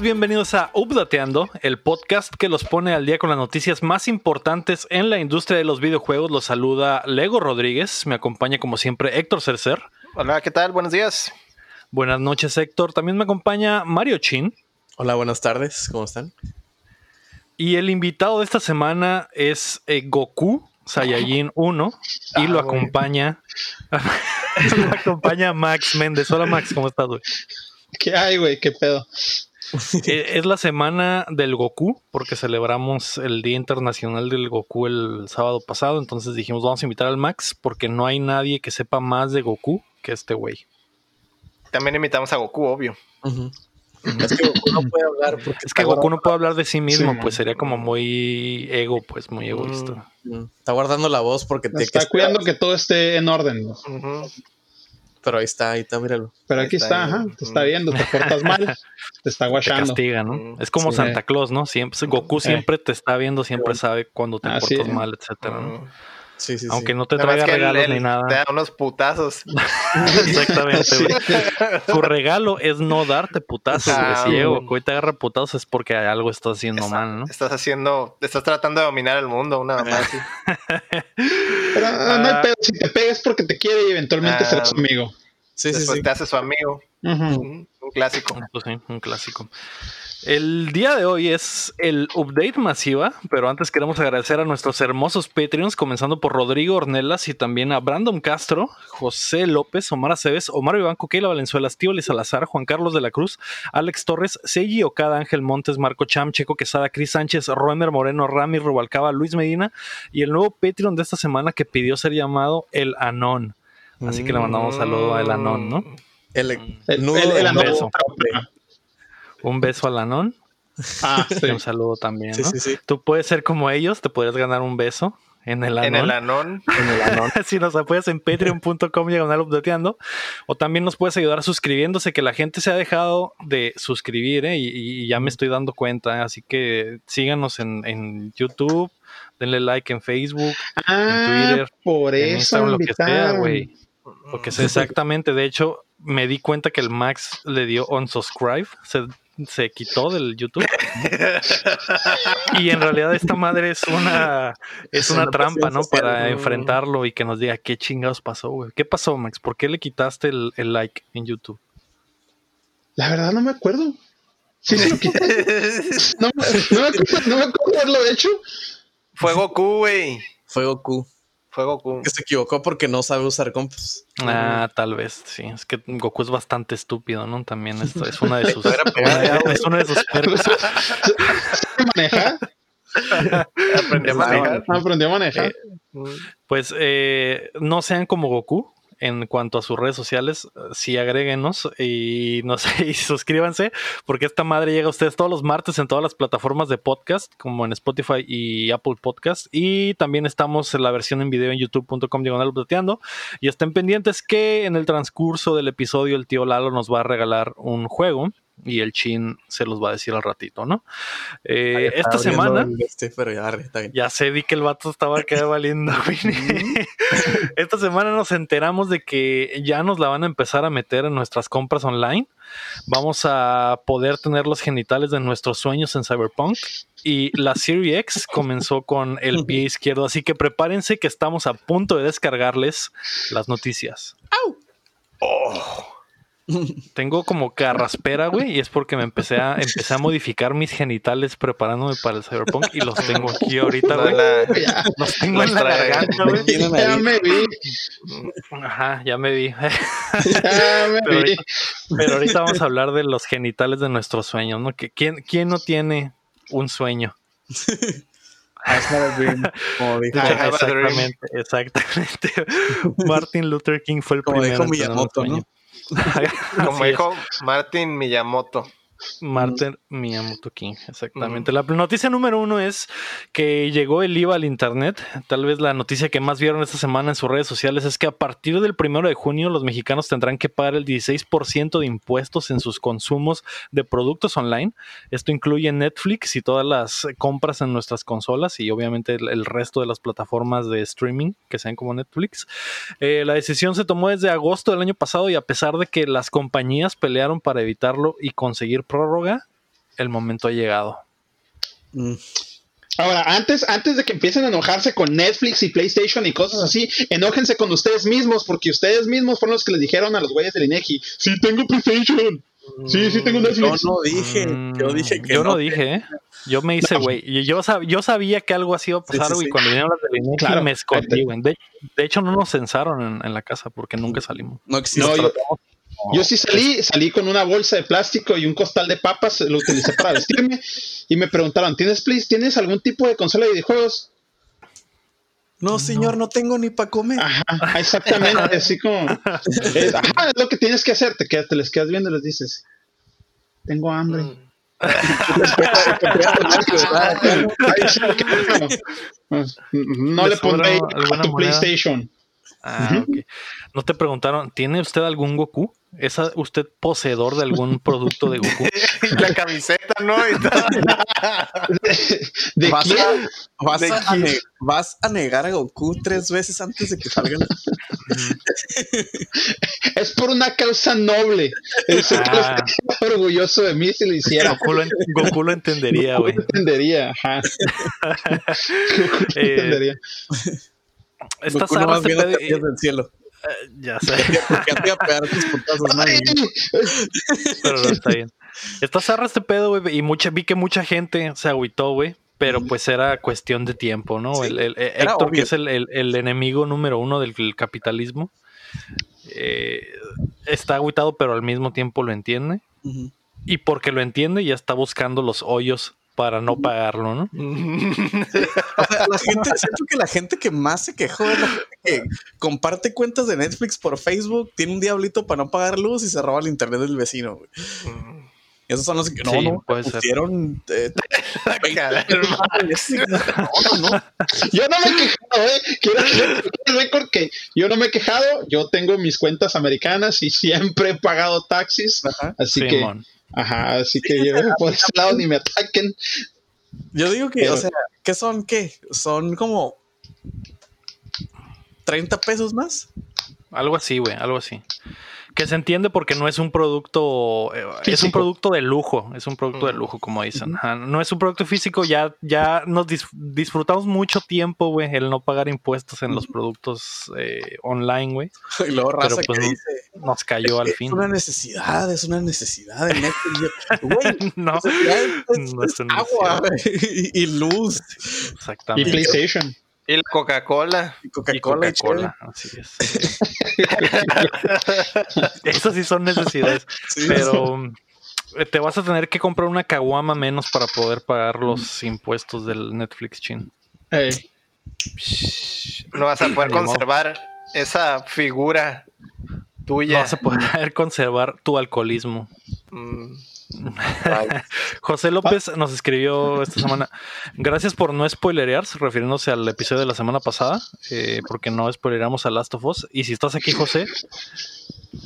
Bienvenidos a Updateando, el podcast que los pone al día con las noticias más importantes en la industria de los videojuegos. Los saluda Lego Rodríguez, me acompaña como siempre Héctor Cercer. Hola, ¿qué tal? Buenos días. Buenas noches Héctor, también me acompaña Mario Chin. Hola, buenas tardes, ¿cómo están? Y el invitado de esta semana es eh, Goku Saiyajin 1 y Ah, lo güey. acompaña lo acompaña Max Méndez. Hola Max, ¿cómo estás? güey? ¿Qué hay, güey? ¿Qué pedo? Eh, Es la semana del Goku, porque celebramos el Día Internacional del Goku el sábado pasado. Entonces dijimos, vamos a invitar al Max, porque no hay nadie que sepa más de Goku que este güey. También invitamos a Goku, obvio. Es que Goku no puede hablar porque Es que Goku no puede hablar de sí mismo, Sí, pues sería como muy ego, pues muy egoísta. Está guardando la voz porque te Está cuidando que todo esté en orden. güey. Ujú. Pero ahí está, ahí está, míralo. Pero Ahí aquí está, está, ajá. Te está viendo, te portas mal, te está Te guachando. castiga, ¿no? Es como Sí. Santa Claus, ¿no? Siempre, Goku siempre te está viendo, siempre sabe cuando te Así portas es. mal, etcétera, ¿no? Ujú. Sí, sí, Aunque sí. no te Nada traiga regalos él ni nada. Te da unos putazos. Exactamente, güey. Tu regalo es no darte putazos, güey. Ah, Si llega güey. Goku y te agarra putazos es porque algo estás haciendo Está- mal, ¿no? Estás haciendo, estás tratando de dominar el mundo, una mamá así. Pero ah, no hay Ah. pedo. Si te pegas porque te quiere y eventualmente Ah. serás su amigo. Sí, sí, Después sí. te hace su amigo. Un clásico. Pues sí, un clásico. El día de hoy es el update masiva, pero antes queremos agradecer a nuestros hermosos Patreons, comenzando por Rodrigo Ornelas y también a Brandon Castro, José López, Omar Aceves, Omar Vivanco, Keila Valenzuela, Estíbal Salazar, Juan Carlos de la Cruz, Alex Torres, Seiji Okada, Ángel Montes, Marco Cham, Checo Quesada, Cris Sánchez, Roemer Moreno, Rami Rubalcaba, Luis Medina y el nuevo Patreon de esta semana que pidió ser llamado El Anón. Así que le mandamos un saludo a El Anón, ¿no? El, El, nudo el, el Un beso al Anón. Ah, sí. Un saludo también, Sí, ¿no? sí, sí. Tú puedes ser como ellos, te podrías ganar un beso en el En el anón. anón. En el anón. si nos apoyas en patreon.com diagonal updateando o también nos puedes ayudar suscribiéndose que la gente se ha dejado de suscribir ¿eh? y, y ya me estoy dando cuenta ¿eh? así que síganos en, en YouTube denle like en Facebook Ah, Twitter, por en eso Instagram lo que sea güey porque sé exactamente de hecho me di cuenta que el Max le dio unsubscribe se, se quitó del YouTube Y en realidad esta madre es una es una trampa, ¿no? Para enfrentarlo y que nos diga qué chingados pasó, güey. ¿Qué pasó, Max? ¿Por qué le quitaste el, el like en YouTube? La verdad no me acuerdo. Sí, sí. No, me- no me acuerdo, no me acuerdo haberlo hecho. Fue Goku, güey. Fue Goku. Fue Goku. Que se equivocó porque no sabe usar compus. Ah, tal vez, sí. Es que Goku es bastante estúpido, ¿no? También es, es una de sus es una de sus perks. Manejar. Aprendí a manejar. Aprendió a manejar. Pues eh, no sean como Goku en cuanto a sus redes sociales, eh, sí agréguenos y no sé, y suscríbanse, porque esta madre llega a ustedes todos los martes en todas las plataformas de podcast, como en Spotify y Apple Podcast, y también estamos en la versión en video en youtube.com diagonal updateando, y estén pendientes que en el transcurso del episodio el tío Lalo nos va a regalar un juego. Y el chin se los va a decir al ratito, ¿no? Eh, esta semana. Este, pero ya, arre, está bien. Ya sé, vi que el vato estaba acá valiendo. Esta semana nos enteramos de que ya nos la van a empezar a meter en nuestras compras online. Vamos a poder tener los genitales de nuestros sueños en Cyberpunk. Y la Series X comenzó con el pie izquierdo. Así que prepárense que estamos a punto de descargarles las noticias. Tengo como carraspera, güey, y es porque me empecé a, empecé a modificar mis genitales preparándome para el Cyberpunk y los tengo aquí ahorita, güey. Los tengo en la garganta, güey. Ya me vi. Ajá, ya me vi. Ya me Pero vi. ahorita, pero ahorita vamos a hablar de los genitales de nuestros sueños, ¿no? Que ¿quién, ¿Quién no tiene un sueño? Have a dream, Como dijo, I have a dream. exactamente, exactamente. Martin Luther King fue el como primero. dijo Miyamoto. Como dijo Martin Miyamoto. Martin Miyamoto King, exactamente. La noticia número uno es que llegó el IVA al Internet. Tal vez la noticia que más vieron esta semana en sus redes sociales es que a partir del primero de junio los mexicanos tendrán que pagar el 16% de impuestos en sus consumos de productos online. Esto incluye Netflix y todas las compras en nuestras consolas y obviamente el, el resto de las plataformas de streaming que sean como Netflix. Eh, la decisión se tomó desde agosto del año pasado y a pesar de que las compañías pelearon para evitarlo y conseguir prórroga, el momento ha llegado. Mm. Ahora, antes, antes de que empiecen a enojarse con Netflix y PlayStation y cosas así, enójense con ustedes mismos, porque ustedes mismos fueron los que les dijeron a los güeyes del INEGI, sí tengo PlayStation, sí, sí tengo Yo Netflix. no dije, Mm, yo dije que Yo no, dije, ¿eh? Yo me hice, güey. y Yo, sab- yo sabía que algo así iba a pasar, sí, güey. sí. Cuando vinieron las del INEGI Claro. me escondí, güey. De, de hecho, no nos censaron en, en la casa porque nunca salimos. No existe. No, yo, yo sí salí, salí con una bolsa de plástico y un costal de papas, lo utilicé para vestirme y me preguntaron, ¿tienes, Play- ¿tienes algún tipo de consola de videojuegos? No, señor, no tengo ni para comer. Ajá, exactamente, así como, es, ajá, es lo que tienes que hacer, te, quedas, te les quedas viendo y les dices, tengo hambre. Mm. No ¿Le pondré a tu moneda? PlayStation. Ah. ¿No te preguntaron, ¿tiene usted algún Goku? ¿Es usted poseedor de algún producto de Goku? La camiseta, ¿no? ¿De ¿Vas, quién? a, vas, ¿De a quién? ne- vas a negar a Goku tres veces antes de que salga. Es por una causa noble. Que Ah. orgulloso de mí si lo hiciera. Goku lo, en- Goku lo entendería, güey. entendería, ajá. Eh, entendería. Goku del cielo. Ya sé, Porque te iba a pegar tus putazos, pero no está bien. Está zarra este pedo, güey. Y mucha, vi que mucha gente se agüitó, güey. Pero pues era cuestión de tiempo, ¿no? Sí, el, el- eh, Héctor, que es el, el- el enemigo número uno del del capitalismo, eh, está agüitado, pero al mismo tiempo lo entiende. Y porque lo entiende, ya está buscando los hoyos para no pagarlo, ¿no? O sea, la gente, siento que la gente que más se quejó es la gente que comparte cuentas de Netflix por Facebook, tiene un diablito para no pagar luz y se roba el internet del vecino, güey. Y esos son los que no, Sí, no, pusieron eh, 20 Calma. no, no, no. Yo no me he quejado, ¿eh? Quiero récord que yo no me he quejado. Yo tengo mis cuentas americanas y siempre he pagado taxis. Ajá. Así que. Ajá, así que yo por ese lado ni me ataquen. Yo digo que, Pero- o sea, ¿qué son qué? Son como 30 pesos más. Algo así, güey, algo así. Que se entiende porque no es un producto, eh, es un producto de lujo, es un producto de lujo, como dicen. Ajá, No es un producto físico, ya, ya nos dis- disfrutamos mucho tiempo, güey, el no pagar impuestos en los productos eh, online, güey. Y luego raza pues, que dice, Nos cayó al es fin. una necesidad, es una necesidad de Netflix. Yo, Güey, No, es, no es es agua y, y luz Y exactamente. PlayStation. Y la Coca-Cola. Coca-Cola. y Coca-Cola, así es. Esas sí son necesidades. Sí, Pero eh, te vas a tener que comprar una caguama menos para poder pagar los impuestos del Netflix chin. Eh, No vas a poder modo. conservar esa figura No tuya. vas a poder conservar tu alcoholismo. Mm. José López nos escribió esta semana. Gracias por no spoilerear, refiriéndose al episodio de la semana pasada, eh, porque no spoileramos a Last of Us. Y si estás aquí, José.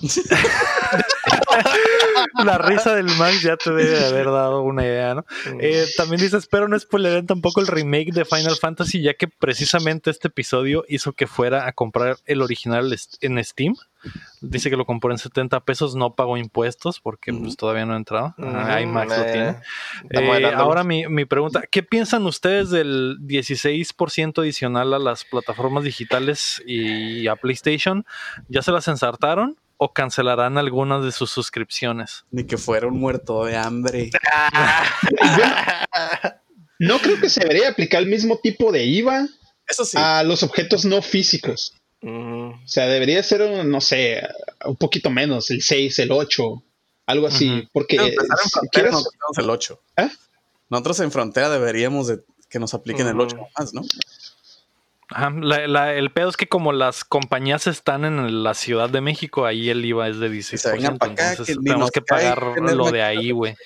la risa del Max ya te debe de haber dado una idea, ¿no? Eh, también dice, espero no spoileren tampoco el remake de Final Fantasy, ya que precisamente este episodio hizo que fuera a comprar el original en Steam. Dice que lo compró en 70 pesos, no pagó impuestos porque pues, todavía no ha entrado. Ah, ahí Max lo tiene. Eh, ahora mi, mi pregunta, ¿qué piensan ustedes del 16% adicional a las plataformas digitales y a PlayStation? ¿Ya se las ensartaron o cancelarán algunas de sus suscripciones? Ni que fuera un muerto de hambre. no creo que se debería aplicar el mismo tipo de IVA Eso sí. a los objetos no físicos. Mm. O sea, debería ser, un, no sé, un poquito menos, el 6, el 8, algo así. Porque si quieres- nosotros el 8. ¿Eh? Nosotros en frontera deberíamos de que nos apliquen el Ujú. 8 más, ¿no? Ajá, la- la- el pedo es que como las compañías están en la Ciudad de México, ahí el IVA es de 16%. vengan pa' acá, entonces que tenemos que pagar lo de ahí, güey.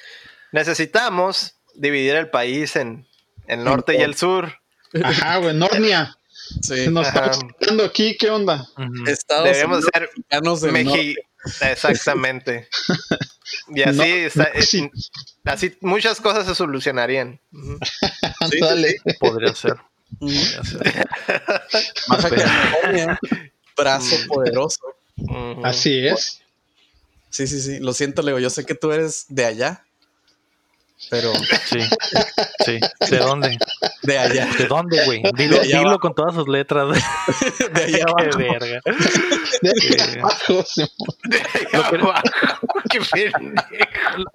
Necesitamos dividir el país en el norte y el sur. Ajá, güey, Nornia. Sí. Nos Ajá. estamos hablando aquí, ¿qué onda? Estados Debemos Unidos ser mexicanos. Exactamente. Y así, No, está- no, sí. así muchas cosas se solucionarían. Sí, Dale. Podría ser. Podría ser. Baja California, brazo Mm. poderoso. Así es. Sí, sí, sí. Lo siento, Leo. Yo sé que tú eres de allá, pero Sí, sí. ¿De dónde? de allá, ¿De dónde, güey? Dilo, allá dilo abajo. con todas sus letras. de allá Qué abajo. verga. De Eh, abajo, Simón. Qué.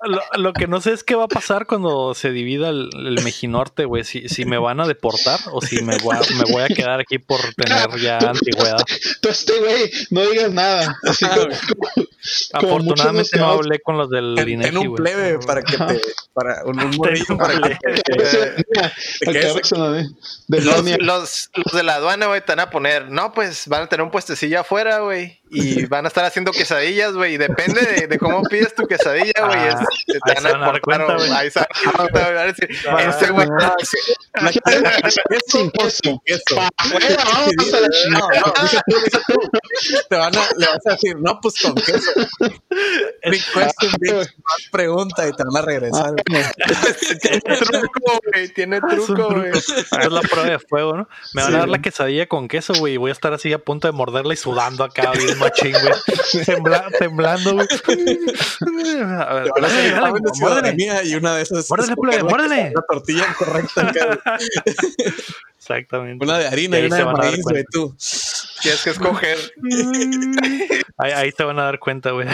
Lo, lo que no sé es qué va a pasar cuando se divida el, el Mejinorte, güey. Si, si me van a deportar o si me voy a, me voy a quedar aquí por tener ya antigüedad. Tú, este güey, no digas nada. Así Ah, como- como Afortunadamente no hablé con los del ten INEGI, un plebe para que te, para un, un morrillo para que te, los de la aduana, güey, te van a poner, no, pues van a tener un puestecillo afuera, güey, y van a estar haciendo quesadillas, güey, y depende de, de cómo pides tu quesadilla, güey, Ah, es- te van a cuenta, güey. Ahí se van a dar cuenta, güey, van a decir, este güey, Ah, ¿La quieres Sin queso? queso. queso. Pa' afuera, vamos a la. Te van a, le vas a decir, no, pues con queso. Big question, big más pregunta y te van a regresar. tiene truco, güey, tiene Es truco, güey. Es la prueba de fuego, ¿no? Me van a dar la quesadilla con queso, güey, y voy a estar así a punto de morderla y sudando acá, bien machín, güey. Tembla- temblando, güey. A ver, muérdele. y una de esas es Muérdele, plebe, la- muérdele. La tortilla correcta. Exactamente. Una de harina Y una se de maíz, güey, tú. Tienes que escoger Ahí, ahí te van a dar cuenta, güey.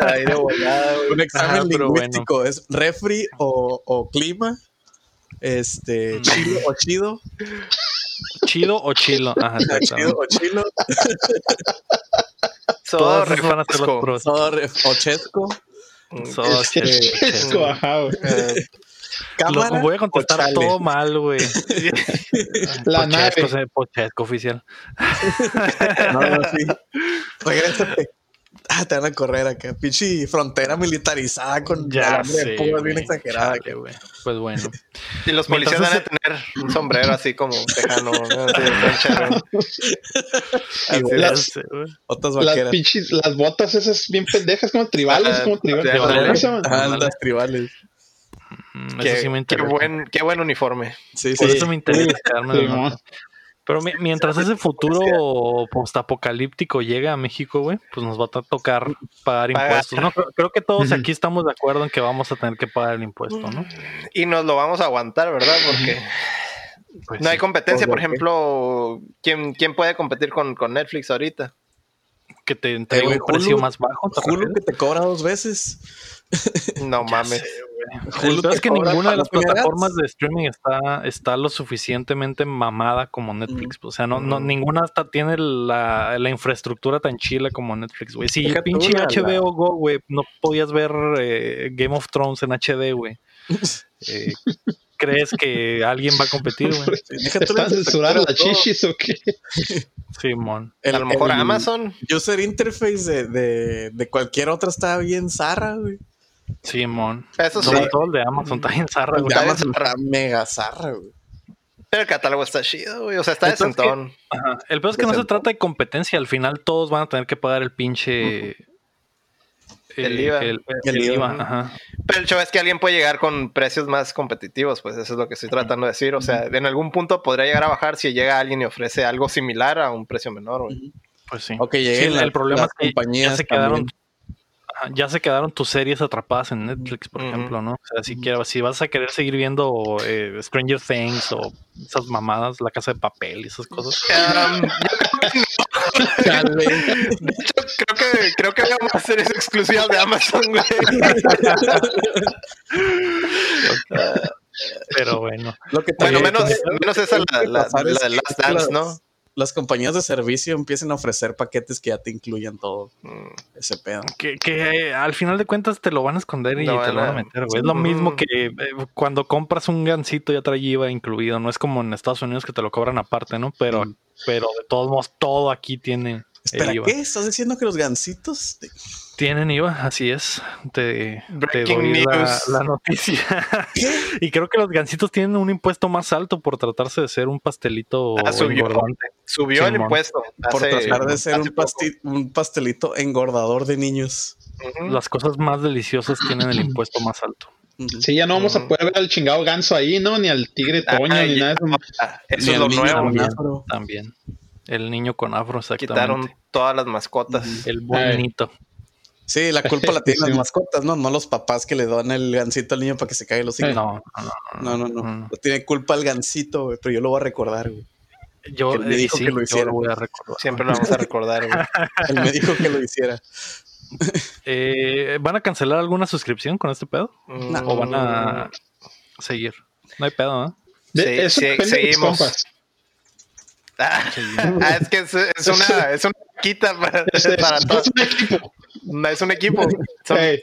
ahí de volada, güey. Un examen Ajá, pero lingüístico es refri o, o clima. Este, Mm. chilo o chido. ¿Chido o chilo? Ajá, Chido o chilo. Los refresco. pros. Soda ref- o chesco. Ajá, güey. Eh, Lo- voy a contestar todo mal, güey. La Pochesco, nave. Pochesco oficial. No, no, sí. Regrésate. Ah, te van a correr acá. Pinche frontera militarizada con Ya de sé, púas bien exagerada. Chale, güey. Pues bueno. Y los policías van a tener un sombrero así como tejano. de de- Las- Sí. Otras Las vaqueras. pinches, las botas esas bien pendejas, como tribales, Ah, como tribales. Ah, las tribales. Mm, Qué, Eso sí me qué interesa. buen, qué buen uniforme. Sí, Por sí. eso me interesa quedarme Simón. norte. Pero mi- mientras ese futuro postapocalíptico llega a México, güey, pues nos va a tocar pagar Pagar. impuestos. ¿no? Creo, que todos aquí estamos de acuerdo en que vamos a tener que pagar el impuesto, ¿no? Y nos lo vamos a aguantar, ¿verdad? Porque Pues no hay competencia. Por ejemplo, ¿quién, quién puede competir con, con Netflix ahorita? que te entregue un precio más bajo. ¿te Hulu que te cobra dos veces. No mames. El peor te es que ninguna de las plataformas de streaming está, está lo suficientemente mamada como Netflix. O sea, no, no, ninguna hasta tiene la, la infraestructura tan chila como Netflix, güey. Si Deja pinche HBO Go, güey, no podías ver eh, Game of Thrones en HD, güey. Eh, ¿Crees que alguien va a competir, güey? ¿Están censurando las chichis o qué? Simón. El- a lo mejor el Amazon. User interface de, de, de cualquier otra está bien zarra, güey. Simón. Eso sí. Todo el de Amazon, está bien zarra, güey. de Amazon está mega zarra, güey. Pero el catálogo está chido, güey. O sea, está decentón. Ajá. El peor es que no se trata de competencia, al final todos van a tener que pagar el pinche... El eh, IVA. El, El el IVA, IVA, ujú. ajá. Pero el show es que alguien puede llegar con precios más competitivos, pues eso es lo que estoy tratando de decir. O sea, en algún punto podría llegar a bajar si llega alguien y ofrece algo similar a un precio menor, güey. Pues sí. O que Sí, lleguen el, problema las es que compañías ya se quedaron ya se quedaron tus series atrapadas en Netflix, por ejemplo, ¿no? O sea, si quieres, si vas a querer seguir viendo eh, Stranger Things o esas mamadas, La Casa de Papel y esas cosas. Um, de hecho, creo que, creo que vamos a hacer eso exclusiva de Amazon, güey. Pero bueno, Lo que Bueno, también- menos, menos esa la, la, de Last Dance, las- ¿no? Las compañías de servicio empiezan a ofrecer paquetes que ya te incluyan todo Mm. ese pedo. que, que, eh, al final de cuentas te lo van a esconder y te lo van a- meter, güey. Es lo mismo Ujú. que eh, cuando compras un gancito ya trae IVA incluido. No es como en Estados Unidos que te lo cobran aparte, ¿no? Pero, Mm. pero de todos modos, todo aquí tiene Espera, el IVA. ¿qué? ¿Estás diciendo que los gancitos? Tienen IVA, así es. Te, te doy la, news. la noticia. Y creo que los gancitos tienen un impuesto más alto por tratarse de ser un pastelito Ah, subió. engordante. Subió el impuesto. Por tratar de ser un, poco. pasti- un pastelito engordador de niños. Las cosas más deliciosas tienen el impuesto más alto. Sí, ya no vamos a poder ver al chingado ganso ahí, ¿no? Ni al tigre Ah, toño, ni ya- nada de eso. ah, Ni Eso es lo niño nuevo. con También. afro. También. El niño con afro, exactamente. Quitaron todas las mascotas. El bonito. Sí, la culpa la tienen Sí. las mascotas, ¿no? No los papás que le dan el gancito al niño para que se caiga los hijos. No, no, No, no, no. no. No tiene culpa el gancito, güey, pero yo lo voy a recordar, güey. Yo Él me eh, dijo sí, que lo hiciera. voy a recordar. Siempre lo vamos a recordar, güey. Él me dijo que lo hiciera. Eh, ¿Van a cancelar alguna suscripción con este pedo? Mm, ¿O van a seguir? No hay pedo, ¿no? De- Sí, sí, seguimos. Ah, ah, es que es, es una, es una quita para, Este, para todos. un equipo. No, Es un equipo. Son, Ey,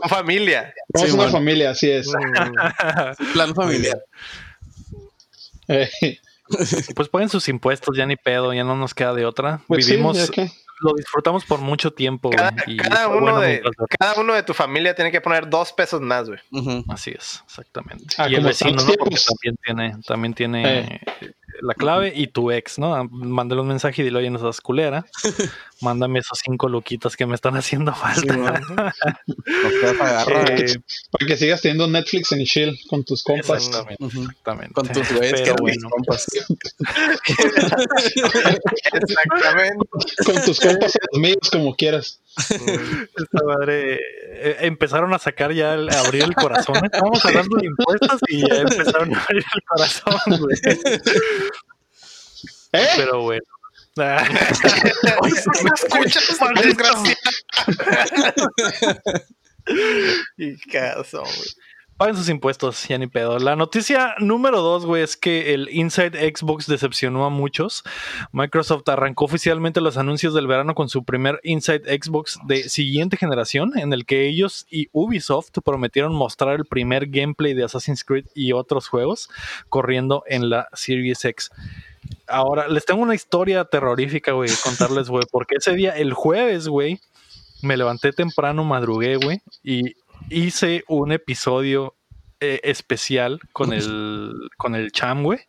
son familia. somos Sí, una man. familia, así es. Mm, Plan familiar. Pues paguen sus impuestos, ya ni pedo, ya no nos queda de otra. pues Vivimos, lo disfrutamos por mucho tiempo. Cada, y uno bueno de, mientras duró. cada uno de tu familia tiene que poner dos pesos más, güey. Así es, exactamente. Ah, y el vecino, ¿no? Porque también tiene, también tiene eh, la clave y tu ex, ¿no? Ah, Mándale un mensaje y dile, oye, no seas culera. Mándame esos cinco luquitas que me están haciendo Sí, falta. agarrar. Eh, Para que sigas teniendo Netflix en chill con tus compas. exactamente, exactamente. Con tus güeyes que mis compas. Exactamente. Con tus compas o los míos, como quieras. Esta madre eh, empezaron a sacar ya, el- a abrir el corazón. Estábamos hablando de impuestos y ya empezaron a abrir el corazón, güey. ¿Eh? Pero bueno. Ay, ¿Me escuchas, desgraciado? y caso, güey. Paguen sus impuestos, ya ni pedo. La noticia número dos, güey, es que el Inside Xbox decepcionó a muchos. Microsoft arrancó oficialmente los anuncios del verano con su primer Inside Xbox de siguiente generación, en el que ellos y Ubisoft prometieron mostrar el primer gameplay de Assassin's Creed y otros juegos corriendo en la Series X. Ahora, les tengo una historia terrorífica, güey, contarles, güey, porque ese día, el jueves, güey, me levanté temprano, madrugué, güey, y hice un episodio eh, especial con el, con el Cham, güey.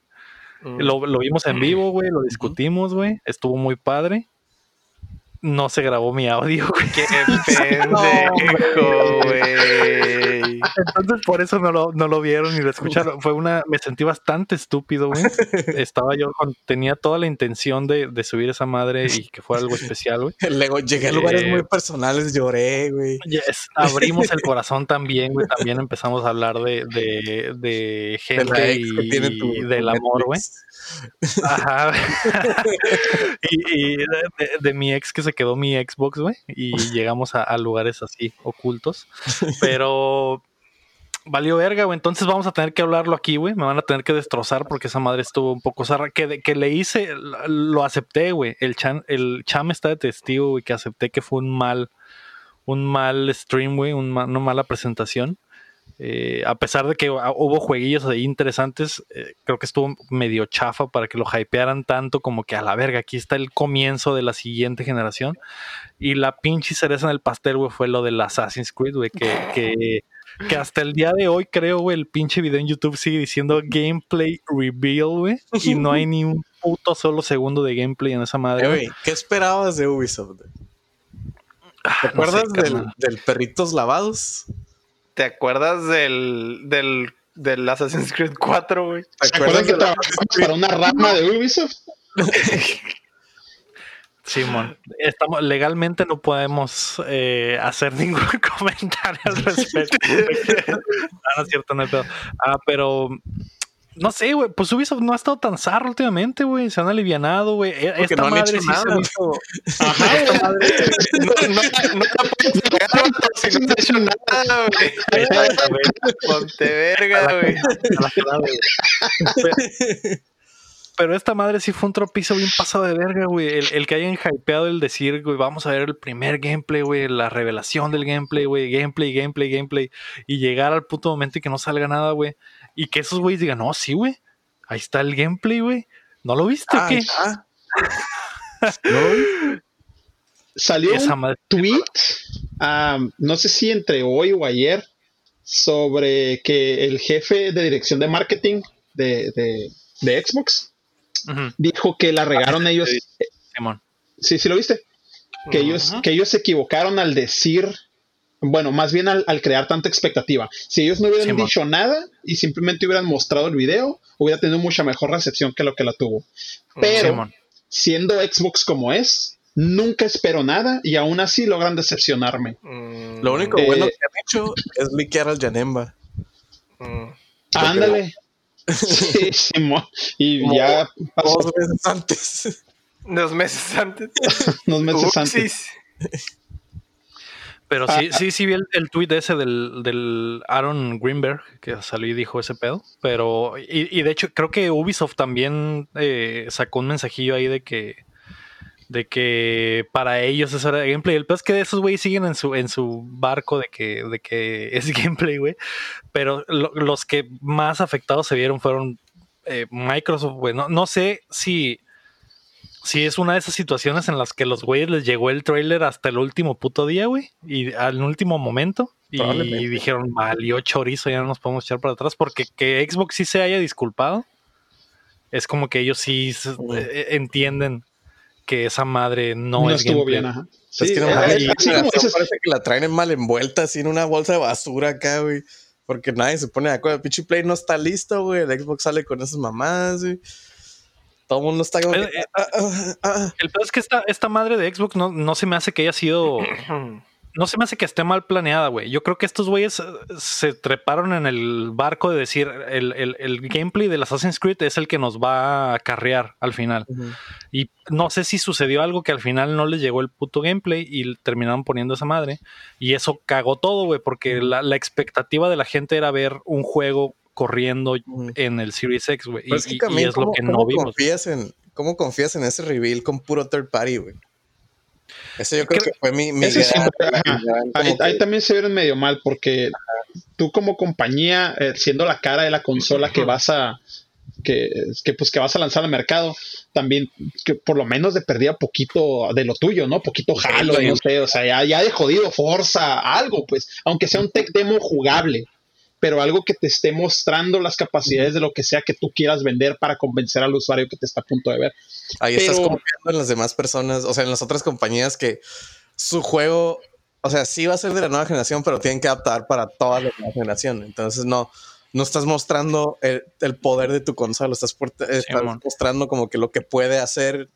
Mm. Lo, lo vimos en vivo, güey, lo discutimos, güey. Estuvo muy padre. No se grabó mi audio, güey. Qué pendejo, güey. Entonces por eso no lo, no lo vieron ni lo escucharon. Fue una, me sentí bastante estúpido, güey. Estaba yo con, tenía toda la intención de, de subir esa madre y que fuera algo especial, güey. Luego llegué a lugares Eh, muy personales, lloré, güey. Yes, abrimos el corazón también, güey. También empezamos a hablar de, de, de gente y, tiene tu- y del amor, güey. Ajá. y y de mi ex que se quedó mi Xbox, güey. Y llegamos a, a lugares así ocultos. Pero valió verga, güey. Entonces vamos a tener que hablarlo aquí, güey. Me van a tener que destrozar porque esa madre estuvo un poco zarra. Que, de- que le hice, lo- acepté, güey. El, chan, el cham está de testigo, güey, que acepté que fue un mal, un mal stream, güey, un una mala presentación. Eh, a pesar de que hubo jueguillos ahí interesantes, eh, creo que estuvo medio chafa para que lo hypearan tanto como que a la verga, aquí está el comienzo de la siguiente generación. Y la pinche cereza en el pastel, güey, fue lo del Assassin's Creed, güey, que, que, que hasta el día de hoy creo, güey, el pinche video en YouTube sigue diciendo gameplay reveal, güey, y no hay ni un puto solo segundo de gameplay en esa madre. Güey. ¿qué esperabas de Ubisoft? ¿Te Ah, no sé, acuerdas del, del perritos lavados? ¿Te acuerdas del, del, del Assassin's Creed 4, güey? ¿Te ¿Se acuerdan que de la- trabajamos para una rama de Ubisoft? Simón, estamos legalmente no podemos eh, hacer ningún comentario al respecto. ah, no es cierto, no hay pedo. Ah, pero no sé, güey, pues Ubisoft no ha estado tan zarro últimamente, güey. Se han alivianado, güey. Esta no han madre hecho sí se nada. Ajá, güey. No, no, no te no te he hecho nada, güey. Ponte verga, güey. Pero, esta madre sí fue un tropizo bien pasado de verga, güey. El, el que hayan hypeado el decir, güey, vamos a ver el primer gameplay, güey, la revelación del gameplay, güey, gameplay, gameplay, gameplay, y llegar al punto momento y que no salga nada, güey. Y que esos güeyes digan, no, sí, güey, ahí está el gameplay, güey. ¿No lo viste o Ah, qué? ah. ¿No? Salió Esa un madre. tweet, no sé si entre hoy o ayer, sobre que el jefe de dirección de marketing de, de- de Xbox dijo que la regaron ellos. Simón. Sí, sí lo viste. Que ellos, que ellos se equivocaron al decir, bueno, más bien al, al crear tanta expectativa. Si ellos no hubieran dicho nada y simplemente hubieran mostrado el video, hubiera tenido mucha mejor recepción que lo que la tuvo. Pero Simón. siendo Xbox como es, nunca espero nada y aún así logran decepcionarme. Mm, Lo único Eh, bueno que han hecho es liquear al Janemba. mm. Ándale. Sí, Simón. Y Como ya pasó Dos veces antes. Dos meses antes. unos meses antes. Pero sí, sí, sí vi el, el tweet ese del, del Aaron Greenberg que salió y dijo ese pedo. Pero, y, y de hecho, creo que Ubisoft también eh, sacó un mensajillo ahí de que de que para ellos eso era gameplay. El peor es que esos güeyes siguen en su, en su barco de que, de que es gameplay, güey. Pero lo- los que más afectados se vieron fueron eh, Microsoft, güey. No, no sé si, si es una de esas situaciones en las que los güeyes les llegó el trailer hasta el último puto día, güey. Y al último momento. Y dijeron, valió chorizo, ya no nos podemos echar para atrás. Porque que Xbox sí se haya disculpado. Es como que ellos sí eh, entienden que esa madre no, No, es estuvo gameplay. bien, ajá. es Sí, que no eh, eh, así como generación dices, parece que la traen mal envuelta así en una bolsa de basura acá, güey. Porque nadie se pone de acuerdo. El Play no está listo, güey. El Xbox sale con esas mamadas, güey. Todo el mundo está como. que, Eh, eh, ah, ah, ah. El peor es que esta, esta madre de Xbox no, no se me hace que haya sido. No se me hace que esté mal planeada, güey. Yo creo que estos güeyes eh, se treparon en el barco de decir el, el, el gameplay del Assassin's Creed es el que nos va a carrear al final. Y no sé si sucedió algo que al final no les llegó el puto gameplay y terminaron poniendo esa madre. Y eso cagó todo, güey, porque la, la expectativa de la gente era ver un juego corriendo en el Series X, güey. Y, es que y- y también, es lo ¿cómo, que cómo no vimos. confías en, ¿cómo confías en ese reveal con puro third party, güey? Ese yo creo Creo- que fue mi, siempre, gran que- ahí también se vieron medio mal porque tú como compañía, eh, siendo la cara de la consola que vas a que, que pues que vas a lanzar al mercado, también que por lo menos de perdida poquito de lo tuyo, ¿no? Poquito jalo, no sé, o sea, ya, ya de jodido, forza, algo, pues, aunque sea un tech demo jugable, pero algo que te esté mostrando las capacidades de lo que sea que tú quieras vender para convencer al usuario que te está a punto de ver. Ahí estás confiando en las demás personas, o sea, en las otras compañías que su juego, o sea, sí va a ser de la nueva generación, pero tienen que adaptar para toda la nueva generación. Entonces, no, no estás mostrando el, el poder de tu consola, estás, por- estás mon. mostrando como que lo que puede hacer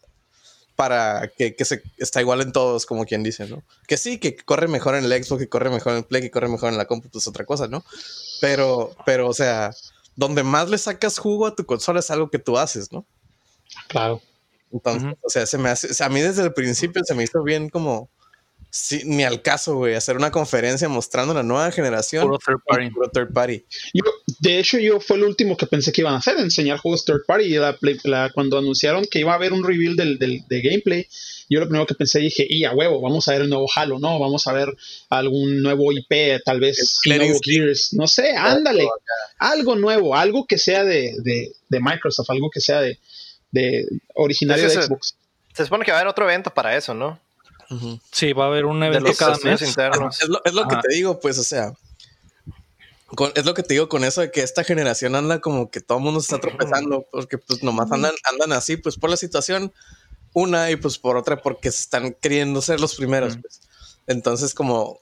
para que, que se está igual en todos, como quien dice, ¿no? Que sí, que corre mejor en el Xbox, que corre mejor en el Play, que corre mejor en la compu, pues otra cosa, ¿no? Pero, pero, o sea, donde más le sacas jugo a tu consola es algo que tú haces, ¿no? Claro. Entonces, o sea, se me hace, o sea, a mí desde el principio se me hizo bien como, sí, ni al caso, güey, hacer una conferencia mostrando la nueva generación. Puro third party. Puro third party. Yo, de hecho, yo fue lo último que pensé que iban a hacer, enseñar juegos third party. Y la, cuando anunciaron que iba a haber un reveal del, del- de gameplay, yo lo primero que pensé dije, y a huevo, vamos a ver el nuevo Halo, ¿no? Vamos a ver algún nuevo IP, tal vez El nuevo Gears, no sé, ándale, algo nuevo, algo que sea de, de, de Microsoft, algo que sea de, de originario Es de Xbox. Se supone que va a haber otro evento para eso, ¿no? Ujú. Sí, va a haber un De evento los cada mes. internos. Es lo, es lo que te digo, pues, o sea, con- es lo que te digo con eso de que esta generación anda como que todo el mundo se está tropezando, porque pues nomás andan, andan así, pues por la situación, una y pues por otra, porque se están queriendo ser los primeros, pues. Entonces, como...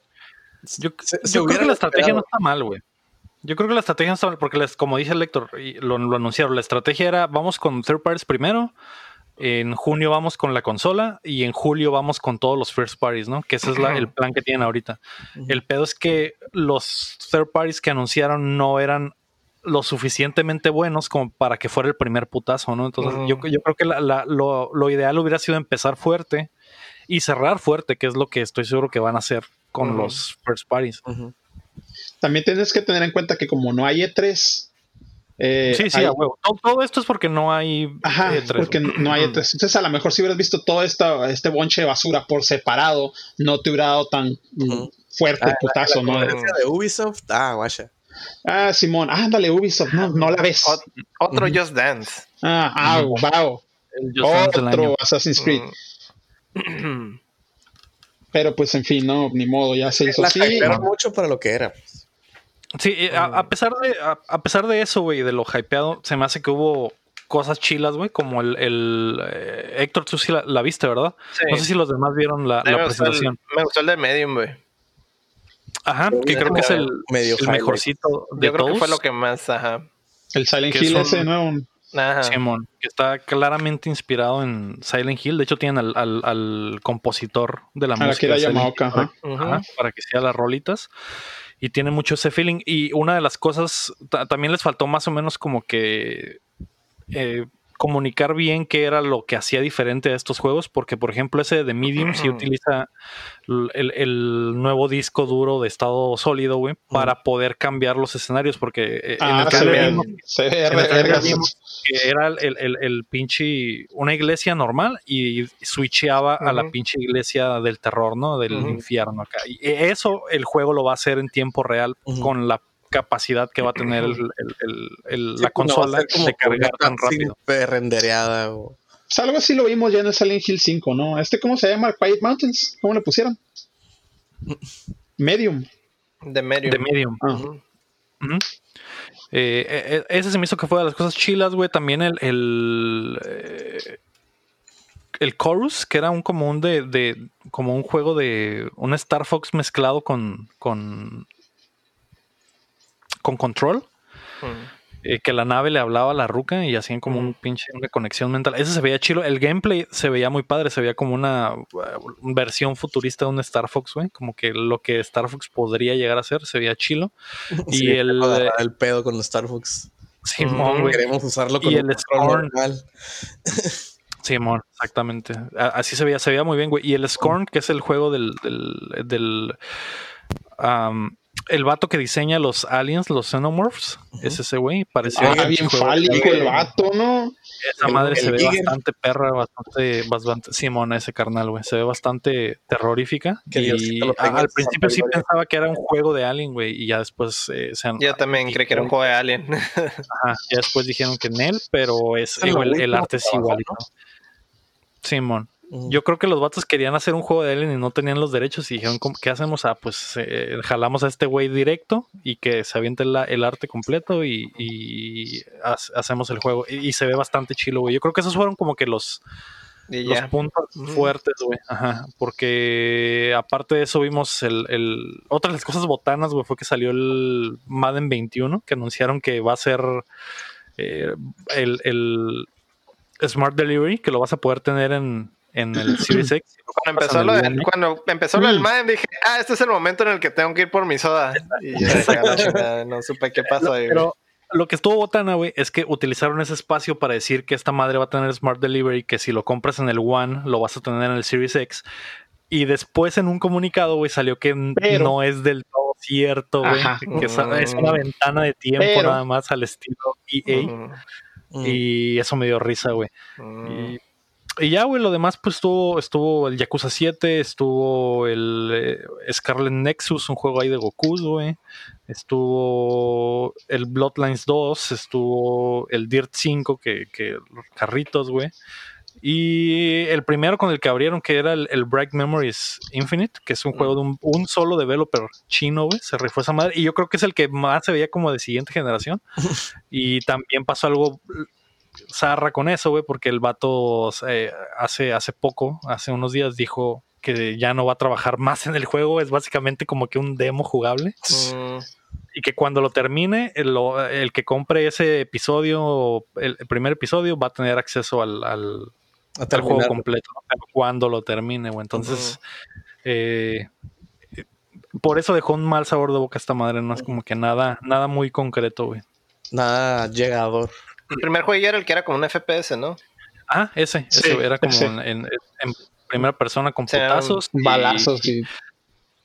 Yo, se- se yo creo que la estrategia no está mal, güey. Yo creo que la estrategia no está mal, porque les, como dice el lector, y lo, lo anunciaron, la estrategia era vamos con third parties primero, en junio vamos con la consola y en julio vamos con todos los first parties, ¿no? Que ese es la- el plan que tienen ahorita. El pedo es que los third parties que anunciaron no eran lo suficientemente buenos como para que fuera el primer putazo, ¿no? Entonces yo, yo creo que la- la- lo, lo ideal hubiera sido empezar fuerte y cerrar fuerte, que es lo que estoy seguro que van a hacer con los first parties. También tienes que tener en cuenta que como no hay E3, eh, Sí, sí, hay- a huevo. Todo, todo esto es porque no hay Ajá, E3, porque güey. no hay Ujú. E3. Entonces, a lo mejor si hubieras visto todo esta, este bonche de basura por separado, no te hubiera dado tan mm, fuerte Ah, putazo, La ¿no? conferencia de Ubisoft, ah, guacha. Ah, Simón, ándale, Ubisoft, no, no la ves. Ot- otro. Just Dance. Ah, ah, wow. Año. Otro Assassin's Creed. Mm. Pero pues, en fin, no, ni modo, ya se hizo La así. mucho para lo que era. Sí, eh, a, a pesar de a, a pesar de eso, güey, de lo hypeado, se me hace que hubo cosas chilas, güey, como el, el eh, Héctor, tú sí la, la viste, ¿verdad? Sí. No sé si los demás vieron la, la me, gustó el, presentación. me gustó el de Medium, güey. Ajá, que creo que es el, Medio el mejorcito de Yo creo que todos. fue lo que más, ajá. El Silent que Hill ese nuevo. Ajá. Simón, que está claramente inspirado en Silent Hill. De hecho, tienen al, al- al compositor de la música. que la Yamaoka, Hill para, ajá. Ujú. ajá, para que sea las rolitas. Y tiene mucho ese feeling. Y una de las cosas, ta- también les faltó más o menos como que eh, comunicar bien qué era lo que hacía diferente a estos juegos. Porque, por ejemplo, ese de Medium sí utiliza el, el nuevo disco duro de estado sólido, güey, para poder cambiar los escenarios. Porque eh, en Ah, el se que ve, vimos- se ve en el vimos que era el, el, pinche una iglesia normal y switcheaba a la pinche iglesia del terror, ¿no? Del infierno acá. Y eso el juego lo va a hacer en tiempo real con la capacidad que va a tener el- el- el- el- Sí, la pues, no consola como de cargar tan rápido. pre-rendereada o- Pues algo así lo vimos ya en el Silent Hill 5, ¿no? ¿Este cómo se llama? Quiet Mountains. ¿Cómo le pusieron? Medium. De Medium. De medium. Ah. Eh, eh, eh, ese se me hizo que fue de las cosas chilas, güey. También el. El, eh, el Chorus, que era un como un de, de- como un juego de. Un Star Fox mezclado con. con. Con control. Ujú. eh, que la nave le hablaba a la ruca y hacían como un pinche una conexión mental. Ese se veía chilo. El gameplay se veía muy padre. Se veía como una uh, versión futurista de un Star Fox, güey. Como que lo que Star Fox podría llegar a ser. Se veía chilo. Y Sí, el- el pedo con los Star Fox. Simón, güey. Queremos usarlo con Y el Scorn. normal. Simón, exactamente. A- Así se veía, se veía muy bien, güey. Y el Scorn, que es el juego del. del, el vato que diseña los aliens, los xenomorphs, es ese güey. Parecía Ah, bien fálico el vato, ¿no? Esa madre el se ve bastante perra, bastante, bastante Simón, ese carnal, güey. Se ve bastante terrorífica. Que y al principio sí pensaba que era un juego de Alien, güey. Y ya después eh, se han- Yo también creí que era un juego de Alien. Ajá, ya después dijeron que en él, pero es igual, el arte es igualito. Simón. Yo creo que los vatos querían hacer un juego de Alien y no tenían los derechos y dijeron, ¿cómo- ¿qué hacemos? Ah, pues eh, jalamos a este güey directo y que se aviente la- el arte completo y, y ha- hacemos el juego. Y, y se ve bastante chilo, güey. Yo creo que esos fueron como que los, puntos fuertes, güey. Ajá. Porque aparte de eso vimos el, el... Otra de las cosas botanas, güey, fue que salió el Madden 21, que anunciaron que va a ser eh, el, el Smart Delivery, que lo vas a poder tener en, en el Series X. Cuando empezó, lo del, cuando empezó lo del Mm. Madden dije, ah, este es el momento en el que tengo que ir por mi soda. Y ya dije, "A la chingada, no supe qué pasó ahí. Pero lo que estuvo botana, güey, es que utilizaron ese espacio para decir que esta madre va a tener Smart Delivery, que si lo compras en el One, lo vas a tener en el Series X. Y después en un comunicado, güey, salió que Pero- no es del todo cierto, güey. Que es, es Mm. una ventana de tiempo Pero- nada más al estilo EA. Ujú. Y eso me dio risa, güey. ujú. Y, y ya, güey, lo demás, pues estuvo, estuvo el Yakuza 7, estuvo el eh, Scarlet Nexus, un juego ahí de Goku, güey. Estuvo el Bloodlines 2, estuvo el Dirt 5, que, que los carritos, güey. Y el primero con el que abrieron, que era el, el Bright Memories Infinite, que es un juego de un, un solo developer chino, güey. Se rifó esa madre. Y yo creo que es el que más se veía como de siguiente generación. y también pasó algo zarra con eso, güey, porque el vato eh, hace, hace poco, hace unos días, dijo que ya no va a trabajar más en el juego. Es básicamente como que un demo jugable. Mm, Y que cuando lo termine, el, el que compre ese episodio, el, el primer episodio, va a tener acceso al, al- juego completo, cuando lo termine, güey. Entonces, eh, eh, por eso dejó un mal sabor de boca esta madre, no es como que nada, nada muy concreto, güey. Nada llegador. El primer juego ya era el que era como un FPS, ¿no? Ah, ese, Sí, ese era como ese. En, en- en primera persona con Sí, putazos, y- Balazos y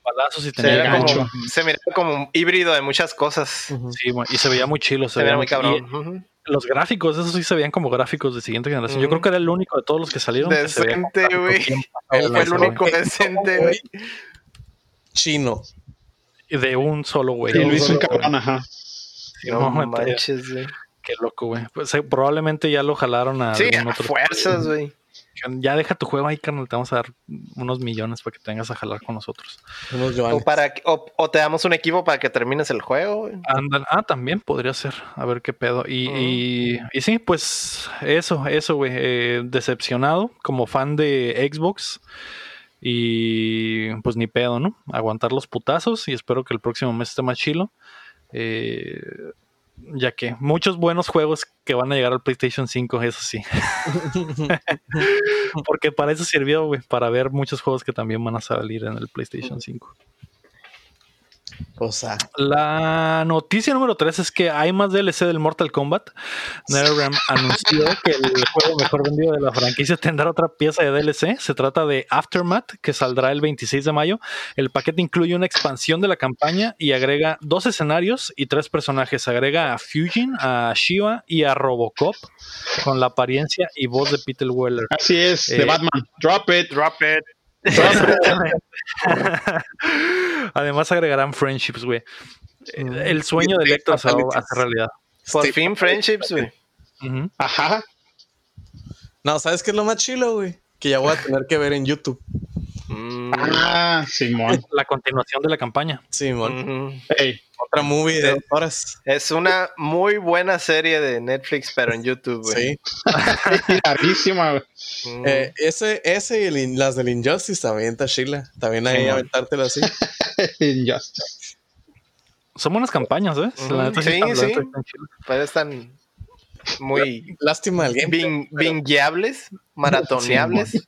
balazos y Se, tenía gancho. como, se miraba como un híbrido de muchas cosas. Ujú. Sí, güey, y se veía muy chilo, se, Se veía muy y cabrón. Los gráficos, esos sí se veían como gráficos de siguiente generación. Yo creo que era el único de todos los que salieron. se Decente, güey. fue el único decente, güey. Chino. De un solo, güey. Sí, lo hizo un cabrón, ajá. Sí, No no, manches, güey. Qué loco, güey. Pues eh, probablemente ya lo jalaron a Sí, algún a otro. fuerzas, güey. Ya deja tu juego ahí, carnal. Te vamos a dar unos millones para que te vengas a jalar con nosotros. Unos O, para, o, o te damos un equipo para que termines el juego. Andan- ah, también podría ser. A ver qué pedo. Y, y, y sí, pues eso, eso, güey. eh, decepcionado como fan de Xbox. Y pues ni pedo, ¿no? Aguantar los putazos y espero que el próximo mes esté más chilo. Eh, ya que muchos buenos juegos que van a llegar al PlayStation 5, eso sí. Porque para eso sirvió, güey, para ver muchos juegos que también van a salir en el PlayStation 5. O sea, La noticia número 3 es que hay más DLC del Mortal Kombat. NetherRealm anunció que el juego mejor vendido de la franquicia tendrá otra pieza de DLC. Se trata de Aftermath, que saldrá el 26 de mayo. El paquete incluye una expansión de la campaña y agrega dos escenarios y tres personajes. Agrega a Fusion, a Shiva y a Robocop con la apariencia y voz de Peter Weller. Así es, de Eh, Batman. Drop it. Drop it. Además agregarán friendships, güey. El sueño de Lector se va a hacer realidad. Por Sí. fin, friendships, güey. Ajá. no, ¿sabes qué es lo más chilo, güey? Que ya voy a tener que ver en YouTube. Mm, Ah, Simón. La continuación de la campaña. Sí, mon. ujú. Ey, Otra movie de Sí. horas. Es una muy buena serie de Netflix, pero en YouTube. Sí. larguísima. Mm. Eh, ese, ese y el las del Injustice también está chila. También ahí Sí, aventártelo así. Injustice. Son buenas campañas, ¿ves? Ujú. La Sí, sí. Pero están muy Lástima bin- bingueables, maratoneables.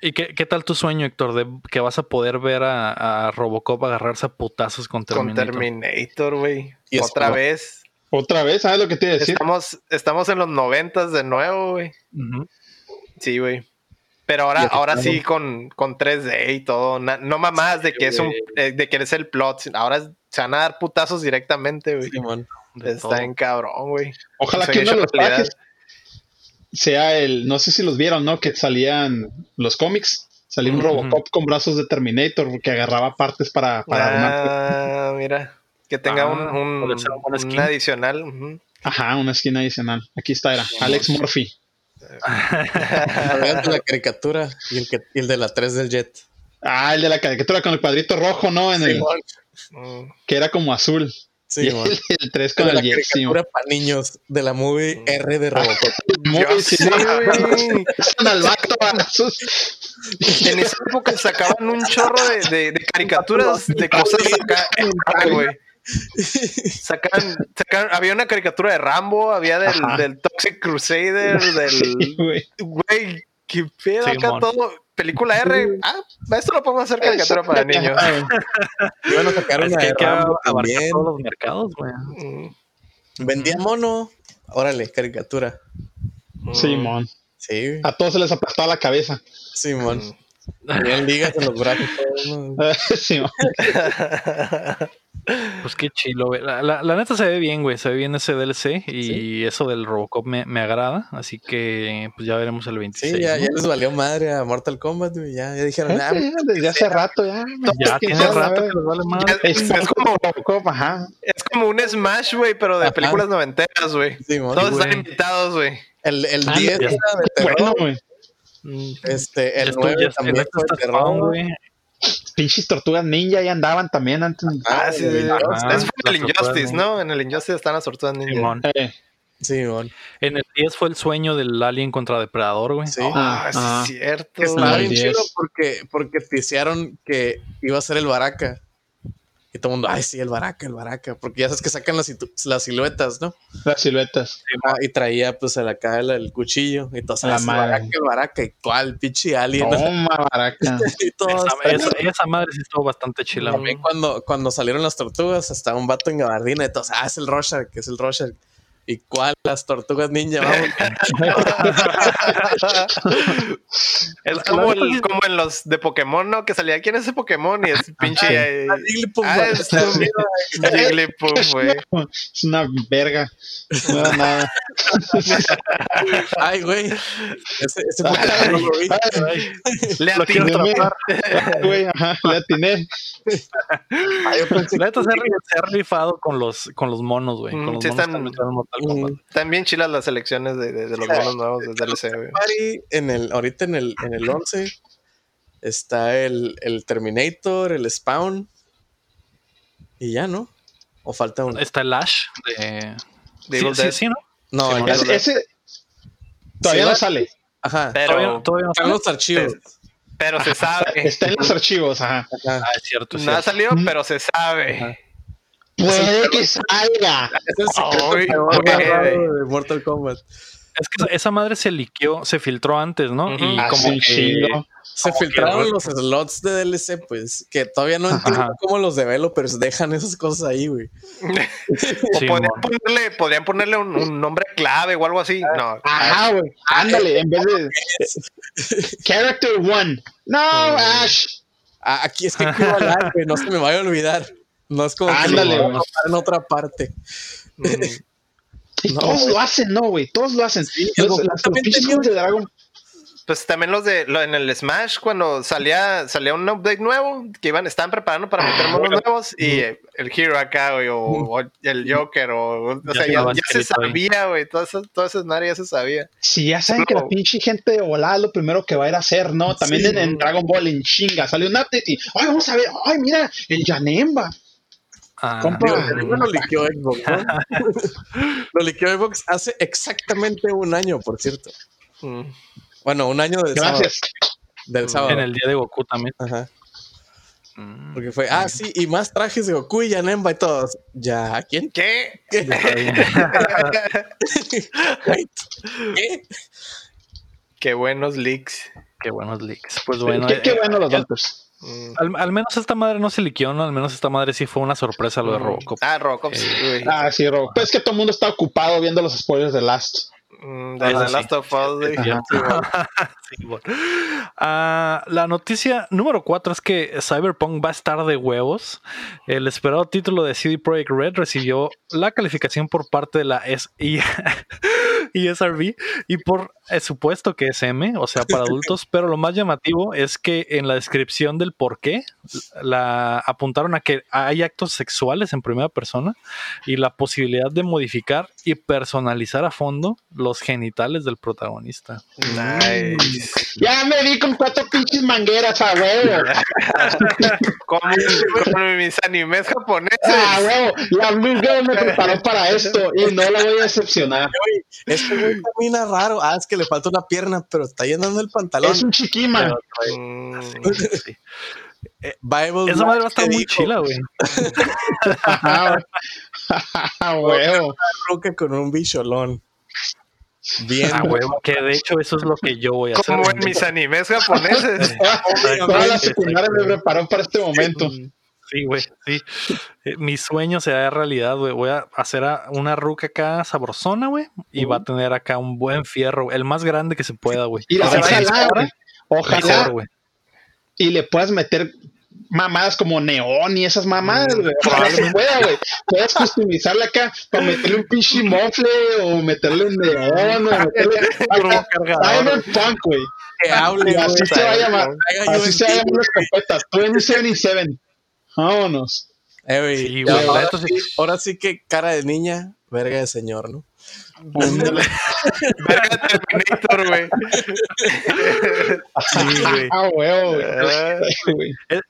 ¿Y qué, qué tal tu sueño, Héctor, de que vas a poder ver a, a Robocop agarrarse a putazos con con Terminator? Terminator, güey. Y Otra vez. Otra vez, ¿sabes lo que te iba a decir? Estamos, estamos en los noventas de nuevo, güey. Sí, güey. Pero ahora, ahora sí con, con 3D y todo. Na- no mamás de que es un eh, de que es el plot. Ahora se van a dar putazos directamente, güey. Simón. De Está todo. en cabrón, güey. Ojalá que uno de los realidad. Sea el, no sé si los vieron, ¿no? Que salían los cómics. Salía un. Robocop con brazos de Terminator que agarraba partes para, para armar. Ah, mira. Que tenga Ah, un, ser un un skin. adicional. Ajá, una esquina adicional. Aquí está, era Alex Murphy. La caricatura y el, que, y el de la 3 del Jet. Ah, el de la caricatura con el cuadrito rojo, ¿no? En el, que era como azul. y Simón. el, el 3 De con la el Jet. sí, caricatura para niños de la movie R de Robocop. Muy sí, sí, güey. Al vato. En esa época sacaban un chorro de, de- de caricaturas de cosas acá, güey. Sacaban, sacaban- había una caricatura de Rambo, había del, del Toxic Crusader, Sí, del güey. Qué pedo Sí, acá mon. todo. Película R, ah, esto lo podemos hacer caricatura para niños. Iban a sacar Es que hay abarcar todos los mercados, güey. Mm, Vendía mono. Órale, caricatura. mm, Simón. Sí, A todos se les aplastaba la cabeza. Simón. mm. Tenían ligas en los brazos. Simón. Pues qué chilo, güey. La, la- la neta se ve bien, güey. Se ve bien ese DLC y eso del Robocop me, me agrada. Así que pues ya veremos el 26. Sí, ya, ¿no? ya les valió madre a Mortal Kombat, güey. Ya, ya dijeron, ah, Desde hace rato ya. Ya ¿Quién tiene rato que les vale. Ya- Es, Es como- Robocop, ajá. Es como un Smash, güey, pero de Ajá. películas noventeras, güey. Simón. Todos están invitados, güey. El, el Ah, 10 ya. era de terror. Bueno, güey. Este, el Esto 9 ya- también fue terror. Güey. Pinches tortugas ninja ya andaban también antes. Ah, sí, sí, sí. Ajá, Eso fue en el Injustice, ninja. ¿no? En el Injustice están las tortugas ninja. Simón. Eh, Simón. En el 10 fue el sueño del Alien contra Depredador, güey. Sí. Ah, sí, Ah. es cierto. Estaba Ah, bien chido 10. porque, porque teasearon que iba a ser el Baraka. Y todo el mundo, ay, sí, el Baraka, el Baraka. Porque ya sabes que sacan las, las siluetas, ¿no? las siluetas. Y traía, pues, a la cara el, el cuchillo. Y entonces, La "Ah, el madre. Baraka, el Baraka. ¿Y cuál? Pinche alien. Toma, baraca. y todo. Esa, está- esa- esa madre sí estuvo bastante chila. También cuando, cuando salieron las tortugas, estaba un vato en gabardina. Y todos, ah, es el Rorschach, es el Rorschach. ¿Y cuál? Las tortugas ninja, vamos. es como, el- como en los de Pokémon, ¿no? Que salía, ¿quién es ese Pokémon? Y es pinche... eh, Ah, Jigglypuff, ah, güey. es un Jigglypuff, güey. Es una verga. No era nada. Ay, güey. Ese, ese. Le atiné. atrapar. Güey, ajá, le atiné. Ay, yo pensé que- se ha rifado con los, con los monos, güey. Mm, Con los sí monos están- en bien chilas las selecciones de, de- de los monos nuevos de DLC, güey. En el, ahorita en el, en el 11 está el, el Terminator, el Spawn. Y ya, ¿no? ¿O falta uno? Está el Ash de. De Sí, Evil sí, Dead. sí, ¿no? No, Sí, ya Ese, no. ese todavía Sí, no sale. Ajá. Pero, Todavía, todavía no Están sale. los archivos. pero se sabe. Está en los archivos, ajá. Ajá. Ah, es cierto. es No ha cierto. salido, pero se sabe. Ajá. Puede que salga. Ay, de Mortal Kombat. Es que esa madre se liqueó, se filtró antes, ¿no? Y Hace como que. Se Como filtraron raro. los slots de DLC, pues, que todavía no entiendo Ajá. cómo los developers dejan esas cosas ahí, güey. O Sí, podrían ponerle, podrían ponerle un, un nombre clave o algo así. No. Ajá, güey. Ándale, en vez de. Character one. No, Ash. Ah, aquí es que quiero hablar, güey, no se me vaya a olvidar. No es como que Ándale, lo güey. anotar en otra parte. Mm. Y No, todos lo hacen, ¿no, güey? Todos lo hacen. Los, los pinches juegos de Dragon. Pues también los de lo, en el Smash, cuando salía, salía un update nuevo, que iban, estaban preparando para meter monos nuevos, y el Hero acá, güey, o, o el Joker, o, o Ya sea, ya, se sabía, güey, todo eso, todo escenario ya se sabía. Si ya saben que la pinche gente de volada lo primero que va a ir a hacer, ¿no? También Sí. en, en Dragon Ball, en chinga, salió un update y, ay, vamos a ver, ay, mira, el Yanemba. Ah, Compa. Digo, lo liqueó Xbox, ¿no? lo liqueó Xbox hace exactamente un año, por cierto. Mm. Bueno, un año del sábado. Gracias. Del sábado. en el día de Goku también. Ajá. Mm. Porque fue, ah, sí, y más trajes de Goku y Yanemba y todos. ¿Ya a quién? ¿Qué? ¿Qué? Qué buenos leaks. Qué buenos leaks. Pues bueno, qué, qué eh, bueno los Doctors. Mm. al, al menos esta madre no se liqueó, ¿no? Al menos esta madre sí fue una sorpresa lo de Robocop. Ah, Robocop, sí, güey. Ah, sí, Rob. Pues es que todo el mundo está ocupado viendo los spoilers de Last. Mm, de The sí. Last of Us. Sí, bueno. Ah, la noticia número 4 es que Cyberpunk va a estar de huevos. El esperado título de CD Projekt Red recibió la calificación por parte de la SI y SRB y por eh, supuesto que es M, o sea, para adultos, pero lo más llamativo es que en la descripción del por qué la apuntaron a que hay actos sexuales en primera persona y la posibilidad de modificar y personalizar a fondo los genitales del protagonista. Nice. Ya me vi con cuatro pinches mangueras, a huevo. Como, como mis animes japoneses. A huevo. La Blue Girl me preparó para esto y no la voy a decepcionar. Este güey camina raro. Ah, es que le falta una pierna, pero está llenando el pantalón. Es un chiquima. Mm. Sí. Bible Esa madre va a estar muy chila, güey. Huevo. Roca con un bicholón. Bien. Ah, huevo, que de hecho eso es lo que yo voy a hacer. Como en mis animes japoneses. Toda la secundaria me preparó para este momento. Sí, güey, sí. Eh, mi sueño se da realidad, güey. Voy a hacer a- una ruca acá sabrosona, güey. Y va a tener acá un buen fierro, el más grande que se pueda, güey. Y la sí, güey. Ojalá. güey. y le puedas meter mamadas como neón y esas mamadas, güey. Ojalá se pueda, güey. Puedes customizarle acá para meterle un pinche mofle o meterle un neón o meterle acá, Cyberpunk, güey. Que hable, Y así se va a llamar. Así se va a llamar la escopeta. 2077. Vámonos. Eh, Sí, ya, ahora, sí. sí, ahora sí que cara de niña, verga de señor, ¿no? Verga Terminator, güey. Sí, güey. Ah, huevo, güey. Ah.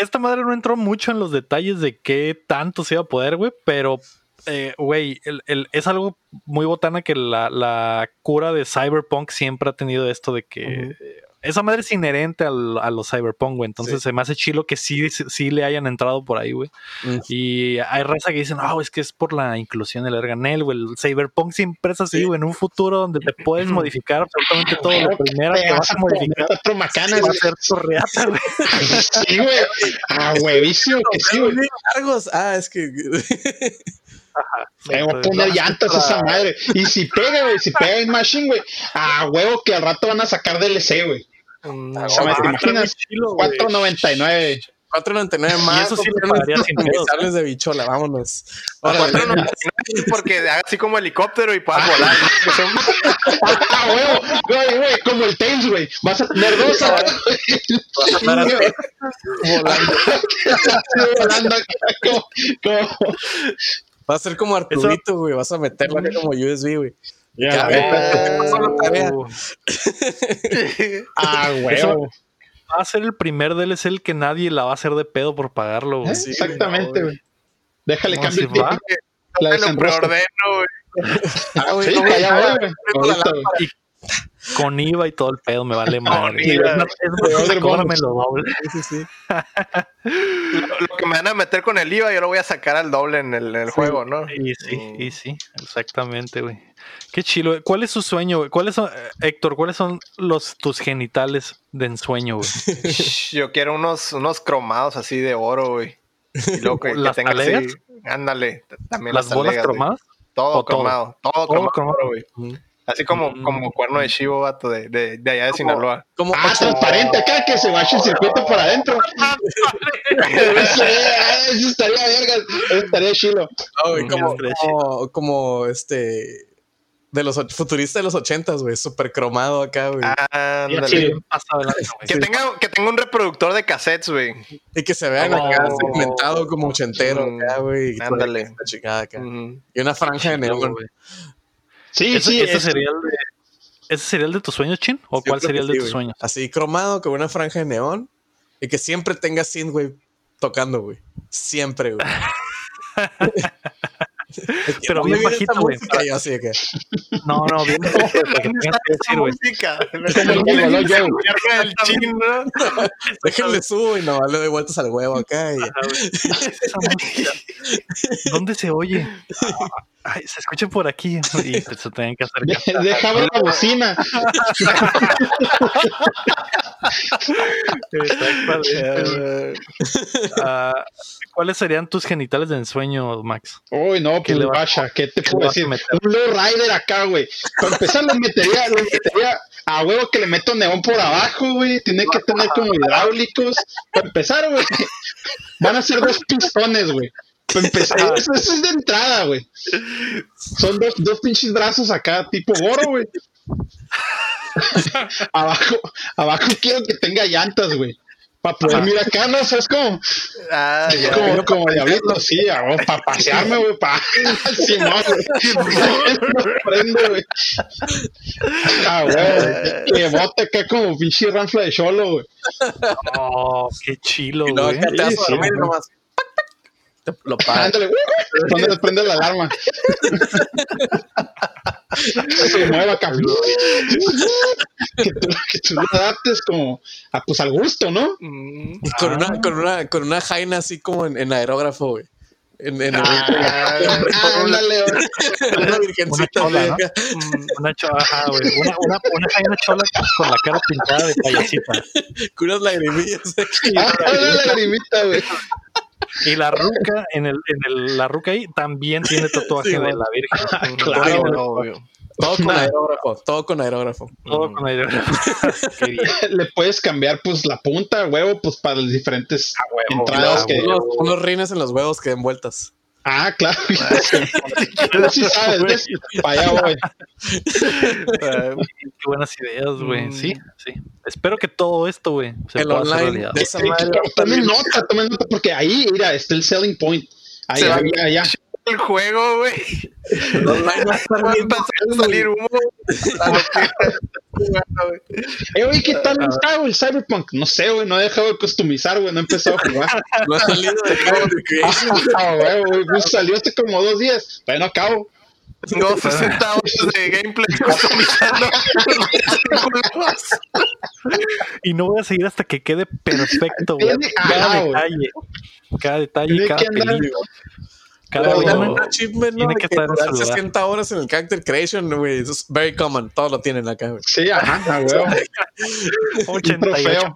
Esta madre no entró mucho en los detalles de qué tanto se iba a poder, güey, pero, eh, güey, el- el- es algo muy botana que la, la cura de Cyberpunk siempre ha tenido esto de que esa madre es inherente al- a los Cyberpunk, güey. Entonces se me hace chilo que sí, sí le hayan entrado por ahí, güey. Mm. Y hay raza que dicen, no, es que es por la inclusión del Erganel, güey. El Cyberpunk siempre es así, Sí. güey. En un futuro donde te puedes modificar absolutamente todo. Lo primero que vas a modificar Cuatro macanas, va a güey. ser tu reata, güey. Sí, güey. Ah, huevísimo que sí, güey. Largos. Ah, es que. Me voy a poner llantas a esa madre. Y si pega, güey, si pega en Machine, güey, a huevo que al rato van a sacar DLC, güey. Mm, O sea, ¿me te imaginas? 4.99. 4.99 más. eso sí lo pagaría sin pedos. de bichola, vámonos. A Órale. 4.99 porque haga así como helicóptero y puedas volar. Que son- A huevo, güey, güey, como el Tails, güey. Vas a tener dos ahora, güey. Volando. Volando acá, como- como- Va a ser como Arturito, güey. Vas a meterlo acá como USB, güey. Ya. Uh, Ah, huevo. va a ser el primer DLC el que nadie la va a hacer de pedo por pagarlo, güey. ¿Eh? Sí, Exactamente, no, güey. Déjale No, cambio si. La Te lo desenrosco. preordeno, güey. Ah, güey, Sí, no, voy, güey. Con IVA y todo el pedo, me vale madre. IVA. Es doble. Sí, sí, sí. Lo, lo que me van a meter con el IVA, yo lo voy a sacar al doble en el, en el juego, ¿no? Y sí, y sí, exactamente, güey. Qué chilo. güey. ¿Cuál es su sueño, güey? ¿Cuáles son, eh, Héctor, cuáles son los tus genitales de ensueño, güey? Yo quiero unos, unos cromados así de oro, güey. Y luego que, que ¿Las tenga así. Ándale. También ¿Las bolas cromadas? Todo ¿O todo? cromado. Todo, Todo cromado, cromado. güey. Ujú. Así como, Mm. como cuerno de chivo, vato, de, de, de allá de Sinaloa. Como, Ah, transparente acá, que se bache el circuito por adentro. Eso, eh, eso estaría verga. Eso estaría chilo. Ah, güey, como, como, como, este de los futuristas de los ochentas, güey, súper cromado acá, güey. Ándale. Que tenga, que tenga un reproductor de cassettes, güey. y que se vean Oh. acá segmentado como ochentero güey. ándale. Y una franja de neón. güey. Sí, ¿Ese, sí. ese es- sería el de, ¿Ese sería el de tus sueños, Chin? ¿O Yo cuál sería el de sí, tus güey. sueños? Así cromado con una franja de neón y que siempre tenga synth, güey, tocando, güey. Siempre, güey. Pero ¿Dónde bien bajito, güey. que, No, no, bien bajito, déjenle subo y no le doy vueltas al huevo acá. Y, Ajá, güey. ¿Qué es esa música? ¿Dónde se oye? Ay, se escucha por aquí. Y se tienen que acercar. Dejaba la bocina. Ah, ¿Cuáles serían tus genitales de ensueño, Max? Uy, no, ¿Qué pues le va- vaya, ¿qué te qué puedo le decir? Un low rider acá, güey. Para empezar, lo metería, lo metería a huevo que le meto neón por abajo, güey. Tiene que tener como hidráulicos. Para empezar, güey, van a ser dos pistones, güey. Para empezar, eso, eso es de entrada, güey. Son dos, dos pinches brazos acá, tipo goro, güey. abajo, abajo quiero que tenga llantas, güey. Para poder mirar acá, ¿no? ¿Sabes cómo? Ah, ya. Como, como diablito, sí, para pasearme, güey, para Simón, güey. No prende, güey. Ah, güey. Que bote acá como pinche ranfla de cholo, güey. Oh, qué chilo, y no, güey. acá te vas a dormir güey. nomás. Te lo pagas. Ándale, güey. Cuando le prende la alarma. Que se mueva acá. Que tú, que tú lo adaptes como a, pues, al gusto, ¿no? Mm. Y con, una, con, una, con una jaina así como en, en aerógrafo, güey. En, en Ah, Ándale, güey. una virgencita Una chola, ¿no? acá. Una chola, ajá, güey. Una, una, una jaina chola con la cara pintada de payasita. con unas lagrimillas. Ah, una lagrimita, güey. Y la ruca, en el, en el, la ruca ahí también tiene tatuaje Sí, de la Virgen. Claro, güey. obvio. Todo con Nah. aerógrafo, todo con aerógrafo. Todo con aerógrafo. Le puedes cambiar, pues, la punta, huevo, pues, para las diferentes huevo, entradas ah, que... Unos, unos rines en los huevos que den vueltas. Ah, claro. Tú sí sabes, ¿ves? Para allá voy. Ah, Qué buenas ideas, güey. Mm. Sí, sí. Espero que todo esto, güey, se El pueda hacer online realidad. Tomen nota, tomen nota, porque ahí, mira, está el selling point. Ahí, ahí, allá. El juego, güey. El online va a a salir humo. A lo que- güey. Eh, oye, ¿qué tal está, güey, el Cyberpunk? No sé, güey, no he dejado de customizar, güey, no he empezado a jugar. No ha salido de Creation. Ah, güey, güey, pues salió hace como dos días, pero no acabo. Tengo 60 horas de gameplay customizando. Y no voy a seguir hasta que quede perfecto, güey. Cada güey. detalle. Cada detalle, cada película. Cada Pero Bueno, dan una. un achievement, ¿no? tiene que estar en durar su lugar. 60 horas en el Character Creation, güey. Eso es very common. Todos lo tienen acá, güey. Sí, ajá, ah, güey. 88%.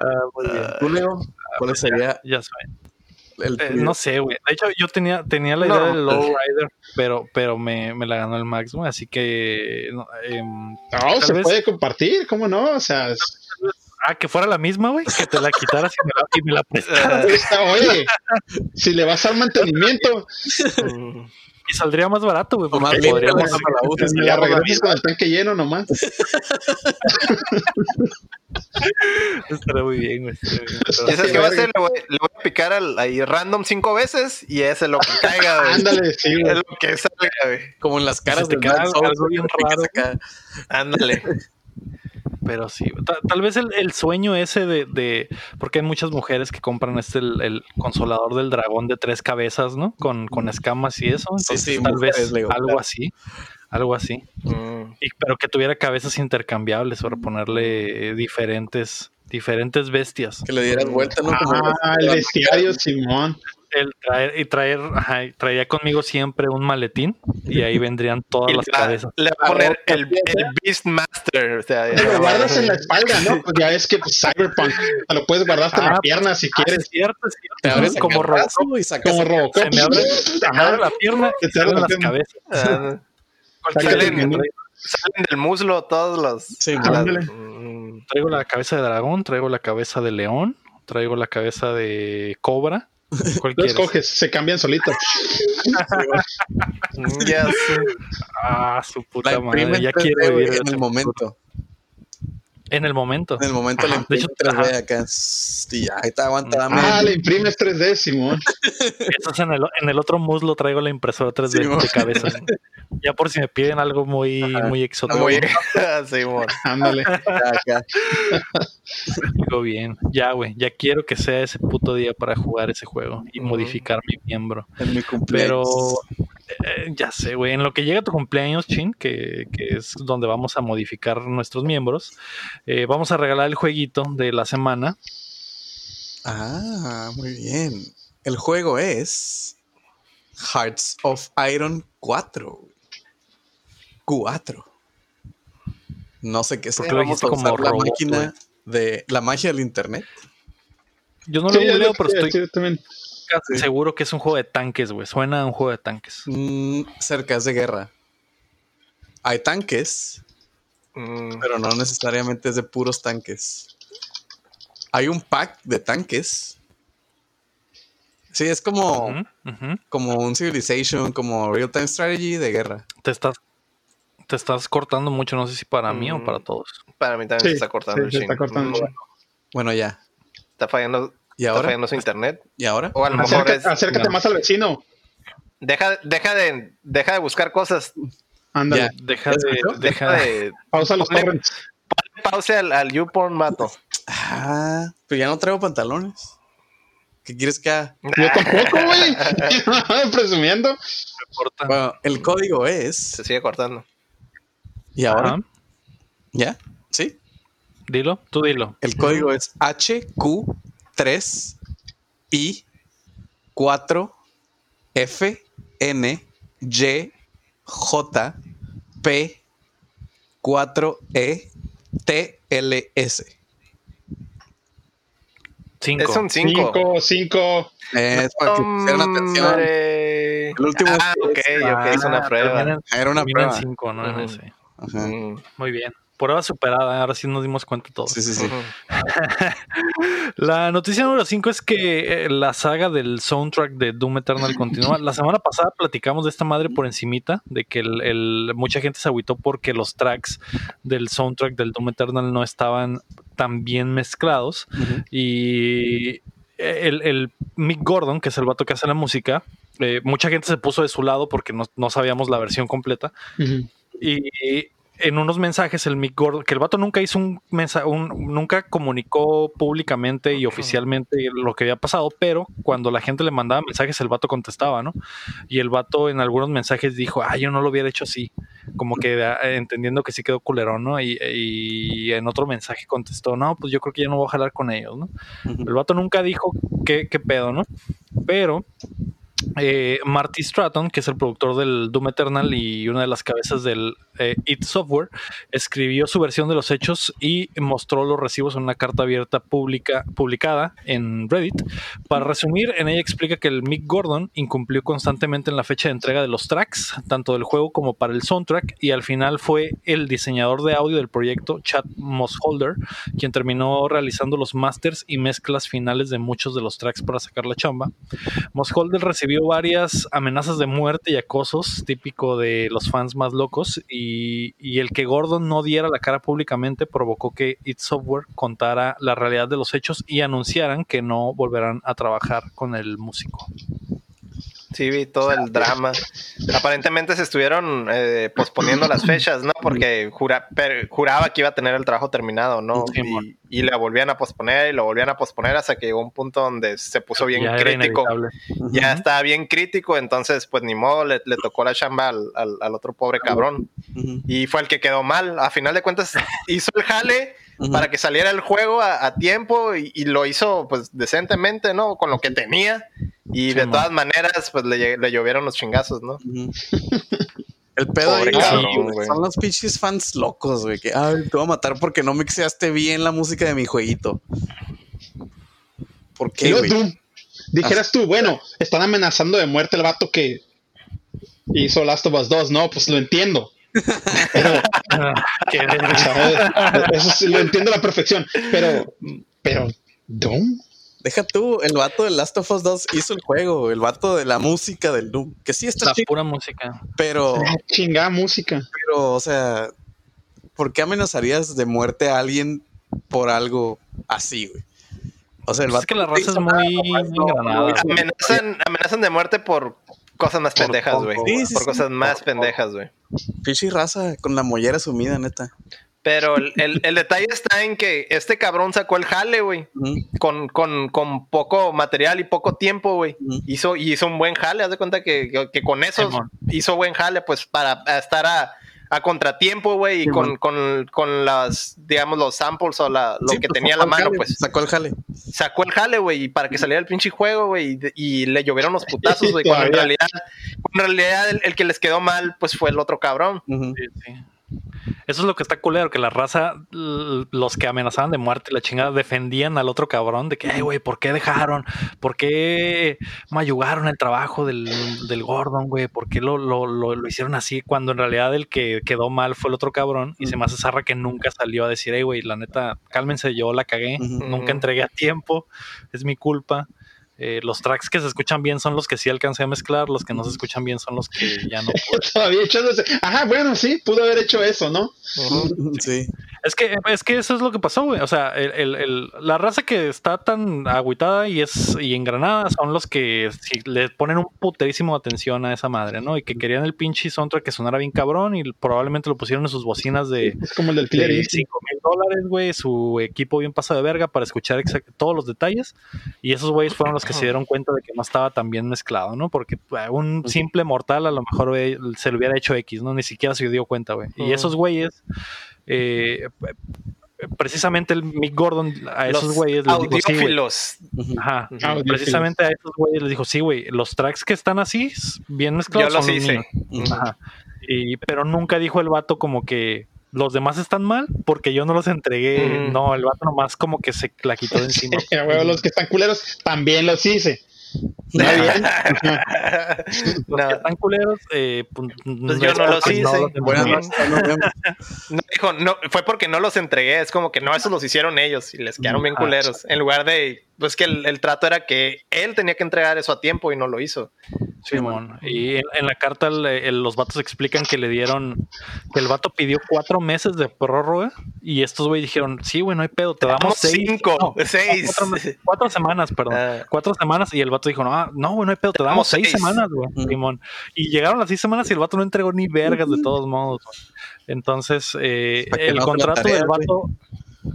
Ah, muy bien. ¿Tú, Leo? ¿Cuál sería Ya soy. el Eh, no sé, güey. De hecho, yo tenía, tenía la idea No. del Lowrider, pero, pero me, me la ganó el Max, güey. Así que. no, em, No, se vez- puede compartir, ¿cómo no? O sea, es- ah, que fuera la misma, güey. Que te la quitaras y me la, y me la prestaras. está, oye, si le vas al mantenimiento, Y saldría más barato, güey. Límpiala podríamos. cuando la la regresas con el tanque lleno nomás. Estaría muy bien, güey. estaría bien. Pero- ¿Y sabes qué va a hacer? Le voy, le voy a picar al, ahí random cinco veces y ese es lo que caiga, güey. Ándale, sí, Es güey. lo que salga, güey. Como en las caras te de algo bien raro. acá. Ándale. Pero sí, ta- tal, vez el, el sueño ese de, de- porque hay muchas mujeres que compran este el, el consolador del dragón de tres cabezas, ¿no? Con, con escamas y eso. Entonces, sí, tal vez algo claro. así. algo así. Mm. Y- pero que tuviera cabezas intercambiables para ponerle diferentes, diferentes bestias. Que le dieras vuelta, ¿no? Como Ah, el bestiario, Simón. El traer, y traer, ajá, traía conmigo siempre un maletín y ahí vendrían todas Y las cabezas. Le va a poner el, el Beastmaster. O sea, ya Te lo guardas en la espalda, ¿no? Pues ya es que pues, Cyberpunk. Te lo puedes guardar hasta en Ah, la pierna si Ah, quieres. es cierto, es cierto. te abres como Robocop. brazo y sacas. Como Robocop. Se me abre, se me abre la pierna y Se te se abre abren la las pierna. cabezas. Ah, Salen- del muslo todos los. Sí, las-. Mm. Traigo la cabeza de dragón, traigo la cabeza de león, traigo la cabeza de cobra. ¿Cuál Lo quieres? escoges, se cambian solitos. Ya sé. Ah, su La puta madre. imprime Ya en 3D, quiero vivir en el momento. En el momento. En el momento Ajá, la de imprime hecho, en 3D ajá. acá. Ya, ahí te aguanta, dame. Ah, le imprimes 3D, Simón. Eso es en el, en el otro muslo traigo la impresora 3D Sí, mo. de cabeza. ya por si me piden algo muy, muy exótico. Muy sí, mon. Ándale. acá. Digo bien. Ya, güey. Ya quiero que sea ese puto día para jugar ese juego y modificar mi miembro. En mi cumpleaños. Pero eh, ya sé, güey. En lo que llega tu cumpleaños, Chin, que, que es donde vamos a modificar nuestros miembros, eh, vamos a regalar el jueguito de la semana. Ah, muy bien. El juego es Hearts of Iron 4. güey. 4. No sé qué ¿Por sea. qué lo Vamos a dijiste como usar la robot, máquina de la magia del internet. Yo no Sí, lo es que pero estoy también. Seguro que es un juego de tanques, güey. Suena a un juego de tanques. Mm, cerca es de guerra. Hay tanques, Mm. pero no necesariamente es de puros tanques. Hay un pack de tanques. Sí, es como, como un Civilization, como Real Time Strategy de guerra. Te estás, te estás cortando mucho, no sé si para mí o Mm. para todos. Para mí también Sí, se está cortando sí, el se está cortando. Bueno, ya. Está fallando, ¿Y está ahora? fallando su internet. ¿Y ahora? O a lo mejor Acércate, es. acércate no. más al vecino. Deja, deja, de, deja de buscar cosas. Ándale. Deja ¿Ya de, deja de. Pausa los torrents. Pause al, al YouPorn, mato. Ah, pero ya no traigo pantalones. ¿Qué quieres que haga? Yo tampoco, güey. Presumiendo. Bueno, el código es. Se sigue cortando. ¿Y ahora? ¿Ya? ¿Sí? Dilo, tú dilo. El código es HQ3 I 4 F N Y J P 4 E T L S. Cinco. Es un 5. Cinco, cinco. Es para que pusieran atención. El último Ah, es- ok, ok, es una Ah, prueba. Era una prueba. cinco, ¿no? En Ujú. ese. Ajá. Mm, Muy bien. Prueba superada, ahora sí nos dimos cuenta todos. Sí, sí, sí. La noticia número 5 es que eh, la saga del soundtrack de Doom Eternal continúa. La semana pasada platicamos de esta madre por encimita, de que el, el- mucha gente se agüitó porque los tracks del soundtrack del Doom Eternal no estaban tan bien mezclados. Y el, el Mick Gordon, que es el vato que hace la música, eh, mucha gente se puso de su lado porque no, no sabíamos la versión completa. Y en unos mensajes, el Mick Gordon, que el vato nunca hizo un mensaje, nunca comunicó públicamente y oficialmente lo que había pasado, pero cuando la gente le mandaba mensajes, el vato contestaba, ¿no? Y el vato en algunos mensajes dijo, ah, yo no lo hubiera hecho así, como que ah, entendiendo que sí quedó culerón, ¿no? Y, y en otro mensaje contestó, no, pues yo creo que ya no voy a jalar con ellos, ¿no? El vato nunca dijo qué, qué pedo, ¿no? Pero eh, Marty Stratton, que es el productor del Doom Eternal y una de las cabezas del eh, It Software, escribió su versión de los hechos y mostró los recibos en una carta abierta pública, publicada en Reddit. Para resumir, en ella explica que el Mick Gordon incumplió constantemente en la fecha de entrega de los tracks, tanto del juego como para el soundtrack, y al final fue el diseñador de audio del proyecto, Chad Mossholder, quien terminó realizando los masters y mezclas finales de muchos de los tracks para sacar la chamba. Mossholder recibió varias amenazas de muerte y acosos, típico de los fans más locos, y, y el que Gordon no diera la cara públicamente provocó que It Software contara la realidad de los hechos y anunciaran que no volverán a trabajar con el músico. Sí, vi todo el drama. Aparentemente se estuvieron eh, posponiendo las fechas, ¿no? Porque jura- per- juraba que iba a tener el trabajo terminado, ¿no? Sí, y, y le volvían a posponer y lo volvían a posponer hasta que llegó un punto donde se puso bien Ya crítico. Ya estaba bien crítico, entonces pues ni modo, le, le tocó la chamba al, al- al otro pobre cabrón. Y fue el que quedó mal. A final de cuentas hizo el jale Para que saliera el juego a, a tiempo y, y lo hizo pues decentemente, ¿no? Con lo que tenía. Y Sí, de todas maneras pues le, le llovieron los chingazos, ¿no? El pedo Pobre ahí cabrón, sí, güey, güey. son los pinches fans locos, güey, que ay, te voy a matar porque no mixeaste bien la música de mi jueguito. ¿Por qué, luego güey? tú, dijeras tú, bueno, están amenazando de muerte el vato que hizo Last of Us 2, no, pues lo entiendo. Eso sí lo entiendo a la perfección, pero, pero, Doom, Deja tú, el vato de Last of Us 2 hizo el juego, el vato de la música del Doom, que sí está la pura música. pero, chingada música. pero, o sea, ¿por qué amenazarías de muerte a alguien por algo así, güey? O sea, el Pues vato es que la raza es muy amenazan de muerte por cosas más pendejas, güey. Sí, sí, por sí. cosas más Por pendejas, güey. Pinche raza con la mollera sumida, neta. Pero el, el- el detalle está en que este cabrón sacó el jale, güey. Con, con, con poco material y poco tiempo, güey. Ujú. Hizo, y hizo un buen jale. Haz de cuenta que, que- que con eso hizo buen jale, pues para estar a, a contratiempo, güey. Y con, con, con las, digamos, los samples o la, lo Sí, que pues, tenía a la mano, jale, pues. Sacó el jale. Sacó el jale, güey, y para que saliera el pinche juego, güey. Y, y le llovieron los putazos, güey. Cuando en realidad, en realidad el, el que les quedó mal, pues fue el otro cabrón. Sí. Eso es lo que está culero, que la raza, los que amenazaban de muerte y la chingada, defendían al otro cabrón de que, ay, güey, ¿por qué dejaron? ¿Por qué mayugaron el trabajo del, del Gordon, güey? ¿Por qué lo, lo, lo, lo hicieron así? Cuando en realidad el que quedó mal fue el otro cabrón y se me hace zarra que nunca salió a decir, hey, güey, la neta, cálmense, yo la cagué, nunca entregué a tiempo, es mi culpa. Eh, los tracks que se escuchan bien son los que sí alcancé a mezclar, los que no se escuchan bien son los que ya no. Todavía echándose. Ajá, bueno, sí, pudo haber hecho eso, ¿no? Sí. Es que, es que eso es lo que pasó, güey. O sea, el, el- el- la raza que está tan agüitada y es y engranada son los que si le ponen un puterísimo atención a esa madre, ¿no? Y que querían el pinche soundtrack que sonara bien cabrón y probablemente lo pusieron en sus bocinas de, Es como el del de Instinct. 5 mil dólares, güey. Su equipo bien pasado de verga para escuchar todos los detalles. Y esos güeyes fueron los que se dieron cuenta de que no estaba tan bien mezclado, ¿no? Porque eh, un simple mortal a lo mejor se le hubiera hecho X, ¿no? Ni siquiera se dio cuenta, güey. Y esos güeyes, eh, precisamente el Mick Gordon a esos güeyes les dijo, sí, güey. Ajá. Precisamente a esos güeyes les dijo, sí, güey, los tracks que están así, bien mezclados, Yo los son hice. míos". Ujú. Ajá. Y, pero nunca dijo el vato como que los demás están mal porque yo no los entregué. No, el vato nomás como que se la quitó de encima. Los que están culeros también los hice. Está bien. Ajá. Los No, que están culeros, eh, pues, Pues yo no los hice. Buenas noches, no, dijo, no, fue porque no los entregué. Es como que no, esos los hicieron ellos y les quedaron bien Ah, culeros. En lugar de, pues que el, el trato era que él tenía que entregar eso a tiempo y no lo hizo. Simón. Y en, en la carta el- el- los vatos explican que le dieron, que el vato pidió cuatro meses de prórroga y estos güey dijeron, sí, güey, no hay pedo, te damos Damos seis. cinco, no, seis. Cuatro semanas, perdón. Ah. Cuatro semanas y el vato dijo, no, ah, no, güey, no hay pedo, te Te damos seis, seis. semanas, güey, Mm. Simón. Y llegaron las seis semanas y el vato no entregó ni vergas de todos modos. güey. Entonces, eh, el no contrato tarea, del vato,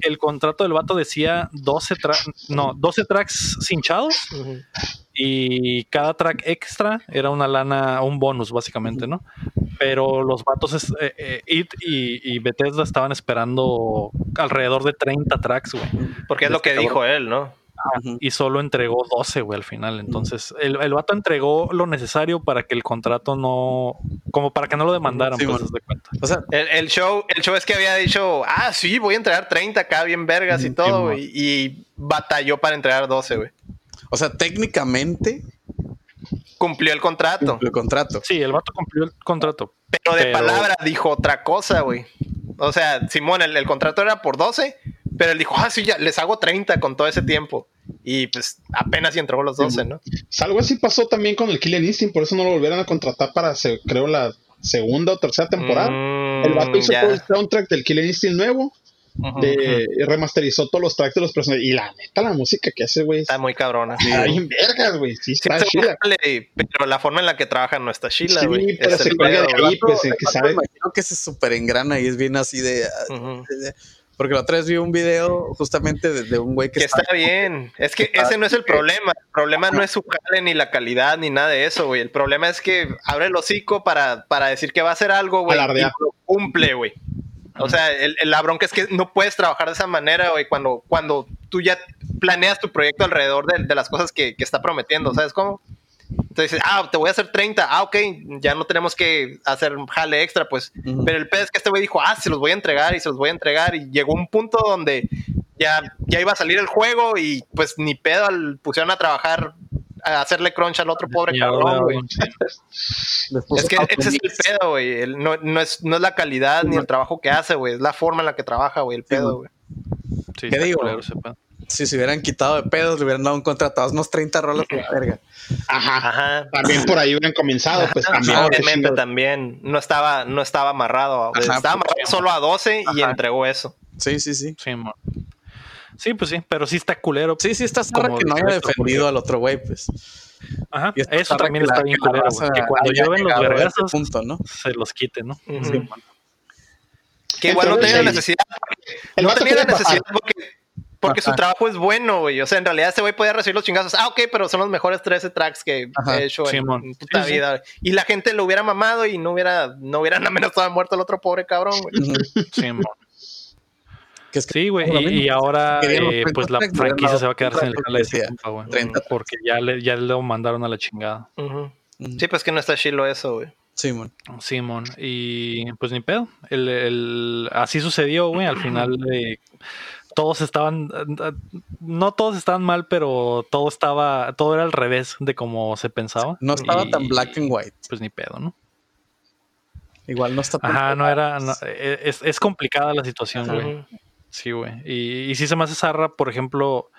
el contrato del vato decía 12 tracks, no, 12 tracks cinchados y cada track extra era una lana, un bonus básicamente, ¿no? Pero los vatos, es- eh, eh, It y, y Bethesda estaban esperando alrededor de 30 tracks, güey. Porque es lo que dijo él, ¿no? Y solo entregó 12, güey, al final. Entonces, el, el vato entregó lo necesario para que el contrato no, como para que no lo demandaran, Sí, pues, bueno. de cuenta. O sea, El, el show, el show es que había dicho, ah, sí, voy a entregar 30 acá, bien vergas y Mm, todo, güey. Y batalló para entregar 12, güey. o sea, técnicamente Cumplió el contrato. el contrato. Sí, el vato cumplió el contrato. Pero de Pero- palabra dijo otra cosa, güey. O sea, Simón, el, el contrato era por 12, pero él dijo, ah, sí, ya les hago 30 con todo ese tiempo. Y pues apenas y entregó los 12, ¿no? Pues algo así pasó también con el Killer Instinct, por eso no lo volvieron a contratar para, se- creo, la segunda o tercera temporada. Mm, el vato hizo ya. todo el soundtrack del Killer Instinct nuevo de- remasterizó todos los tracks de los personajes. Y la neta, la música que hace, güey, Está muy cabrona. está bien vergas, güey. Sí, Sí, está está chila. pero la forma en la que trabajan no está chila, Sí, güey. pero Es se el cuelga de ahí, pues, el que sabe. me imagino que se super engrana y es bien así de. Ujú. Porque la otra vez vi un video justamente de, de un güey que, Que está bien. Es que ese no es el problema. El problema no es su jale, ni la calidad, ni nada de eso, güey. El problema es que abre el hocico para, para decir que va a hacer algo, güey. Y lo cumple, güey. O sea, el, el- la bronca es que no puedes trabajar de esa manera, güey, cuando, cuando tú ya planeas tu proyecto alrededor de, de las cosas que, que está prometiendo, ¿sabes cómo? Entonces dices, ah, te voy a hacer 30, ah, ok, ya no tenemos que hacer jale extra, pues. Pero el pedo es que este güey dijo, ah, se los voy a entregar y se los voy a entregar. Y llegó un punto donde ya, ya iba a salir el juego y pues ni pedo al, pusieron a trabajar, a hacerle crunch al otro pobre cabrón, güey. Es que ese es el pedo, güey. No, no, es, no es la calidad ni el trabajo que hace, güey. Es la forma en la que trabaja, güey, el pedo, güey. sí, ¿Qué digo? culero. Si se hubieran quitado de pedos, le hubieran dado un contrato a unos 30 rolas a la verga. Ajá. Ajá. También por ahí hubieran comenzado, pues también. Obviamente chido. también no estaba, no estaba amarrado. Ajá, estaba pues, amarrado solo a 12 y Ajá. entregó eso. Sí, sí, sí. Sí, mo. Sí, pues sí, pero sí está culero. Sí, sí, está zarra Como que no haya defendido al otro güey, pues. Ajá, Y eso también está bien culero, güey, que cuando haya llueven los ese vergazos punto, ¿no? se los quiten, ¿no? Ujú. Sí, mo. Que igual no tenía necesidad. El no tenía necesidad bajar. Porque, su trabajo es bueno, güey. O sea, en realidad ese güey podía recibir los chingazos. Ah, ok, pero son los mejores 13 tracks que Ajá. he hecho en, en puta Sí, sí. vida. Y la gente lo hubiera mamado y no hubiera, no hubieran amenazado a muerto al otro pobre cabrón, güey. Que es que Sí, güey, y, ahora eh, 30 pues la franquicia se va a quedar sin el jale de compa, güey. 30 Porque ya le, ya lo mandaron a la chingada. Sí, pues que no está chilo eso, güey. Simón. Simón, y pues ni pedo. El, el- así sucedió, güey. Al final eh, todos estaban, no todos estaban mal, pero todo estaba, todo era al revés de como se pensaba. No estaba Y, tan black and white. Pues ni pedo, ¿no? Igual no está tan Ajá, no era, no, eh, es, es complicada la situación, güey. Sí, güey. Y, y sí se me hace zarra, por ejemplo,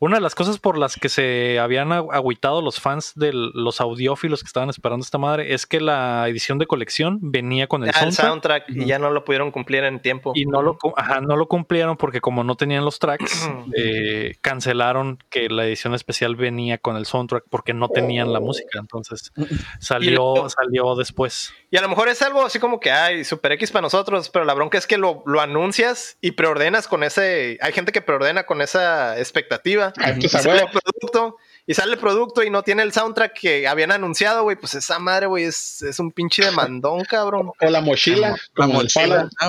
una de las cosas por las que se habían agüitado los fans de los audiófilos que estaban esperando esta madre es que la edición de colección venía con el Ah, el soundtrack. y ya no lo pudieron cumplir en tiempo. Y no lo, ajá, no lo cumplieron porque como no tenían los tracks, eh, cancelaron que la edición especial venía con el soundtrack porque no tenían la música. Entonces salió, salió después. Y a lo mejor es algo así como que hay Super X para nosotros, pero la bronca es que lo, lo anuncias y preordenas con ese. Hay gente que preordena con esa expectativa. Ah, Y pues, a sale el producto, y sale el producto y no tiene el soundtrack que habían anunciado, güey. Pues esa madre, güey, es, es un pinche demandón, cabrón. O la mochila, La como el mochila, Fallout. ah.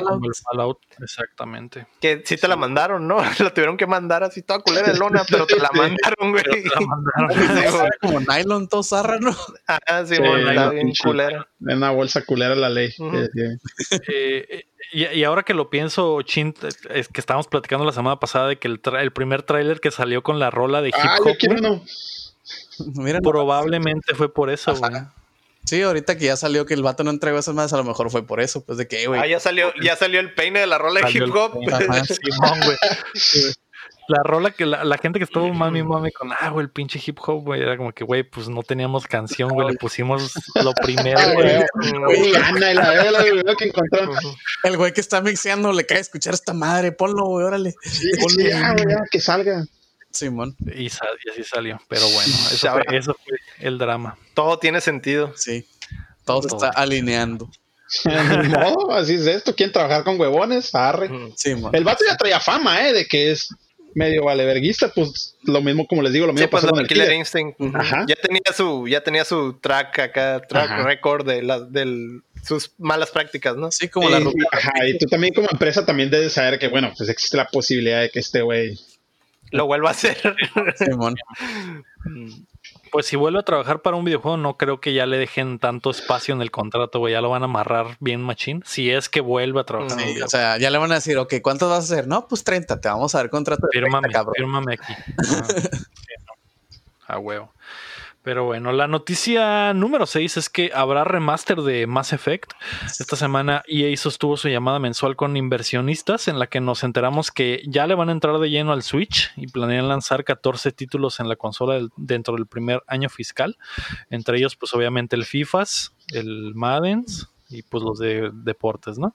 Como el Fallout, exactamente. Que sí te la mandaron, ¿no? La tuvieron que mandar así toda culera de lona, pero te la mandaron, güey. La mandaron. Sí, güey. Como nylon todo zarra, ¿no? Ah, sí, Sí, güey, está no, bien culera. En una bolsa culera la ley. Eh, y, y ahora que lo pienso, Chin, es que estábamos platicando la semana pasada de que el, tra- el primer tráiler que salió con la rola de hip Ah, hop yo quiero uno. Mira, probablemente fue por eso, Ajá. güey. Sí, ahorita que ya salió que el vato no entregó esas más, a lo mejor fue por eso, pues de que, güey. Ah, ya salió, ya salió el peine de la rola de hip hop. güey. La rola que la, la gente que estuvo mami mami con ah, güey, el pinche hip hop, güey, era como que, güey, pues no teníamos canción, güey, le pusimos lo primero, Ah, güey. güey. Ana, la la veo que encontraron. El güey que está mixeando le cae a escuchar esta madre, ponlo, güey, órale. Sí, sí, ya, güey, ya, que salga. Simón, Y, y así salió. Pero bueno, eso fue, eso fue el drama. Todo tiene sentido. sí. Todo se Todo. está alineando. Modo, así es esto. ¿Quieren trabajar con huevones? Arre. Simón. El vato ya traía fama, ¿eh? De que es medio valeverguista, pues lo mismo, como les digo, lo Sí, mismo pues pasó con el Killer Killer. Instinct. Ajá. Ya tenía su, ya tenía su track acá, track Ajá. record de las del sus malas prácticas, ¿no? Sí, como la ruta. Ajá, y tú también como empresa también debes saber que, bueno, pues existe la posibilidad de que este güey... Lo vuelvo a hacer. Simón. Pues si vuelve a trabajar para un videojuego, no creo que ya le dejen tanto espacio en el contrato, güey. Ya lo van a amarrar bien machín. Si es que vuelve a trabajar. en un Sí, o videojuego. sea, ya le van a decir, ok, ¿cuántos vas a hacer? No, pues 30, te vamos a dar contrato de 30, Fírmame, cabrón. fírmame aquí. No. A huevo. Pero bueno, la noticia número 6 es que habrá remaster de Mass Effect. Esta semana EA sostuvo su llamada mensual con inversionistas en la que nos enteramos que ya le van a entrar de lleno al Switch y planean lanzar 14 títulos en la consola dentro del primer año fiscal. Entre ellos, pues obviamente el FIFAs, el Maddens, y pues los de deportes, ¿no?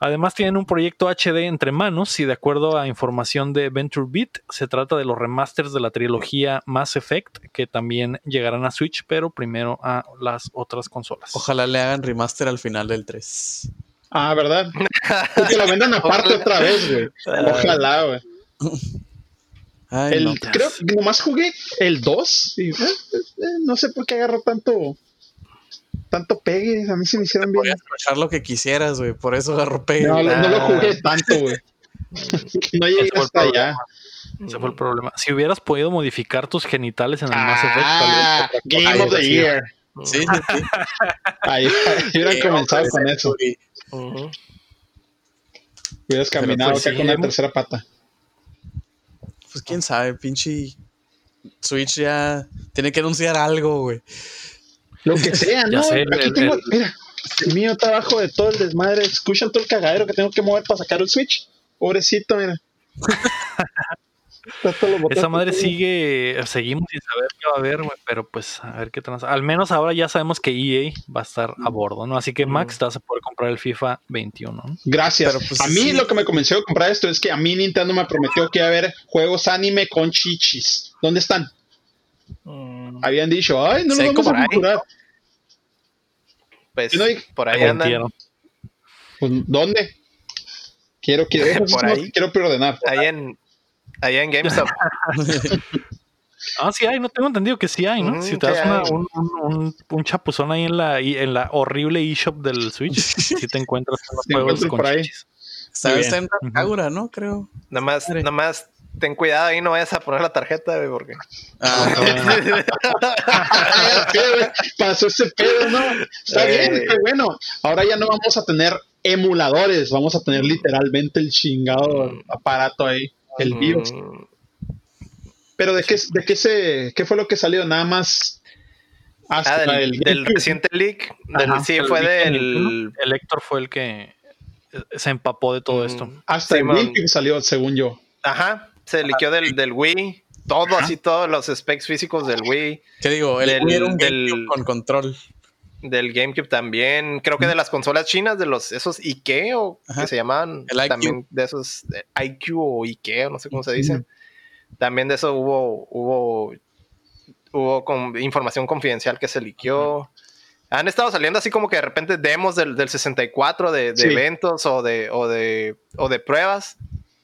Además tienen un proyecto HD entre manos y de acuerdo a información de Venture Beat, se trata de los remasters de la trilogía Mass Effect que también llegarán a Switch, pero primero a las otras consolas. Ojalá le hagan remaster al final del 3. Ah, ¿verdad? Y que lo vendan aparte otra vez, güey. Ojalá, güey. Ay, El- no. creo que nomás jugué el 2 y eh, eh, no sé por qué agarró tanto tanto pegue. A mí se me hicieron bien. Podías bajar lo que quisieras, güey. Por eso agarró pegue. No, lo- no lo Ah. jugué tanto, güey. No llegué hasta allá. Ese fue el problema. Si hubieras podido modificar tus genitales en el Mass Effect, Ah, Game hubiera of the. Year. Sí, sí, sí. Ahí, ahí hubieran Sí, comenzado con eso. güey. Ujú. Hubieras Pero caminado pues acá sí, con la hemos- tercera pata. Pues quién sabe, pinche Switch ya tiene que anunciar algo, güey. Lo que sea, ¿no? sé, Aquí el- tengo, el- mira, el mío está abajo de todo el desmadre. Escuchan todo el cagadero que tengo que mover para sacar el Switch. Pobrecito, mira. Esa madre sigue, seguimos sin saber qué va a haber, güey, pero pues a ver qué trans. Al menos ahora ya sabemos que EA va a estar a bordo, ¿no? Así que Max te vas a poder comprar el FIFA 21, ¿no? Gracias. Pero, pues, a mí sí. lo que me convenció de comprar esto es que a mí Nintendo me prometió que iba a haber juegos anime con chichis. ¿Dónde están? Mm, Habían dicho, ay, no lo vamos como a comprar. Pues no por ahí andan. Pues, ¿Dónde? Quiero, quiero, Por ahí. que quiero preordenar. Ahí en, ahí en GameStop. Ah, sí hay, no tengo entendido que sí hay, ¿no? Mm, si te das una- un, un, un- un chapuzón ahí en la, en la horrible eShop del Switch, si te encuentras con los juegos con por ahí. Está, en. Kagura, ¿no? Creo. nomás, Madre. nomás ten cuidado ahí, no vayas a poner la tarjeta, güey, porque. Ah, güey, Pasó ese pedo, ¿no? Está Eh. bien, está bueno. Ahora ya no vamos a tener emuladores, vamos a tener literalmente el chingado aparato ahí, el virus. Mm, Pero de qué, de qué se, qué fue lo que salió, nada más hasta Ah, del, el del reciente leak. Del, Ajá, sí, El fue del. 21, El Héctor fue el que eh, se empapó de todo esto. Mm, hasta el. GameCube salió, según yo. Ajá, se liqueó del, del Wii. Todo así, todos los specs físicos del Wii. ¿Qué digo? El Del- Wii era un del- GameCube con control. Del GameCube también. Creo que de las consolas chinas, de los esos Ike o Ajá. que se llamaban. El IQ. También de esos eh, IQ o Ike, o no sé cómo se dice. También de eso hubo, hubo, hubo con información confidencial que se liqueó. Han estado saliendo así como que de repente demos del, del 64 de, de Sí. eventos o de, o, de, o de pruebas.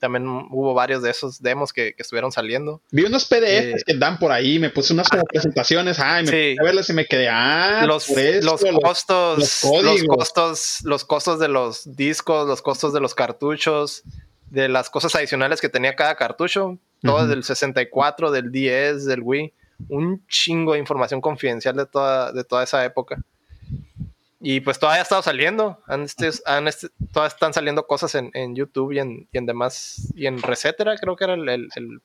También hubo varios de esos demos que, que estuvieron saliendo. Vi unos PDFs Eh. que dan por ahí, me puse unas como presentaciones, ay, me Sí. puse a verlas y me quedé, ah, los, los costos, los costos, los costos de los discos, los costos de los cartuchos, de las cosas adicionales que tenía cada cartucho, todo Ujú. del 64, del 10, del Wii, un chingo de información confidencial de toda, de toda esa época. Y pues todavía ha estado saliendo, han este- han este- todavía están saliendo cosas en, en YouTube y en, y en demás, y en Recetera creo que era el, el, el,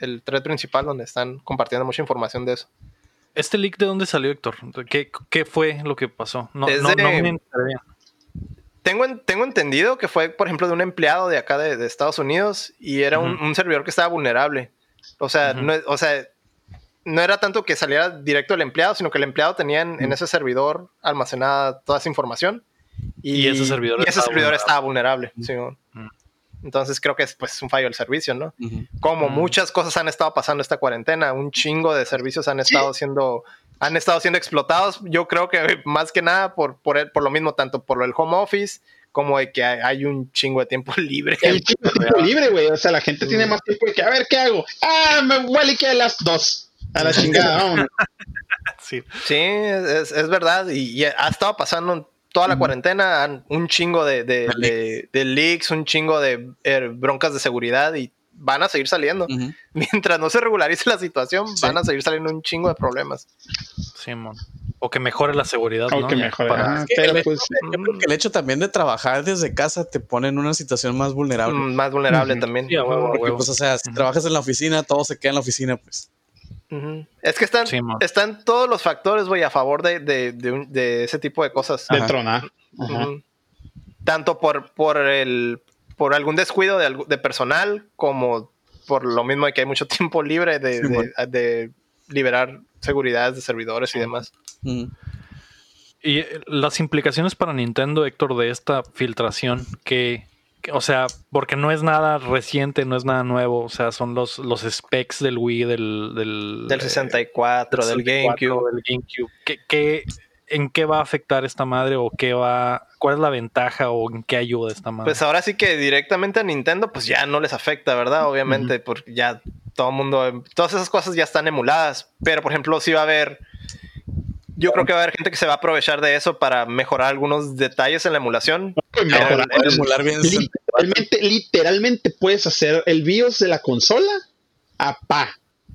el thread principal donde están compartiendo mucha información de eso. ¿Este leak de dónde salió, Héctor? ¿Qué, qué fue lo que pasó? No, no, de- no me. Tengo, en- tengo entendido que fue, por ejemplo, de un empleado de acá de, de Estados Unidos y era un, servidor que estaba vulnerable. O sea, no, o sea, no era tanto que saliera directo del empleado, sino que el empleado tenía en, en ese servidor almacenada toda esa información. Y ese servidor y ese estaba servidor vulnerable. estaba vulnerable. sí. Entonces creo que es pues, un fallo del servicio, ¿no? Como Mm. muchas cosas han estado pasando esta cuarentena, un chingo de servicios han estado siendo han estado siendo explotados. Yo creo que más que nada por, por, el- por lo mismo, tanto por el home office como de que hay, hay un chingo de tiempo libre. El tiempo tiempo libre, güey. O sea, la gente tiene más tiempo de que, a ver, ¿qué hago? Ah, me voy a liquear las dos. A la chingada, vámonos. Sí. Sí, es, es verdad. Y, y ha estado pasando toda la cuarentena han- un chingo de, de, de- de leaks, un chingo de eh, broncas de seguridad y van a seguir saliendo. Mientras no se regularice la situación, Sí. van a seguir saliendo un chingo de problemas. Simón. O que mejore la seguridad, O ¿no? que mejore. para- Es que pero el- pues, Yo creo que el hecho también de trabajar desde casa te pone en una situación más vulnerable. Mm, Más vulnerable también. Sí, huevo, Porque, huevo. pues, o sea, si trabajas en la oficina, todo se queda en la oficina, pues. Es que están, Sí, están todos los factores, güey, a favor de, de- de un- de ese tipo de cosas. de tronar. Ajá. Ujú. Tanto por, por el por algún descuido de, personal, como por lo mismo de que hay mucho tiempo libre de, Sí, de- bueno. de liberar seguridades de servidores y demás. Y eh, las implicaciones para Nintendo, Héctor, de esta filtración, que- o sea, porque no es nada reciente, no es nada nuevo, o sea, son los, los specs del Wii, del, del, Del eh, 64, del 64, GameCube. del GameCube. ¿Qué, qué- en qué va a afectar esta madre o qué va, cuál es la ventaja o en qué ayuda esta madre? Pues ahora sí que directamente a Nintendo, pues ya no les afecta, ¿verdad? Obviamente, porque ya todo el mundo, todas esas cosas ya están emuladas. Pero, por ejemplo, sí va a haber. Yo creo que va a haber gente que se va a aprovechar de eso para mejorar algunos detalles en la emulación. Mejorar. el- el- emular bien literalmente, literalmente puedes hacer el BIOS de la consola a pa.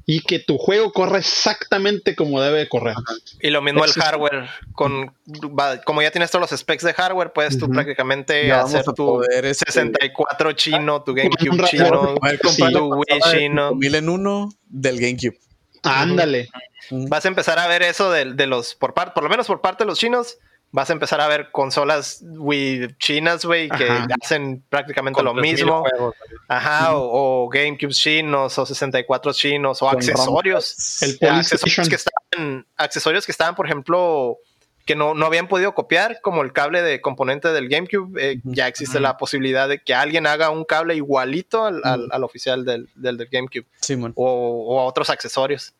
Y que tu juego corra exactamente como debe de correr. Y lo mismo el hardware. Con, va- como ya tienes todos los specs de hardware, puedes tú Ujú. prácticamente Ya vamos hacer tu poder, este, 64 chino, tu GameCube chino, tu Wii chino. 5000 en uno del GameCube. Ándale. Vas a empezar a ver eso de, de los, por parte, por lo menos por parte de los chinos, vas a empezar a ver consolas Wii chinas, güey, que Ajá. hacen prácticamente Con lo 3000 mismo. juegos. Ajá, o, o GameCube chinos, o 64 chinos, o Con accesorios. El accesorios que estaban, accesorios que estaban, por ejemplo, que no, no habían podido copiar, como el cable de componente del GameCube, eh, ya existe la posibilidad de que alguien haga un cable igualito al, al- al oficial del, del, del GameCube Simón. o, o a otros accesorios.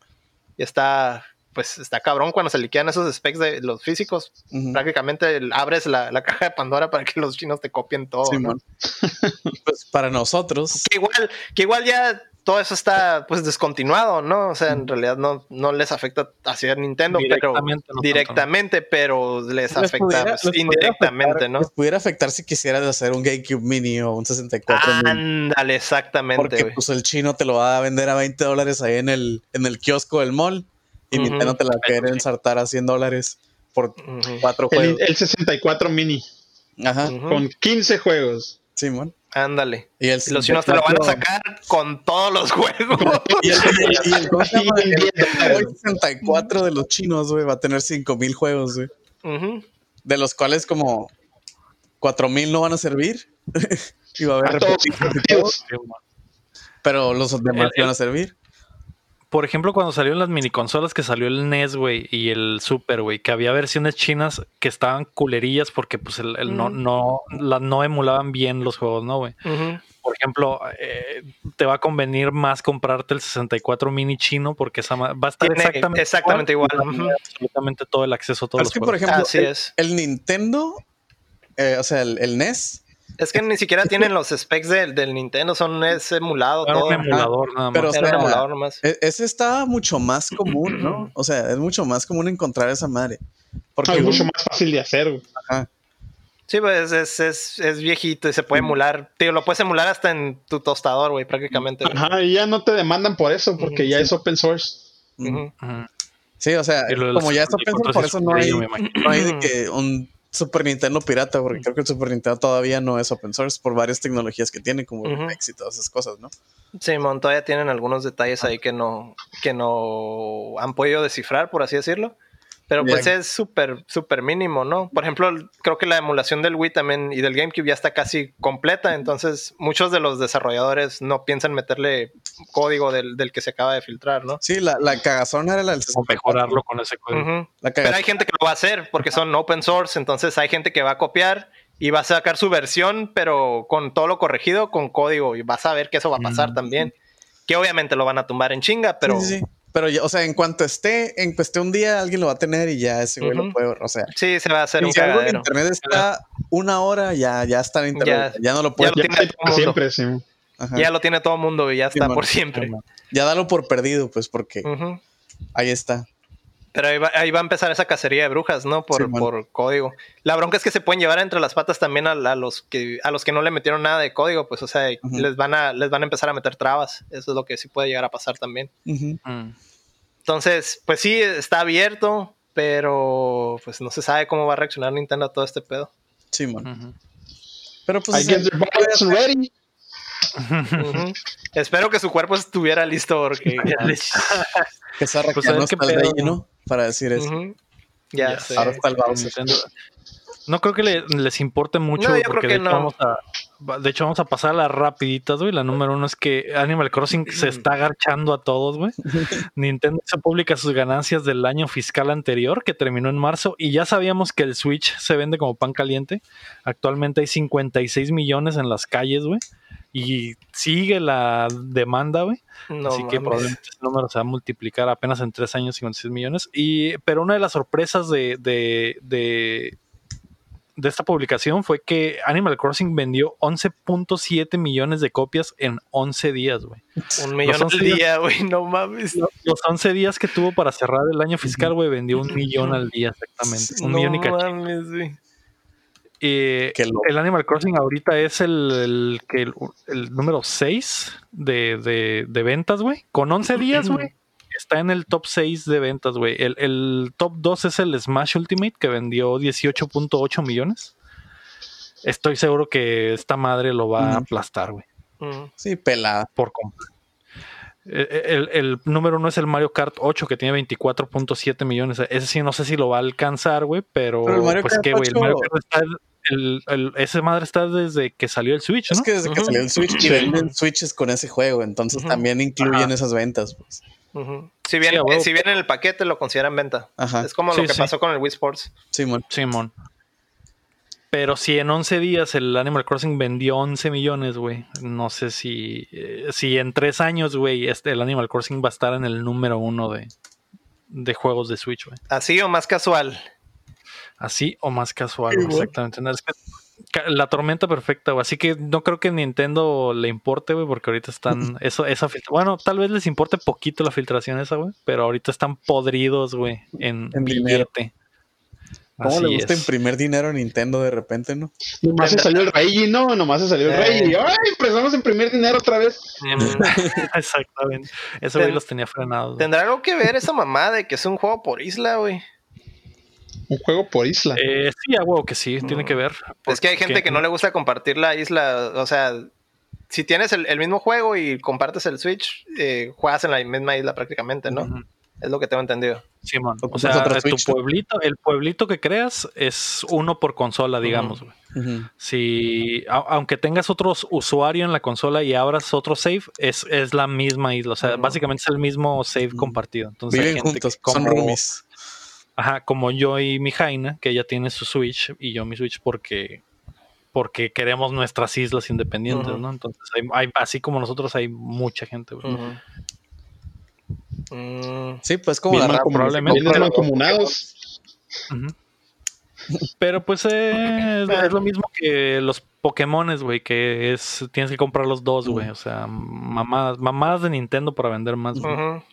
Y está, pues está cabrón cuando se liquean esos specs de los físicos. Prácticamente abres la, la caja de Pandora para que los chinos te copien todo. ¿no? Simón. pues para nosotros, Que igual, que igual ya todo eso está pues descontinuado, ¿no? O sea, en realidad no, no les afecta hacia Nintendo, pero Directamente, tanto, directamente, pero les les afecta pudiera- pues, les indirectamente, afectar- ¿no? les pudiera afectar si quisieras hacer un GameCube Mini o un 64 Mini. Ándale, exactamente, Porque pues el chino te lo va a vender a 20 dólares ahí en el, en el kiosco del mall y. Nintendo te la va a querer ensartar a 100 dólares por Ujú, cuatro El, juegos. el 64 mini. Ajá. Con 15 juegos. Simón. Ándale. Y el los chinos te lo van a 64 sacar con todos los juegos. Y el, y el-. Y El 10 Game Boy dólares. 64 de los chinos, güey, va a tener 5000 juegos, güey. Ujú. De los cuales como 4000 no van a servir. y va a haber A todos pero los demás El- van a servir. Por ejemplo, cuando salieron las mini consolas que salió el NES, güey, y el Super, güey, que había versiones chinas que estaban culerillas porque pues el, el no, Mm. no, la, no emulaban bien los juegos, ¿no, güey? Por ejemplo, eh, te va a convenir más comprarte el 64 mini chino porque esa va a estar Tiene exactamente, exactamente igual, absolutamente todo el acceso a todos Pero los es que, por juegos. ejemplo, Así el, es. el Nintendo, eh, o sea, el, el NES, Es que ni siquiera tienen los specs del, del Nintendo, son es emulado Era todo. un emulador nada más. Pero, o Era un emulador nomás. e- ese está mucho más común, ¿no? O sea, es mucho más común encontrar esa madre. Porque Es un- mucho más fácil de hacer. güey. ajá, Sí, pues es, es, es viejito y se puede emular. Tío, lo puedes emular hasta en tu tostador, güey, prácticamente. Ajá, y ya no te demandan por eso, porque ya es open source. Ujú. Sí, o sea, como ya está 64 pensado, por eso es no hay, no hay de que un Super Nintendo pirata, porque creo que el Super Nintendo todavía no es open source por varias tecnologías que tiene, como y todas esas cosas, ¿no? Sí, mon, todavía tienen algunos detalles ahí que no, que no han podido descifrar, por así decirlo. Pero pues Bien. es súper, súper mínimo, ¿no? Por ejemplo, creo que la emulación del Wii también y del GameCube ya está casi completa, entonces muchos de los desarrolladores no piensan meterle código del, del que se acaba de filtrar, ¿no? Sí, la, la cagazón era la del O 64. mejorarlo con ese código. Ujú. La Pero hay gente que lo va a hacer porque son open source, entonces hay gente que va a copiar y va a sacar su versión, pero con todo lo corregido con código y vas a ver que eso va a pasar Mm. también. Que obviamente lo van a tumbar en chinga, pero sí, sí. Pero, ya, o sea, en cuanto esté, en cuestión un día alguien lo va a tener y ya ese güey lo puede, o sea. se va a hacer un si algo en internet está una hora, ya, ya está en internet. Ya, Ya- no lo ya puede. lo Ya tiene hay todo siempre, sí. ajá. Ya lo tiene todo el mundo y ya Sí, está por siempre. Ya dalo por perdido, pues, porque ahí está. Pero ahí va, ahí va a empezar esa cacería de brujas, ¿no? Por, Sí, por código. La bronca es que se pueden llevar entre las patas también a, a los que a los que no le metieron nada de código, pues, o sea, les van a les van a empezar a meter trabas. Eso es lo que sí puede llegar a pasar también. Mm. Entonces, pues sí, está abierto, pero pues no se sabe cómo va a reaccionar Nintendo a todo este pedo. Sí, man. Ujú. Pero pues. I guess their butts Espero que su cuerpo estuviera listo porque Que Sarra Pues no relleno para decir eso. Ya, Ya sé. Ahora está el. No creo que le- les importe mucho No, yo porque creo que de hecho no. vamos, a, de hecho, vamos a pasar a las rapiditas, güey. La número uno es que Animal Crossing se está agarchando a todos, güey. Nintendo se publica sus ganancias del año fiscal anterior, que terminó en marzo, y ya sabíamos que el Switch se vende como pan caliente. Actualmente hay 56 millones en las calles, güey. Y sigue la demanda, güey. No Así que probablemente ese número se va a multiplicar apenas en tres años 56 millones. Y, pero una de las sorpresas de, de, de, de esta publicación fue que Animal Crossing vendió 11.7 millones de copias en 11 días, güey. Un millón al día, güey, no mames. Los 11 días que tuvo para cerrar el año fiscal, güey, vendió un millón al día exactamente. Un no millón y cacho. mames, güey. Eh, Qué el Animal Crossing ahorita es el, el, el, el número 6 de, de, de ventas, güey. Con 11 días, güey. Está en el top 6 de ventas, güey. El, el top 2 es el Smash Ultimate, que vendió 18.8 millones. Estoy seguro que esta madre lo va a Ujú. aplastar, güey. Mm. Sí, pelada. Por completo. Eh, El, el número uno es el Mario Kart 8, que tiene 24.7 millones. Ese sí no sé si lo va a alcanzar, güey, pero, Pero el Mario pues Kart que, güey, el 8 Mario Kart está... El, el- ese madre está desde que salió el Switch, ¿no? Es que desde que salió el Switch y venden Switches con ese juego, entonces también incluyen Ajá. esas ventas. Pues. Si Sí, a huevo. si viene en el paquete, lo consideran venta. Ajá. Es como Sí, lo que sí. pasó con el Wii Sports. Simón. Simón. Pero si en 11 días el Animal Crossing vendió 11 millones, güey. No sé si, eh, si en 3 años, güey, este, el Animal Crossing va a estar en el número uno de, de juegos de Switch, güey. Así o más casual. Así o más casual, Sí, exactamente. No, es que ca- la tormenta perfecta, güey. Así que no creo que Nintendo le importe, güey, porque ahorita están. Eso, esa Bueno, tal vez les importe poquito la filtración esa, güey. Pero ahorita están podridos, güey, en, En billete. ¿Cómo Así le gusta es. imprimir dinero a Nintendo de repente, no? Nomás se salió el rey, ¿no? Nomás se salió el Eh. rey. Y, ¡ay! Empezamos a imprimir dinero otra vez. Mm. Exactamente. Ese güey los tenía frenados. güey. ¿Tendrá algo que ver esa mamá de que es un juego por isla, güey? Un juego por isla. Eh, sí, a huevo que sí, tiene que ver. Es que hay gente que no le gusta compartir la isla. O sea, si tienes el, el mismo juego y compartes el Switch, eh, juegas en la misma isla prácticamente, ¿no? Es lo que tengo entendido. Simón. O Ocupas sea, otro tu pueblito, el pueblito que creas es uno por consola, digamos, güey. Ujú. Si, a- aunque tengas otro usuario en la consola y abras otro save, es, es la misma isla. O sea, básicamente es el mismo save compartido. Entonces, hay Viven gente juntos, que como, son roomies. Ajá, como yo y mi Jaina, que ella tiene su Switch y yo mi Switch porque porque queremos nuestras islas independientes. ¿no? Entonces, hay, hay- así como nosotros, hay mucha gente. güey. Mm, Sí, pues como Bien la. Ujú. Pero pues eh, es, es lo mismo que los Pokémones, güey, que es tienes que comprar los dos, güey. O sea, mamadas, mamadas de Nintendo para vender más.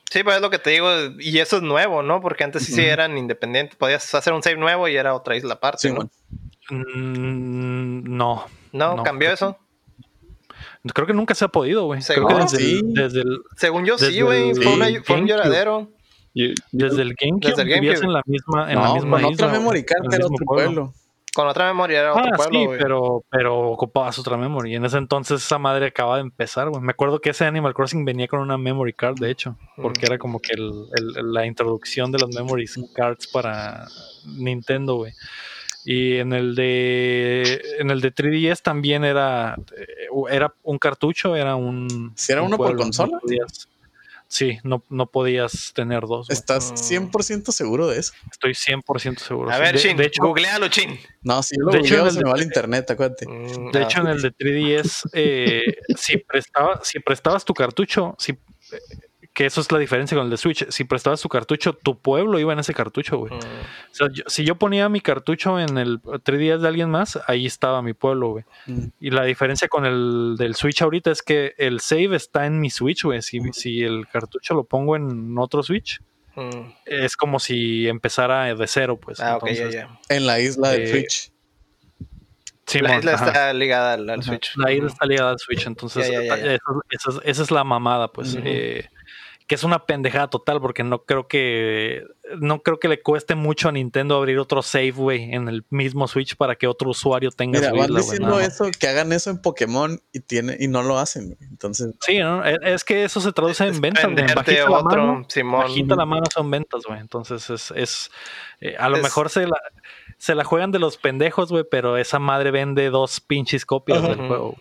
Sí, pues es lo que te digo. Y eso es nuevo, ¿no? Porque antes sí, sí eran independientes. Podías hacer un save nuevo y era otra isla aparte, Sí, ¿no? bueno. Mm, no, ¿no? No. ¿Cambió eso? creo que nunca se ha podido, güey. Creo que ¿Seguro? desde, Sí. el, desde, el, Según yo sí, güey. Fue, una- sí, fue un GameCube. Desde el GameCube, Desde el vivías en la misma, en No, la misma con isla. otra memory card era otro pueblo. Con otra memoria era otro Ah, pueblo, sí, pero, pero ocupabas otra memory. Y en ese entonces esa madre acaba de empezar, güey. Me acuerdo que ese Animal Crossing venía con una memory card, de hecho, porque era como que el- el- la introducción de las memory cards para Nintendo, güey. Y en el de en el de 3DS también era eh, era un cartucho, era un ¿Sí era un uno por pueblo, consola? Sí, no, no podías tener dos. güey. ¿Estás Mm. 100% seguro de eso? Estoy 100% seguro. A ver, de, Chin, de hecho, googlealo, Chin. No, si yo lo De hecho, googleo, en el se de- me va al internet, acuérdate. Mm, De ah. hecho, en el de 3DS, eh, si, prestaba, si prestabas tu cartucho, si, eh, que eso es la diferencia con el de Switch, si prestabas tu cartucho, tu pueblo iba en ese cartucho, güey. Mm. O sea, yo- si yo ponía mi cartucho en el 3DS de alguien más, ahí estaba mi pueblo, güey. Mm. Y la diferencia con el del Switch ahorita es que el save está en mi Switch, güey. Si, si el cartucho lo pongo en otro Switch, Mm. es como si empezara de cero, pues. Ah, Entonces, ya. En la isla de Eh, Switch. sí, La isla ajá. está ligada al. Switch. La isla está ligada al Switch, entonces es- esa es la mamada, pues. Eh, que es una pendejada total porque no creo que no creo que le cueste mucho a Nintendo abrir otro save, güey, en el mismo Switch para que otro usuario tenga Mira, su van diciendo eso, que hagan eso en Pokémon y tiene, y no lo hacen, güey. Entonces, Sí, ¿no? es, es que eso se traduce en ventas, güey. Bajita la otro, mano, Simón. bajita la mano son ventas, güey. Entonces es, es eh, a lo Es- mejor se la, se la juegan de los pendejos, güey, pero esa madre vende dos pinches copias del juego.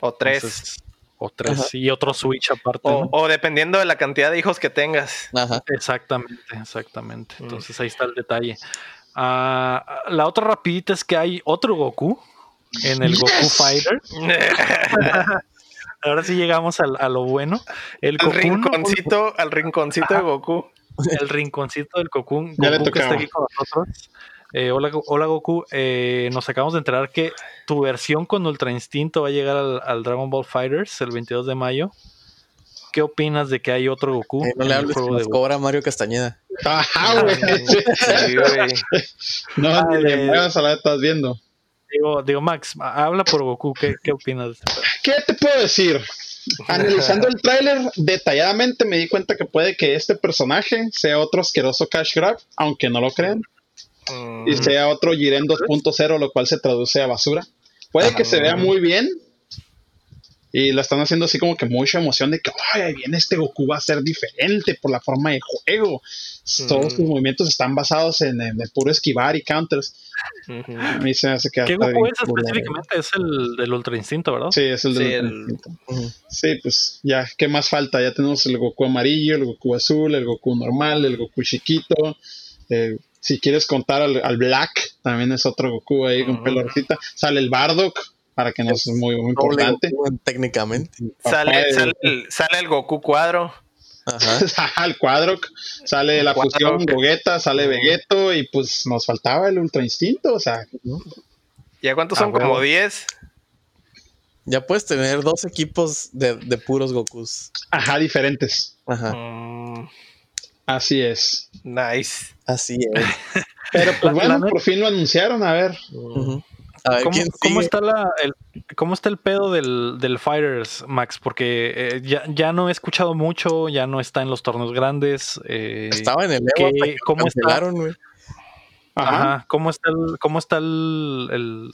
O tres. Entonces, o tres Ajá. y otro Switch aparte. o, ¿no? o dependiendo de la cantidad de hijos que tengas. ajá. Exactamente, exactamente. Mm. Entonces ahí está el detalle. Ah, la otra rapidita es que hay otro Goku en el Goku. Fighter. Ahora sí llegamos al- a, lo bueno. El al rinconcito, al rinconcito de Goku. el rinconcito del le Goku que está aquí con nosotros. Eh, hola, hola Goku, Eh, nos acabamos de enterar que tu versión con Ultra Instinto va a llegar al, al Dragon Ball Fighters el 22 de mayo. ¿Qué opinas de que hay otro Goku Eh, no le hables que nos cobra Mario Castañeda. Ajá, güey. Sí, güey. No, Ay, ni le muevas a la estás viendo. Digo, digo, Max, habla por Goku, ¿qué, qué opinas de este? ¿Qué te puedo decir? Analizando el tráiler detalladamente me di cuenta que puede que este personaje sea otro asqueroso cash grab, aunque no lo crean, Mm, y sea otro Jiren 2.0, lo cual se traduce a basura. Puede que se vea muy bien y lo están haciendo así como que mucha emoción de que ay, viene este Goku va a ser diferente por la forma de juego. Todos sus movimientos están basados en, en el puro esquivar y counters. A mí se me hace que ¿Qué Goku bien es específicamente? Es el del Ultra Instinto, ¿verdad? Sí, es el Sí, de el- Sí, pues ya, ¿qué más falta? Ya tenemos el Goku amarillo, el Goku azul, el Goku normal, el Goku chiquito. eh, si quieres contar al, al Black, también es otro Goku ahí con pelo rosita. Sale el Bardock, para que no es muy, muy importante. Goku, técnicamente. Sale, sale, el, sale el Goku cuadro. Ajá. el Quadrock, sale la fusión Gogeta, sale. Vegeto y pues nos faltaba el Ultra Instinto, o sea, ¿Ya cuántos Ah, son? Como huevo. 10. Ya puedes tener dos equipos de, de puros Gokus. ajá, diferentes. Ajá. Mm, Así es. nice. Así es. Pero La- pues bueno, por fin lo anunciaron, a ver. Ujú. A ver, ¿Cómo, está la, el, ¿Cómo está el pedo del, del Fighters, Max? Porque eh, ya, ya no he escuchado mucho, ya no está en los torneos grandes. eh, Estaba en el ¿qué- Evo hasta que cómo está? Ajá. Ajá, ¿Cómo está, el, cómo está el, el-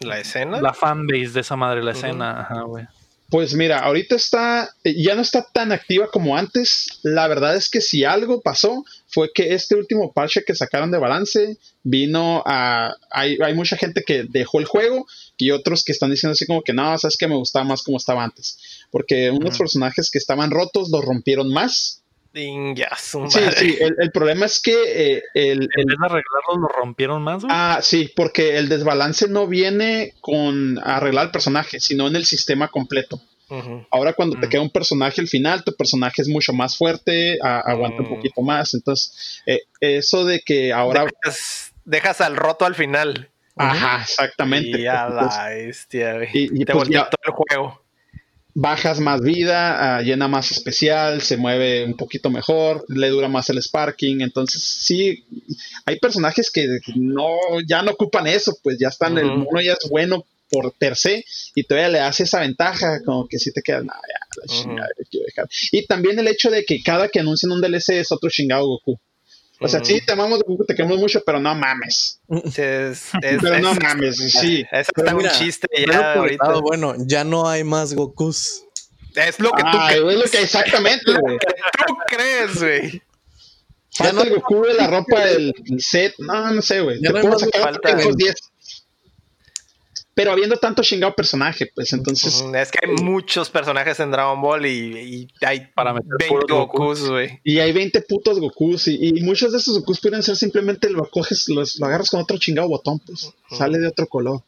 La escena. la fanbase de esa madre, la escena? Ajá, güey. Pues mira, ahorita está, eh, ya no está tan activa como antes. La verdad es que si algo pasó fue que este último parche que sacaron de balance vino a, hay, hay mucha gente que dejó el juego y otros que están diciendo así como que no, sabes que me gustaba más como estaba antes. Porque unos personajes que estaban rotos los rompieron más. Ding, ya, su Sí, madre. sí, el, el problema es que eh, el, En el- vez de arreglarlos, lo rompieron más, güey. Ah, sí, porque el desbalance no viene con arreglar el personaje, sino en el sistema completo. Ahora cuando te Mm. queda un personaje al final, tu personaje es mucho más fuerte, a- aguanta un Mm. poquito más. Entonces, eh, eso de que ahora... Dejas, dejas al roto al final. Ajá, exactamente. Y a Entonces, la bestia, güey. Y- y Te pues voltea ya- todo el juego. Bajas más vida, ah, llena más especial, se mueve un poquito mejor, le dura más el sparking. Entonces, sí, hay personajes que no, ya no ocupan eso, pues ya están, el Ujú. mono ya es bueno por per se y todavía le hace esa ventaja, como que si te quedas, "Nah, ya, la chingada, quiero dejar". Y también el hecho de que cada que anuncian un DLC es otro chingado Goku. O sea, sí, te amamos Goku, te queremos mucho, pero no mames. Es, es- Pero no es- mames, sí. Es Pero hasta un mira, chiste ya ahorita. lado bueno, ya no hay más Gokus. Es lo que tú, Ay, cre- güey, lo que exactamente, güey. tú crees, güey. Falta el Goku de la ropa del set. No, no sé, güey. Ya Te no hay puedo sacar falta. otros 10. Pero habiendo tanto chingado personaje, pues entonces. Es que hay muchos personajes en Dragon Ball y, y hay Para meter 20 puros Gokus, güey. Y hay 20 putos Gokus. Y, y muchos de esos Gokus pueden ser simplemente lo coges, los, lo agarras con otro chingado botón, pues. Sale de otro color.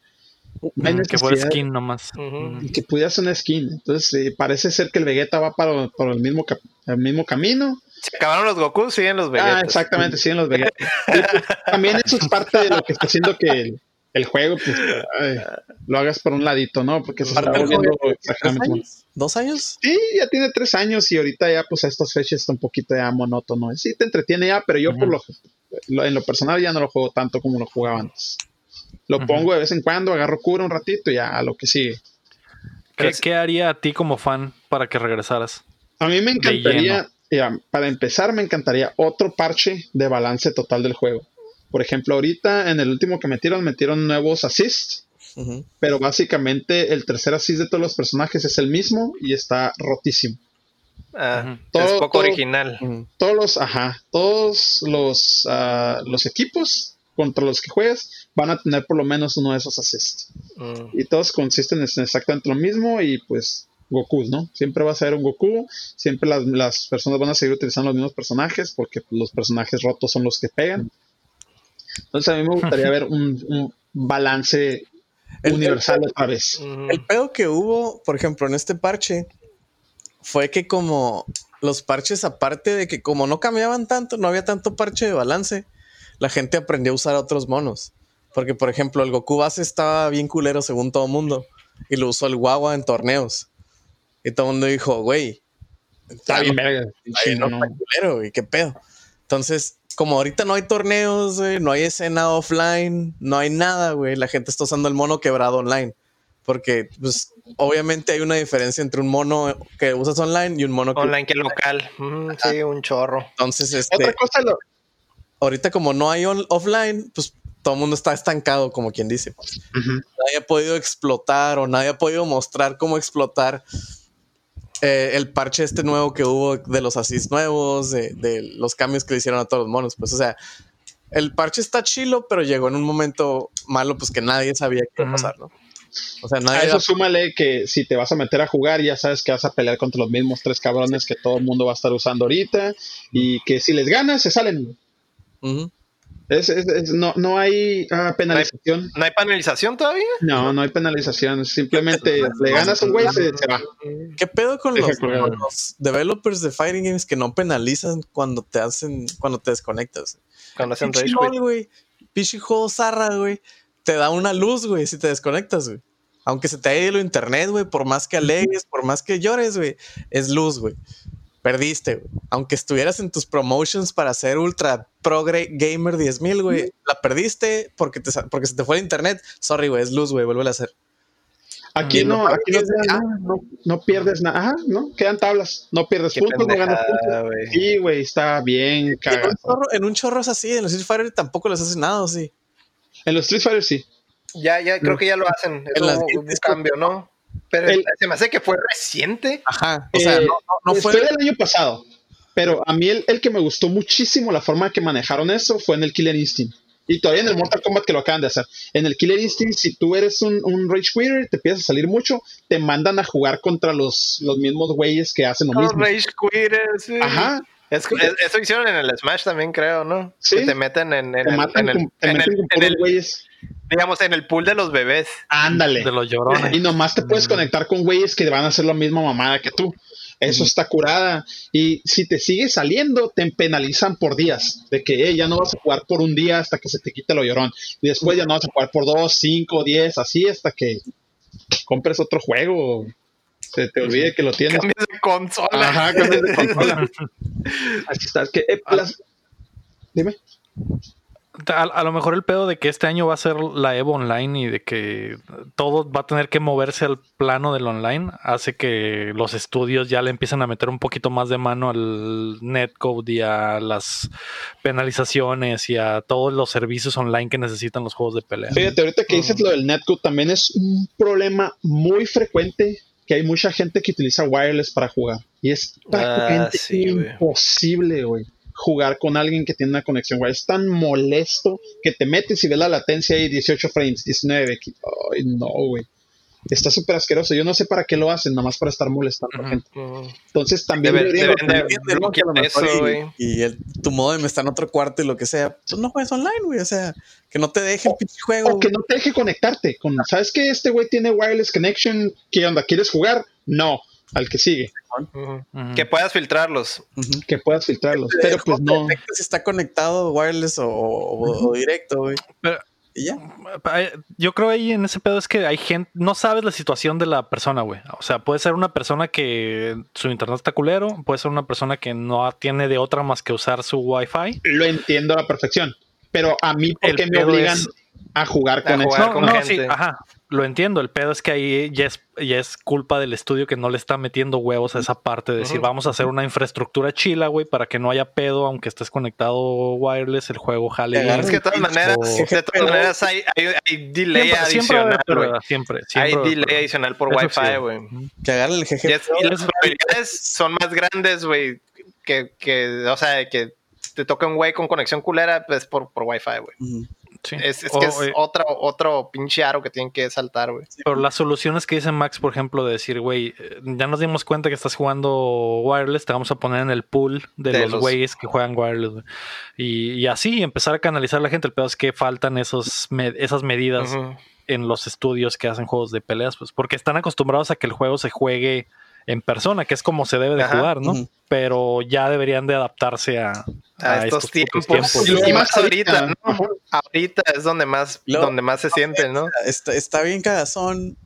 Mm, que fuera skin nomás. Mm. Y que pudieras una skin. Entonces, eh, parece ser que el Vegeta va para, por el mismo, el mismo camino. Se acabaron los Gokus, siguen los Vegetas. Ah, exactamente, siguen los Vegeta. También eso es parte de lo que está haciendo que el, el juego pues, ay, lo hagas por un ladito, ¿no? Porque se está volviendo juego ¿Dos años? ¿Dos años? Sí, ya tiene tres años y ahorita ya pues a estas fechas está un poquito ya monótono. Sí, te entretiene ya, pero yo por lo, lo- en lo personal ya no lo juego tanto como lo jugaba antes. Lo pongo de vez en cuando, agarro cura un ratito y ya a lo que sigue. ¿Qué, haría a ti como fan para que regresaras? A mí me encantaría, ya, para empezar, me encantaría otro parche de balance total del juego. Por ejemplo, ahorita en el último que metieron, metieron nuevos assists, pero básicamente el tercer assist de todos los personajes es el mismo y está rotísimo. Ah, Ujú. es Todo- poco todo- original. Todos los, ajá, todos los, ah, los equipos contra los que juegas van a tener por lo menos uno de esos assists. Mm. Y todos consisten en exactamente lo mismo y pues Goku, ¿no? Siempre va a ser un Goku, siempre las, las personas van a seguir utilizando los mismos personajes porque los personajes rotos son los que pegan. Entonces a mí me gustaría ver un, un balance El- universal otra vez. El pedo que hubo, por ejemplo, en este parche, fue que como los parches, aparte de que como no cambiaban tanto, no había tanto parche de balance, la gente aprendió a usar otros monos. Porque, por ejemplo, el Goku base estaba bien culero según todo mundo. Y lo usó el Guagua en torneos. Y todo el mundo dijo, güey, Está bien, verga. Ay, no, no. está culero, güey, qué pedo. Entonces, como ahorita no hay torneos, güey, no hay escena offline, no hay nada, güey, la gente está usando el mono quebrado online. Porque, pues, obviamente hay una diferencia entre un mono que usas online y un mono que. Online que local. Mm, sí, un chorro. Entonces, este, Otra cosa, lo- ahorita como no hay on- offline, pues todo el mundo está estancado, como quien dice. pues. Nadie ha podido explotar o nadie ha podido mostrar cómo explotar eh, el parche este nuevo que hubo de los assists nuevos, de, de los cambios que le hicieron a todos los monos. Pues, o sea, el parche está chilo, pero llegó en un momento malo, pues que nadie sabía qué iba a pasar, ¿no? O sea, A nadie. eso súmale que si te vas a meter a jugar, ya sabes que vas a pelear contra los mismos tres cabrones que todo el mundo va a estar usando ahorita y que si les ganas, se salen. Es, es- es- no, no hay ah, penalización. ¿No hay panelización todavía? No, no hay penalización. Simplemente le ganas a un güey, se, se va. ¿Qué pedo con los, colgar. con los developers de fighting games que no penalizan cuando te hacen, cuando te desconectas? Cuando hacen rage güey. Juego zarra, güey. Te da una luz, güey, si te desconectas, güey. Aunque se te haya ido el internet, güey, por más que alegues, por más que llores, güey, es luz, güey. Perdiste, güey. Aunque estuvieras en tus promotions para ser ultra pro gra- gamer 10.000, güey, la perdiste porque, te, sa- porque se te fue el internet. Sorry, güey, es luz, güey, vuelve a hacer. Aquí Y no, aquí no, pierdes te- no, no- no pierdes nada. Ajá, no, quedan tablas. No pierdes puntos, no ganas puntos. güey. Sí, güey, está bien En un, cagado. chorro, en un chorro es así, en los Street Fighter tampoco les hace nada, ¿o sí. En los Street Fighter sí. Ya, ya, creo que ya lo hacen. Es En las un, cambio, ¿no? Pero El- se me hace que fue reciente. Ajá. O sea, Eh, no, no- no fue fue. del año pasado. Pero a mí el, el que me gustó muchísimo la forma que manejaron eso fue en el Killer Instinct. Y todavía en el Mortal Kombat que lo acaban de hacer. En el Killer Instinct, si tú eres un, un Rage Quitter, te empiezas a salir mucho, te mandan a jugar contra los, los mismos güeyes que hacen lo Los mismo. rage quitters. sí. Ajá. Es- es- eso hicieron en el Smash también, creo, ¿no? Sí. Que te meten en, en Te el, matan en el- con, te en meten el- con en el- güeyes. Digamos, en el pool de los bebés. Ándale. De los llorones. Y nomás te puedes conectar con güeyes que van a hacer la misma mamada que tú. Eso está curada. Y si te sigue saliendo, te penalizan por días. De que "Eh, ya no vas a jugar por un día hasta que se te quite lo llorón. Y después ya no vas a jugar por dos, cinco, diez, así hasta que compres otro juego. Se te olvide que lo tienes. Cambios de consola. Ajá, cambias de consola. Así está. es que, eh, las- Dime. A, a lo mejor el pedo de que este año va a ser la Evo Online y de que todo va a tener que moverse al plano del online hace que los estudios ya le empiecen a meter un poquito más de mano al netcode y a las penalizaciones y a todos los servicios online que necesitan los juegos de pelea. Fíjate, ahorita que dices lo del netcode, también es un problema muy frecuente que hay mucha gente que utiliza wireless para jugar. Y es prácticamente sí, güey. imposible, güey, jugar con alguien que tiene una conexión wireless. Es tan molesto que te metes y ves la latencia ahí 18 frames, 19. que- Ay, no, güey. Está súper asqueroso. Yo no sé para qué lo hacen, nada más para estar molestando a la gente. Entonces también Deben- deberían- deben y- y, el, tu modem está en otro cuarto y lo que sea. Pues no juegues online, güey. O sea, que no te deje el pinche juego. O que no te deje conectarte. Con, ¿Sabes que Este güey tiene wireless connection. ¿Qué onda? ¿Quieres jugar? No. Al que sigue. Que puedas filtrarlos. Que puedas filtrarlos. Pero pues no. Si está conectado wireless o, o- o directo, güey. Pero- Y ya. Yo creo ahí en ese pedo es que hay gente, no sabes la situación de la persona, güey. O sea, puede ser una persona que su internet está culero, puede ser una persona que no tiene de otra más que usar su wifi. Lo entiendo a la perfección. Pero a mí, ¿por qué me obligan es- a jugar con A eso? jugar No, con no, gente. sí, ajá. Lo entiendo. El pedo es que ahí ya es, ya es culpa del estudio que no le está metiendo huevos a esa parte de decir, vamos a hacer una infraestructura chila, güey, para que no haya pedo, aunque estés conectado wireless, el juego jale. Bien. Es que de todas maneras, o- de todas maneras hay, hay, hay delay Siempre, siempre adicional, siempre, Hay siempre a haber delay adicional por Wi-Fi, sí. güey. Que agarren el GG. Y, las probabilidades son más grandes, güey, que, que, o sea, que te toque un güey con conexión culera, pues por, por Wi-Fi, güey. Ujú. Sí. Es, es O, que es eh, otro, otro pinche aro que tienen que saltar, güey. Pero las soluciones que dice Max, por ejemplo, de decir, güey, eh, ya nos dimos cuenta que estás jugando wireless, te vamos a poner en el pool de, De los güeyes que juegan wireless. güey. Y, y así empezar a canalizar a la gente. El pedo es que faltan esos me- esas medidas en los estudios que hacen juegos de peleas, pues porque están acostumbrados a que el juego se juegue en persona, que es como se debe de Ajá. jugar, ¿no? Pero ya deberían de adaptarse a, A, estos, tiempos. tiempos. Y más ahorita, ahorita, ¿no? Ahorita es donde más, donde más se siente, ¿no? Está, está bien cagazón.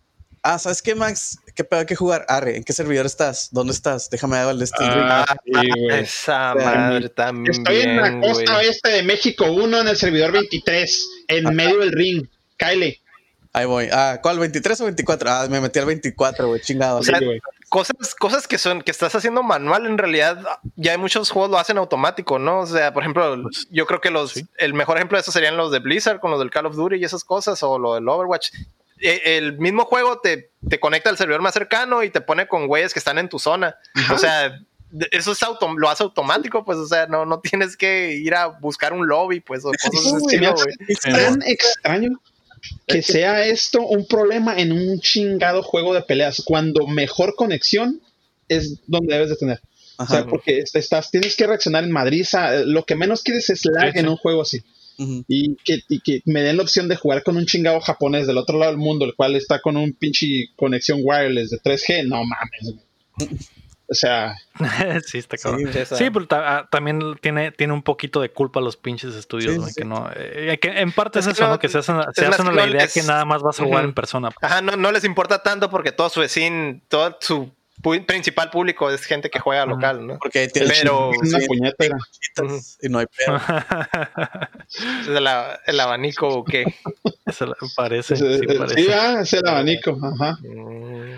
Ah, ¿sabes qué, Max? ¿Qué pedo hay que jugar? Arre, ¿en qué servidor estás? ¿Dónde estás? Déjame dar el Steam Ring. Ah, sí. Esa madre también. Estoy en la costa güey. oeste de México 1 en el servidor 23, en medio del ring. Kyle. Ahí voy. Ah, ¿cuál? ¿23 o 24? Ah, me metí al 24, güey. Chingado. O sea, Sí, güey. Cosas, cosas que son, que estás haciendo manual, en realidad, ya hay muchos juegos lo hacen automático, ¿no? O sea, por ejemplo, Pues, yo creo que los, sí. el mejor ejemplo de eso serían los de Blizzard con los del Call of Duty y esas cosas, o lo del Overwatch. E- El mismo juego te, te conecta al servidor más cercano y te pone con güeyes que están en tu zona. O sea, de- eso es auto, lo hace automático, pues, o sea, no, no tienes que ir a buscar un lobby, pues, o cosas de ese Se me estilo, güey. tan extraño que sea esto un problema en un chingado juego de peleas, cuando mejor conexión es donde debes de tener. O sea, porque est- estás, tienes que reaccionar en Madrid. Lo que menos quieres es lag en un juego así. Ujú. Y que, y que me den la opción de jugar con un chingado japonés del otro lado del mundo, el cual está con un pinche conexión wireless de 3G. No mames. O sea, sí, está cabrón. Sí, pero ta- ah, también tiene, tiene un poquito de culpa los pinches estudios, Sí, güey, sí. que no, eh, que en parte es, Es eso, no- ¿no? Que se hacen, se hacen la idea les- que nada más vas a jugar en persona. Ajá, no, no les importa tanto porque todo su vecino, todo su principal público es gente que juega local, ¿no? Porque ahí tienes Pero- una sí, puñetera. y no hay pedo. Es el, abanico o qué. Le- parece, Es- sí, parece. sí, ah, es el abanico. Ajá. Mm,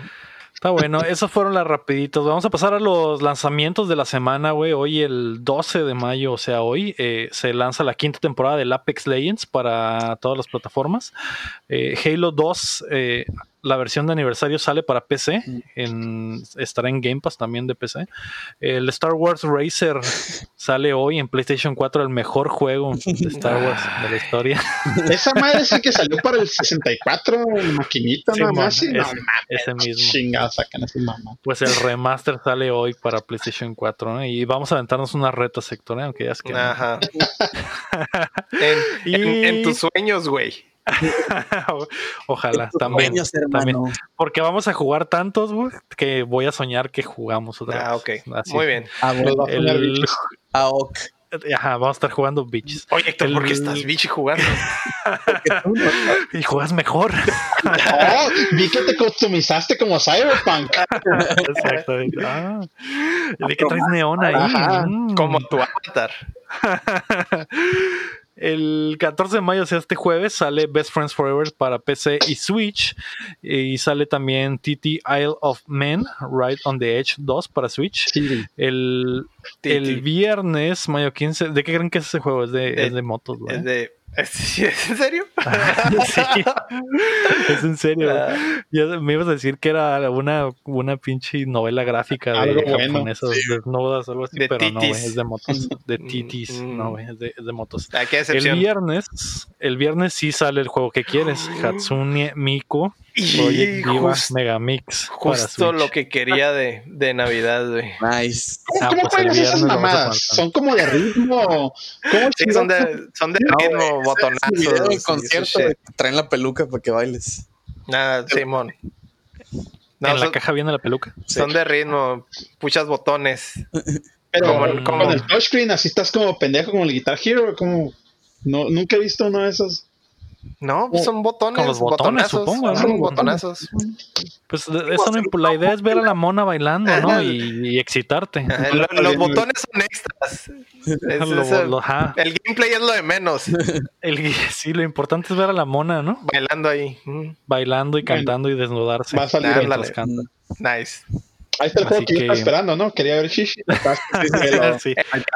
Está bueno, esos fueron las rapiditos. Vamos a pasar a los lanzamientos de la semana, güey. Hoy el 12 de mayo, o sea, hoy eh, se lanza la quinta temporada del Apex Legends para todas las plataformas. Eh, Halo 2, eh, la versión de aniversario sale para PC, en, estará en Game Pass también de PC. El Star Wars Racer sale hoy en PlayStation 4, el mejor juego de Star Wars de la historia. Esa madre sí que salió para el 64, el maquinita Sí, nada más. sí, no ese- mames, ese mismo. Chingados sacan esas mamás. Pues el remaster sale hoy para PlayStation 4, ¿no? Y vamos a aventarnos una reta sector, ¿eh? aunque ya es que. no. Ajá. En, Y- en- en tus sueños, güey. Ojalá, también, sueños, también. Porque vamos a jugar tantos, güey, que voy a soñar que jugamos otra Ah, vez. ok. Así. Muy bien. Ah, bueno. El, bichos. Ah, ok. ajá, vamos a estar jugando bitches. Oye, Héctor, ¿por qué El- estás bichi jugando? Y juegas mejor. Oh, vi que te customizaste como Cyberpunk. Exactamente. Ah, vi que traes neón ahí. Ajá, Mm. Como tu avatar. El 14 de mayo, o sea, este jueves, sale Best Friends Forever para PC y Switch. Y sale también TT Isle of Men, Right on the Edge 2 para Switch. Sí, El, el viernes, mayo 15, ¿de qué creen que es ese juego? Es de, De- es de motos, güey. Es de. ¿Es, ¿Es en serio? sí, es en serio. Ah, Ya me ibas a decir que era una, una pinche novela gráfica de Algo bueno, japonesas, desnudas, algo así, De pero no, güey, es de motos. De titis, no, güey, es de, de motos. qué El viernes, el viernes sí sale el juego que quieres, Hatsune Miku Project Diva jus- Megamix. justo lo que quería de, de Navidad, güey. Nice. ¿Cómo, Ah, cómo pues esas mamadas? ¿Son como de ritmo? ¿Cómo Sí, son de, son de No, ritmo, es botonazos. concierto, traen la peluca para que bailes. Nada, Simón. No, en la son, caja viene la peluca. son de ritmo, puchas botones. Pero Como- con como- el touchscreen así estás como pendejo como el Guitar Hero, como no, nunca he visto uno de esos. No, pues son botones. Con los botones, botonazos, supongo, ¿no? Son botonazos. Pues de- eso no la idea es ver a la mona bailando, ¿no? Y, y excitarte. Los botones son extras. Es- Lo- es- lo- ajá. el gameplay es lo de menos. El- sí, lo importante es ver a la mona, ¿no? Bailando ahí. Mm, Bailando y cantando y desnudarse. va a salir mientras canta. Nice. Ahí está el juego que yo estaba esperando, ¿no? Quería ver Shishi. Sí,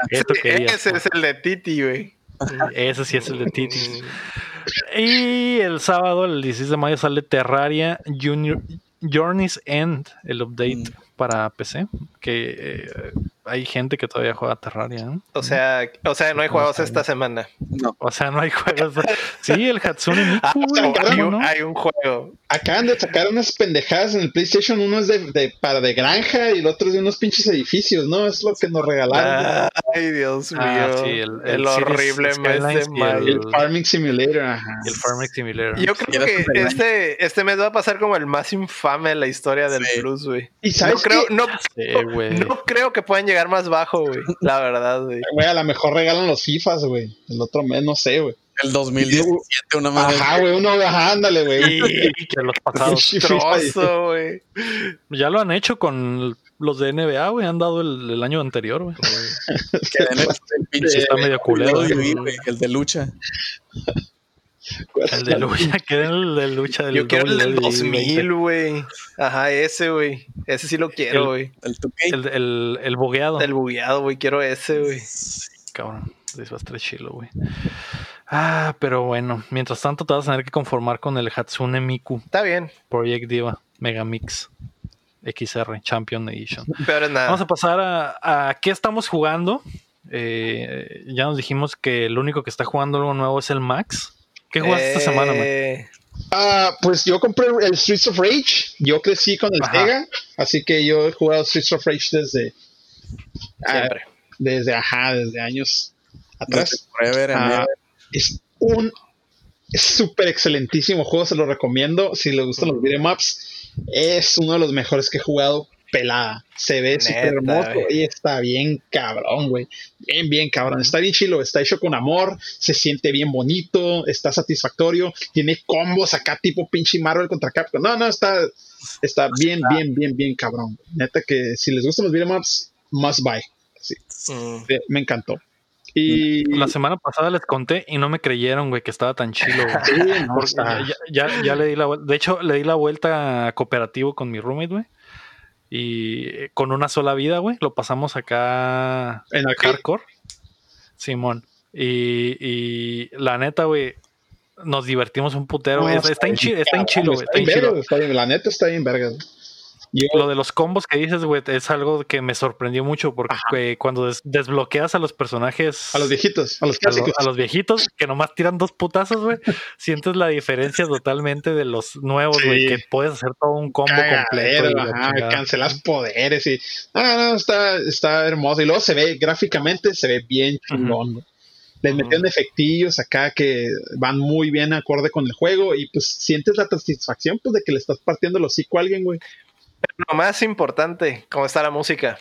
esto quería. Ese es el de Titi, güey. Ese sí es el de Titis. Y el sábado, el 16 de mayo, sale Terraria Junior, Journey's End, el update Mm. para PC. Que eh, hay gente que todavía juega Terraria. ¿no? O sea, o sea, no hay juegos esta semana. No. O sea, no hay juegos. Sí, el Hatsune Miku. Ah, hay, ¿cómo un, no? hay un juego. Acaban de sacar unas pendejadas en el PlayStation. Uno es de, de- para de granja y el otro es de unos pinches edificios, ¿no? Es lo que nos regalaron. Ay, Dios mío. Ah, sí, el, el- el Cities horrible mes de mayo. el Farming Simulator, ajá. El Farming Simulator. Yo creo ¿Quieres que este, este mes va a pasar como el más infame de la historia del Sí. Plus, güey. Y No creo, no, Sí, no creo que puedan llegar más bajo, güey. La verdad, güey. Güey, a lo mejor regalan los FIFAs, güey. El otro mes, no sé, güey. El 2017, una madre. Ajá, güey, uno, ajá, ándale, güey. Y de los pasados. Trozo, güey. Ya lo han hecho con los de NBA, güey. Han dado el, el año anterior, güey. que el, pinche Está medio culero. El de lucha. El de lucha, que den el de lucha del Yo quiero el del WWE 2000, güey. Ajá, ese, güey. Ese sí lo quiero, güey. El 2K. El, el, el bogueado. El bugueado, güey. Quiero ese, güey. Sí, cabrón. Eso va a estar chilo, güey. Ah, pero bueno. Mientras tanto, te vas a tener que conformar con el Hatsune Miku Está bien. Project Diva Megamix XR Champion Edition. Peor es nada. Vamos a pasar a, a qué estamos jugando. Eh, ya nos dijimos que el único que está jugando algo nuevo es el Max. ¿Qué jugaste esta semana, Max? Eh, Ah, pues yo compré el Streets of Rage. Yo crecí con el Ajá. Sega, así que yo he jugado Streets of Rage desde, ah, Siempre. desde, ajá, desde años atrás. Ah, es un súper excelentísimo juego, se lo recomiendo. Si le gustan los beat'em ups, es uno de los mejores que he jugado. Pelada, se ve súper hermoso y está bien cabrón, güey. Bien, bien cabrón. Está bien chilo, está hecho con amor, se siente bien bonito, está satisfactorio. Tiene combos acá, tipo pinche Marvel contra Capcom. No, no, está, está bien, bien, bien, bien cabrón. Neta que si les gustan los ups, must buy. Sí, Mm. eh, me encantó. Y La semana pasada les conté y no me creyeron, güey, que estaba tan chilo. güey. Sí, no, ya, ya- ya le di la vuelta. De hecho, le di la vuelta a cooperativo con mi roommate, güey. Y eh, con una sola vida, güey. Lo pasamos acá En arcade. hardcore. Simón. Y, y la neta, güey, nos divertimos un putero. No, está, está en chi- está en chilo, güey. Está en chilo. está la neta está bien vergas. Yo, Lo de los combos que dices, güey, es algo que me sorprendió mucho porque cuando des- desbloqueas a los personajes. a los viejitos, a los a, lo- clásicos. a los viejitos que nomás tiran dos putazos, güey. sientes la diferencia totalmente de los nuevos, güey, Sí. que puedes hacer todo un combo completo. Cagadero, ajá, cancelas poderes y no, no, no, está, está hermoso. Y luego se ve gráficamente, se ve bien chingón. güey. Les Ujú. metieron efectillos acá que van muy bien acorde con el juego y pues sientes la satisfacción pues de que le estás partiendo el hocico a alguien, güey. Lo más importante, ¿cómo está la música?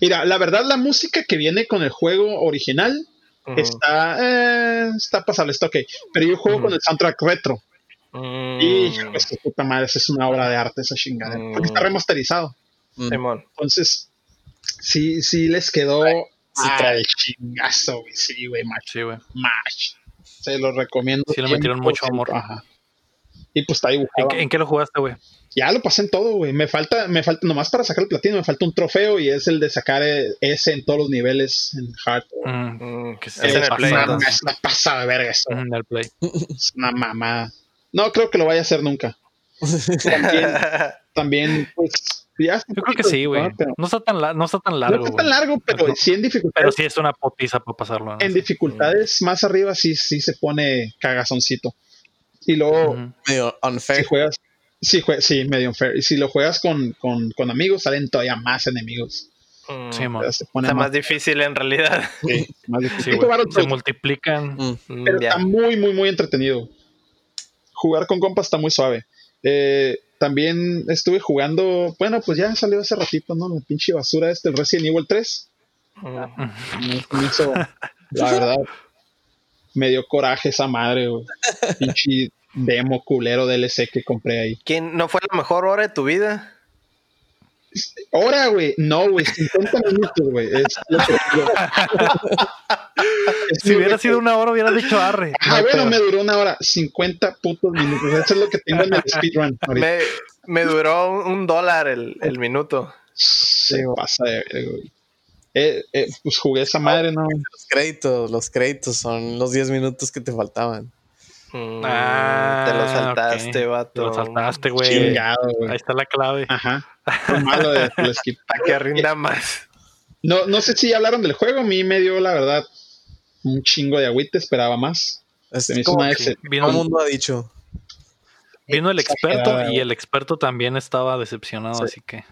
Mira, la verdad la música que viene con el juego original está, eh, está pasable, está ok. Pero yo juego con el soundtrack retro. Mm. Y pues, puta madre, esa es una obra de arte esa chingadera. Mm. Porque está remasterizado. Entonces, sí, sí les quedó sí al chingazo, güey. Sí, güey, macho. Sí, güey. Macho. Se lo recomiendo. Sí le metieron mucho 100%, amor. Ajá. Y pues está ¿En, dibujado. qué- en qué lo jugaste, güey? Ya lo pasé en todo, güey. Me falta, me falta, nomás para sacar el platino, me falta un trofeo y es el de sacar eh, ese en todos los niveles en hard. Mm, Mm, que es en el Play. una, entonces. es una pasada de verga eso. mm, en el play. Es una mamada. No creo que lo vaya a hacer nunca. También, también pues, ya Yo creo que sí, güey. ¿no? Pero- No está tan, la- no está tan No largo, está tan güey. largo, pero Ajá. sí en Pero dificultades. sí es una potiza para pasarlo. ¿no? en dificultades más arriba sí, sí se pone cagazoncito. Y luego. Medio si unfair. juegas, sí, jue- sí, medio unfair. Y si lo juegas con, con, con amigos, salen todavía más enemigos. Mm. Sí, mon. O sea, se pone Está más, más difícil en realidad. sí, más difícil. Se multiplican. Mm. Mm, pero ya. está muy, muy, muy entretenido. Jugar con compas está muy suave. Eh, también estuve jugando, bueno, pues ya salió hace ratito, ¿no? La pinche basura este, el Resident Evil 3. Mm. Me- me hizo, la verdad, me dio coraje esa madre, güey. Pinche demo culero DLC que compré ahí. ¿Quién no fue la mejor hora de tu vida? Hora, güey. No, güey. 50 minutos, güey. Es lo que digo. Es Si hubiera sido una hora, hubieras dicho arre. Ah, bueno, pedo. me duró una hora. 50 putos minutos. Eso es lo que tengo en el speedrun. Me, me duró un, dólar el, el minuto. Se pasa de verga, güey. Eh, eh, pues jugué esa madre, ¿no? Los créditos, los créditos son los 10 minutos que te faltaban. Mm, Ah, te lo saltaste, ok. Te vato. lo saltaste, güey. Chingado, güey. Ahí está la clave. Ajá. Lo malo de skip. Para que rinda más. No, no sé si ya hablaron del juego. A mí me dio, la verdad, un chingo de agüite. Esperaba más. Es hizo como todo el mundo ha dicho. vino el experto y el experto también estaba decepcionado, Sí. así que.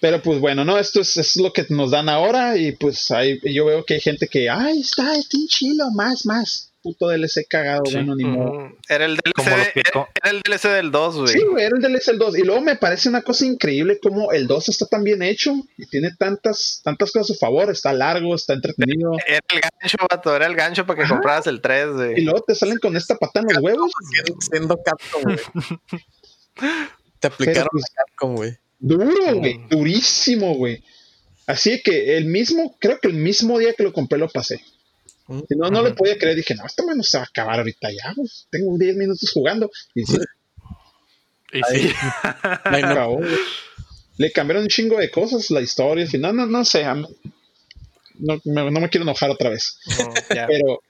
Pero pues bueno, no, esto es, es lo que nos dan ahora. Y pues ahí yo veo que hay gente que, ay, está, está en chilo, más, más. Puto DLC cagado, Sí. bueno, ni modo. Mm, Era el DLC, era, el DLC del 2, güey. Sí, güey, era el DLC el 2. Y luego me parece una cosa increíble como el 2 está tan bien hecho y tiene tantas, tantas cosas a su favor. Está largo, está entretenido. Era el gancho, vato. Era el gancho para que Ajá. compraras el 3, Y güey. luego te salen con esta pata en los huevos. Siendo, Capcom, güey. Te aplicaron pues, Capcom, güey. Duro, güey. Durísimo, güey. Así que el mismo, creo que el mismo día que lo compré lo pasé. Mm. Si no, no lo podía creer. Dije, no, esta mano se va a acabar ahorita ya. pues, tengo 10 minutos jugando. Y sí, Y sí. No. acabó, güey. Le cambiaron un chingo de cosas, la historia, el final, no, no sé. a mí- No, me- no me quiero enojar otra vez. Pero,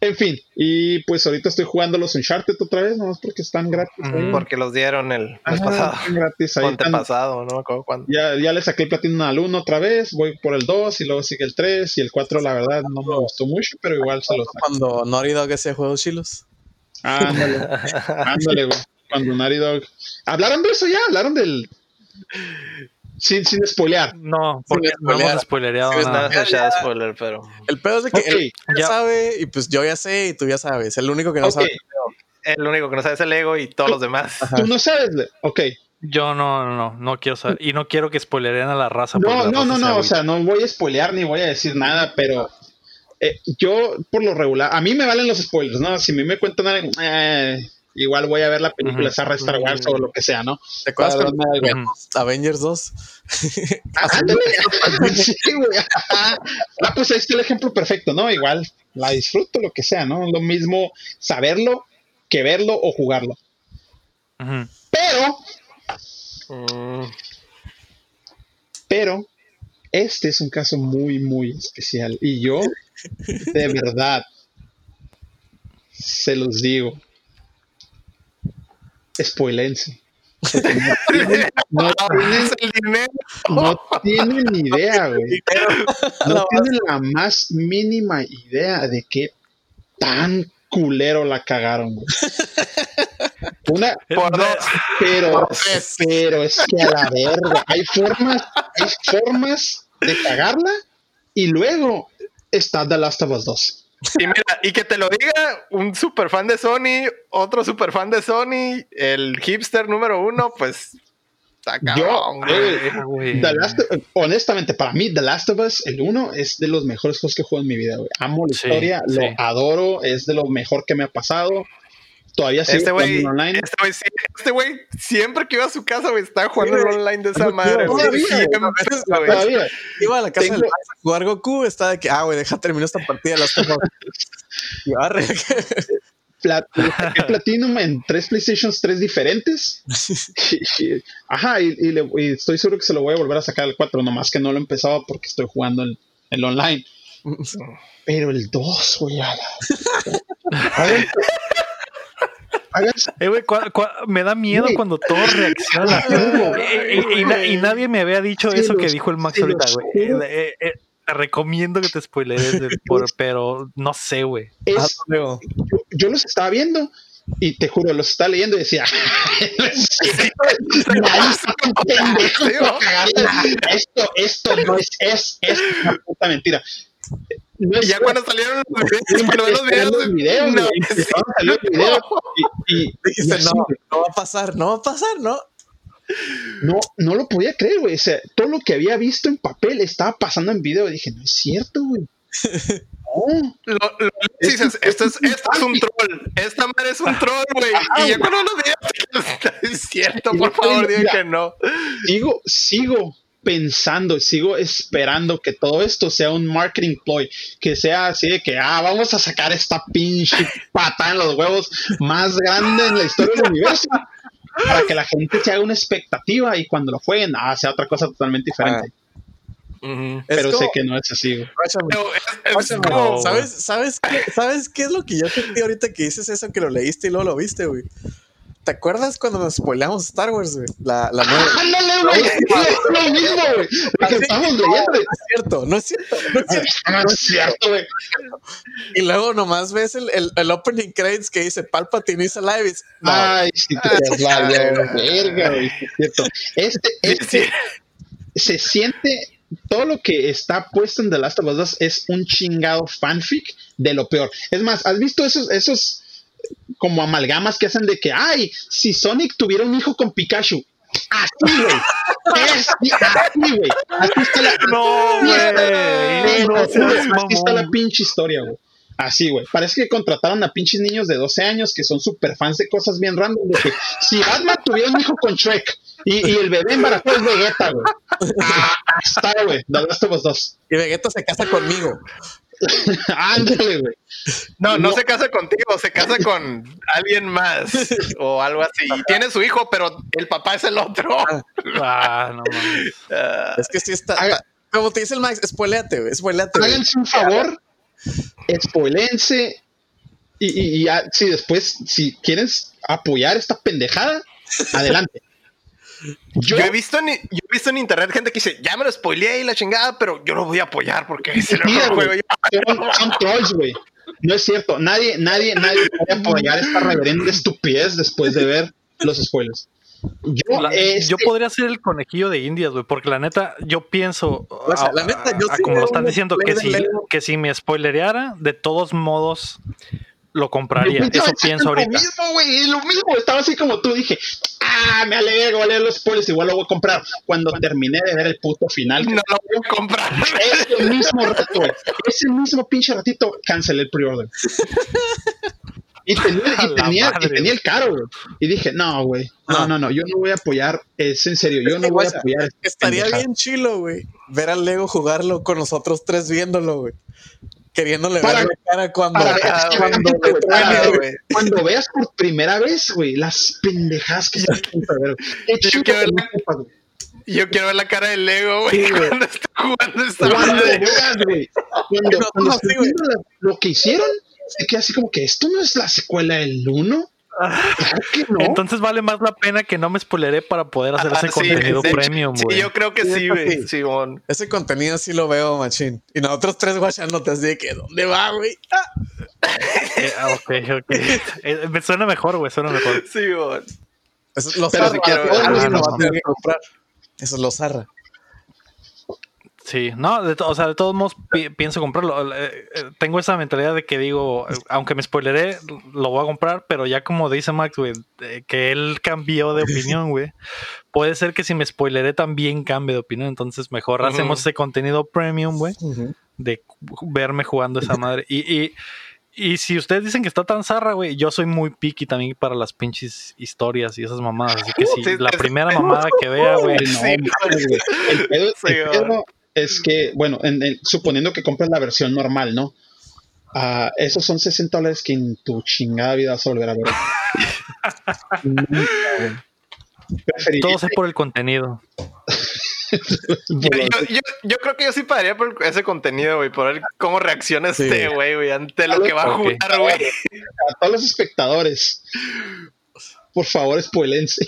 en fin. Y pues ahorita estoy jugando los Uncharted otra vez, nomás porque están gratis. ahí. Porque los dieron el mes pasado. están gratis. Ahí antepasado, no cuándo. Ya, ya le saqué el platino al 1 otra vez, voy por el 2 y luego sigue el 3 y el 4 la verdad no me gustó mucho, pero igual se lo saco. Cuando Naughty Dog hacía juegos chilos. Ándale, ándale, güey. Cuando Naughty Dog... ¿Hablaron de eso ya? ¿Hablaron del...? Sin, sin spoilear. No, porque no spoilear. hemos spoilereado Sí, nada. Nada, Ya, spoiler, pero. El pedo es de que Ok, él ya, ya. sabe y pues yo ya sé y tú ya sabes. El único que no Ok, sabe. El único que no sabe es el ego y todos los demás. Ajá. tú no sabes, ok. Yo no, no, no, no quiero saber. Y no quiero que spoileren a la raza. No, la no, raza no, no, o sea, no voy a spoilear ni voy a decir nada, pero eh, yo por lo regular, a mí me valen los spoilers, ¿no? Si a mí me cuentan algo, eh, igual voy a ver la película, esa Star Wars o lo que sea, ¿no? ¿Te acuerdas cuando Avengers 2? Ah, sí, güey. Ah, pues ahí está el ejemplo perfecto, ¿no? Igual la disfruto, lo que sea, ¿no? Lo mismo saberlo que verlo o jugarlo. Pero, Mm, pero, este es un caso muy, muy especial. Y yo, de verdad, se los digo. Spoilense. No tienen, no tienen es el dinero. No tienen ni idea, güey. No tienen la más mínima idea de qué tan culero la cagaron, güey. Una, Por dos. pero, pero es que a la verga, hay formas, hay formas de cagarla y luego está The Last of Us 2. Y mira, y que te lo diga un super fan de Sony, otro super fan de Sony, el hipster número uno, pues está cabrón, güey. güey. The Last of- honestamente, para mí, The Last of Us, el 1, es de los mejores juegos que he jugado en mi vida, güey. Amo la Sí, historia, sí. lo adoro, es de lo mejor que me ha pasado. Todavía sigo Este güey, online. este güey, sí- este güey, siempre que iba a su casa, güey, estaba jugando el online de esa madre, todavía. Todavía. Iba a la casa Tengo- del a jugar Goku, estaba de que, ah, güey, deja terminar esta partida de las cosas. Y arre. Plat- Platinum en tres PlayStations 3 diferentes. Ajá, y, y le- y estoy seguro que se lo voy a volver a sacar al 4, nomás que no lo empezaba porque estoy jugando el, el online. Pero el 2, güey, a la- Eh, güey, cua- cua- me da miedo cuando todos reaccionan. Güey. Eh, y, y na- y nadie me había dicho eso que dijo el Max se ahorita, güey. Eh, eh, eh, te recomiendo que te spoileres, de- por- pero no sé, güey. Ah, yo, yo los estaba viendo y te juro, los estaba leyendo y decía, "Nadie está tan pendejo para cagarla. esto, esto no es, es, es una puta mentira. No ya cuando salieron los videos, los no, y, y- Dijiste, y no, no va a pasar, no va a pasar, ¿no? no, no lo podía creer, güey. O sea, todo lo que había visto en papel estaba pasando en video. Y dije, no es cierto, güey. Lo, lo- dices, esto es, esto es un troll. Esta madre es un troll, güey. Y ya cuando lo digas, es cierto, por favor, digan que no. sigo, sigo pensando, sigo esperando que todo esto sea un marketing ploy, que sea así de que, ah, vamos a sacar esta pinche pata en los huevos más grande en la historia del universo, para que la gente se haga una expectativa y cuando lo jueguen, ah, sea otra cosa totalmente diferente. Es Pero como- sé que no es así. Pero es- es guáchame, como- ¿Sabes, sabes, qué, ¿Sabes qué es lo que yo sentí ahorita que dices eso, que lo leíste y luego lo viste, güey? ¿Te acuerdas cuando nos spoileamos Star Wars, güey? La, la nueva. Ándale, güey, es lo mismo, güey. Lo que estamos. No es cierto, no es cierto. no es cierto. No es cierto, güey. Y luego nomás ves el, el, el opening credits que dice Palpatine is alive. es- no, Ay, sí te valió verga, güey. es cierto. Este, este se siente todo lo que está puesto en The Last of Us 2 es un chingado fanfic de lo peor. Es más, ¿has visto esos, esos como amalgamas que hacen de que, ay, si Sonic tuviera un hijo con Pikachu? Así, güey. Así, güey. Así está la, No, así está- güey. No Así seas está la pinche historia, güey. Así, güey. Parece que contrataron a pinches niños de 12 años que son super fans de cosas bien random. De que si Batman tuviera un hijo con Shrek y, y el bebé embarazado es Vegeta, güey. Ah, está, güey. The Last of Us 2. Y Vegeta se casa conmigo. Ándale, güey. No, no, No. se casa contigo, se casa con alguien más o algo así. Y tiene su hijo, pero el papá es el otro. Ah, no mames. Ah, Es que sí está. Haga- Como te dice el Max, spoileate, güey. Spoileate. güey. Háganse un favor, spoilense. Y, y, y ya, si después, si quieres apoyar esta pendejada, adelante. Yo, Yo, he visto en, yo he visto en internet gente que dice, ya me lo spoileé y la chingada, pero yo lo voy a apoyar porque es el Mira, mejor güey. juego. son, son trolls, güey. No es cierto. Nadie, nadie, nadie puede apoyar esta reverenda estupidez después de ver los spoilers. Yo, La- este, yo podría ser el conejillo de Indias, güey, porque la neta, yo pienso, O sea, a- la neta, yo a- sí como lo están diciendo, que si, que si me spoilereara, de todos modos lo compraría. yo Eso pienso ahorita. Lo mismo, güey, lo mismo. Estaba así como tú. Dije, ah, me alegro, voy a leer los spoilers. Igual lo voy a comprar. Cuando terminé de ver el puto final, No lo voy a comprar. ese mismo rato, ese mismo pinche ratito, cancelé el pre-order. Y tenía, y tenía, y tenía el caro, güey. Y dije, no, güey. No, Ah. no, no. Yo no voy a apoyar. Es en serio. Yo no voy a apoyar. esta Estaría bien chilo, güey. Ver al Lego jugarlo con nosotros tres viéndolo, güey. Queriéndole Para- ver la cara cuando. para- Ah, cuando, veas por primera vez, güey, las pendejadas que de ver. Yo quiero ver- güey. Yo quiero ver la cara del Lego, güey, Sí, cuando está jugando esta Cuando madre. veas, güey, cuando, No, cuando no, estés sí, güey. viendo la- lo que hicieron, se queda así como que esto no es la secuela del 1. No. Entonces vale más la pena que no me spoileré para poder hacer Ah, ese sí, contenido de premium, Sí, güey. yo creo que Sí, sí, güey. sí. Simón. Ese contenido sí lo veo, machín. Y nosotros tres guachándote así de que, ¿dónde va, güey? Ah, Eh, ah, ok, ok. Eh, me suena mejor, güey, suena mejor. Simón. Eso es lo zarra. si quiero- Alguien Ah, lo no, va a tener no. que comprar. Eso es lo zarra. Sí, no, de o sea, de todos modos pi- pienso comprarlo. Eh, eh, tengo esa mentalidad de que digo, eh, aunque me spoileré, lo voy a comprar, pero ya como dice Max, güey, eh, que él cambió de opinión, güey. Puede ser que si me spoileré también cambie de opinión, entonces mejor hacemos ese contenido premium, güey, de verme jugando esa madre. Y, y, y si ustedes dicen que está tan zarra, güey, yo soy muy picky también para las pinches historias y esas mamadas. Así que si Sí, la primera mamada que vea, güey, No. El pedo, Sí, el güey. pedo es que, bueno, en- en- suponiendo que compras la versión normal, ¿no? Ah, esos son 60 dólares que en tu chingada vida vas a volver a ver. Preferiría- todo sea por el contenido. Yo, yo, yo, yo creo que yo sí pagaría por ese contenido, güey, por ver cómo reacciona Sí. este güey, güey, ante lo que va a jugar, güey. a todos los espectadores, por favor, spoilense.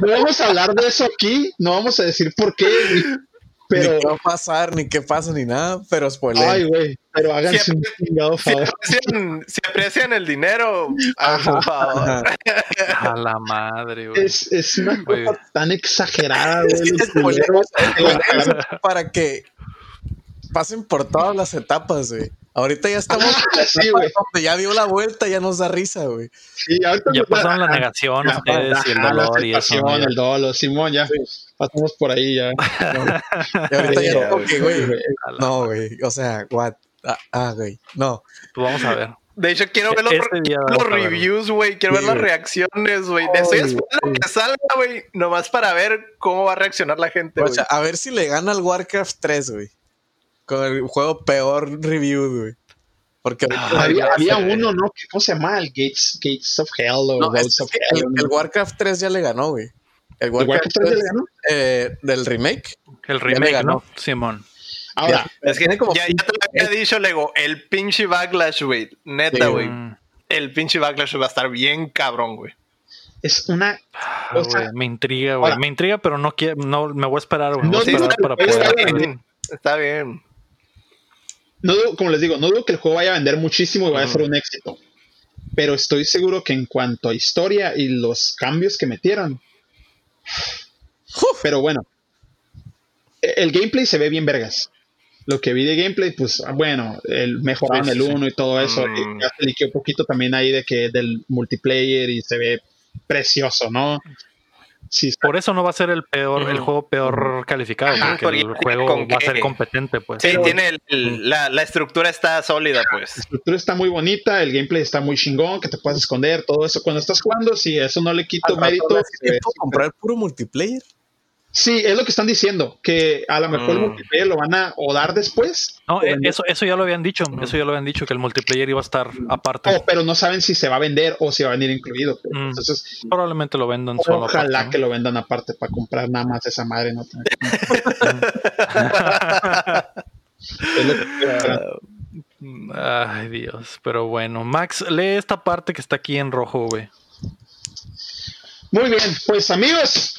No vamos a hablar de eso aquí, no vamos a decir por qué, pero, ni qué va a pasar, ni qué pasa, ni nada, pero spoiler. ay, güey, pero háganse un chingado Si favor. aprecian, si aprecian el dinero, ah, por favor. Ajá. A la madre, güey. Es, es una Güey. cosa tan exagerada, güey. Para que pasen por todas las etapas, güey. Ahorita ya estamos Ah, sí, güey. ya dio la vuelta, ya nos da risa, güey. Sí, ahorita Ya pasaron la negación la- ustedes y el dolor y eso. ¿no? el dolor, Simón, ya. Pasamos por ahí ya. Y ahorita ya Sí, como que, güey, No, güey. O sea, what? Ah, ah, güey. No. Pues vamos a ver. De hecho, quiero ver los, Este reviews, güey. Quiero Sí, ver las reacciones, güey. Estoy esperando que salga, güey. Nomás para ver cómo va a reaccionar la gente, güey. Guacha, a ver si le gana al Warcraft 3, güey. Con el juego peor review, güey. Porque ahorita- había ya había uno, ¿no? ¿Qué- ¿Cómo se llama? El Gates, Gates of Hell o No, es Roads of Hell. el, el Warcraft 3 ya le ganó, güey. El ¿El Warcraft, Warcraft 3 ya le ganó? eh, del remake. El le remake, ganó. ¿no? Simón. Ahora, es que como ya, ya te lo había dicho, Lego. El pinche backlash, güey. Neta, Sí, güey. Mm, El pinche backlash va a estar bien cabrón, güey. es una. ah, O sea, güey, me intriga, güey. Me intriga, pero no quiero, no, me voy a esperar, güey. Me No, voy a sí, esperar está- para está poder. bien. Está bien. No dudo- como les digo, no dudo que el juego vaya a vender muchísimo y vaya a ser un éxito. Pero estoy seguro que en cuanto a historia y los cambios que metieron. Pero bueno. e- El gameplay se ve bien vergas. Lo que vi de gameplay, pues bueno, el, mejoraron Sí, el sí. 1 y todo eso. Mm. Y ya se liqueó un poquito también ahí de que del multiplayer y se ve precioso, ¿no? Sí, Por eso no va a ser el peor, el juego peor calificado, Ajá, porque el juego con va a ser competente, pues. Sí, Pero- tiene el- el- la, la estructura está sólida, pues. La estructura está muy bonita, el gameplay está muy chingón, que te puedes esconder, todo eso. Cuando estás jugando, si eso no le quito mérito. ¿Puedo eh, comprar puro multiplayer? Sí, es lo que están diciendo, que a lo mejor el Mm. multiplayer lo van a o dar después, No, o eh, vender. eso, eso ya lo habían dicho, eso ya lo habían dicho, que el multiplayer iba a estar aparte. pero no saben si se va a vender o si va a venir incluido. pues. Mm. Entonces, Probablemente lo vendan solo ojalá aparte, ¿no? que lo vendan aparte para comprar nada más esa madre. ¿no? Es lo que- Ay, Dios, pero bueno. Max, lee esta parte que está aquí en rojo, güey. Muy bien, pues amigos,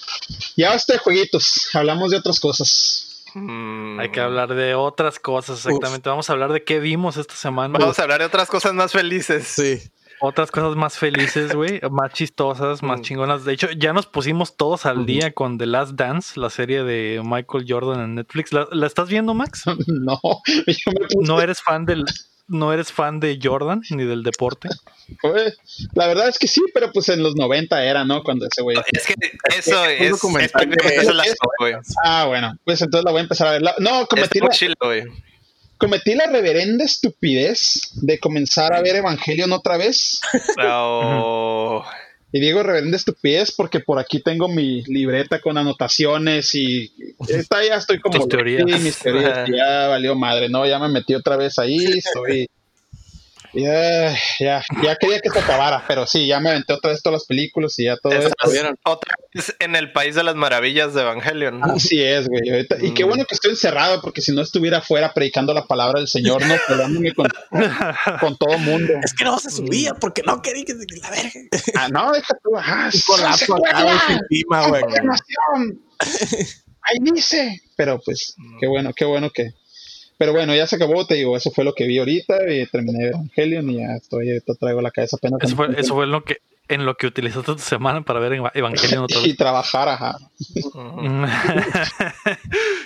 ya basta de jueguitos, hablamos de otras cosas. Mm. Hay que hablar de otras cosas, exactamente. Vamos a hablar de qué vimos esta semana. Vamos a hablar de otras cosas más felices. Sí. Otras cosas más felices, güey, más chistosas, más Mm. chingonas. De hecho, ya nos pusimos todos al día con The Last Dance, la serie de Michael Jordan en Netflix. ¿La, la estás viendo, Max? no, yo me puse- ¿No eres fan del no eres fan de Jordan ni del deporte? La verdad es que sí, pero pues en los 90 era, ¿no? Cuando ese güey. Es que eso es, es eso güey. Ah, bueno, pues entonces la voy a empezar a ver. No, cometí la, chido, güey. cometí la reverenda estupidez de comenzar a ver Evangelion otra vez. Oh, Y digo reverenda estupidez porque por aquí tengo mi libreta con anotaciones y esta ya estoy como. Sí, mis teorías, ya valió madre, ¿no? Ya me metí otra vez ahí, estoy. Ya, ya, ya quería que se acabara, pero sí, ya me aventé otra vez todas las películas y ya todo eso. ¿vieron? otra vez en el país de las maravillas de Evangelion. Así es, güey. ahorita- Y qué Mm. bueno que estoy encerrado, porque si no estuviera afuera predicando la palabra del Señor, no peleándome con, con todo mundo. Es que no se subía porque no quería que la verga. Ah, no, deja tú. Ajá, Colapso encima, güey. Ahí dice. Pero pues, qué bueno, qué bueno que. Pero bueno, ya se acabó, te digo, eso fue lo que vi ahorita y terminé Evangelion y ya estoy, ahorita traigo la cabeza apenas. Eso fue, eso fue lo que en lo que utilizaste tu semana para ver Eva- Evangelion otra Y vez. trabajar, ajá.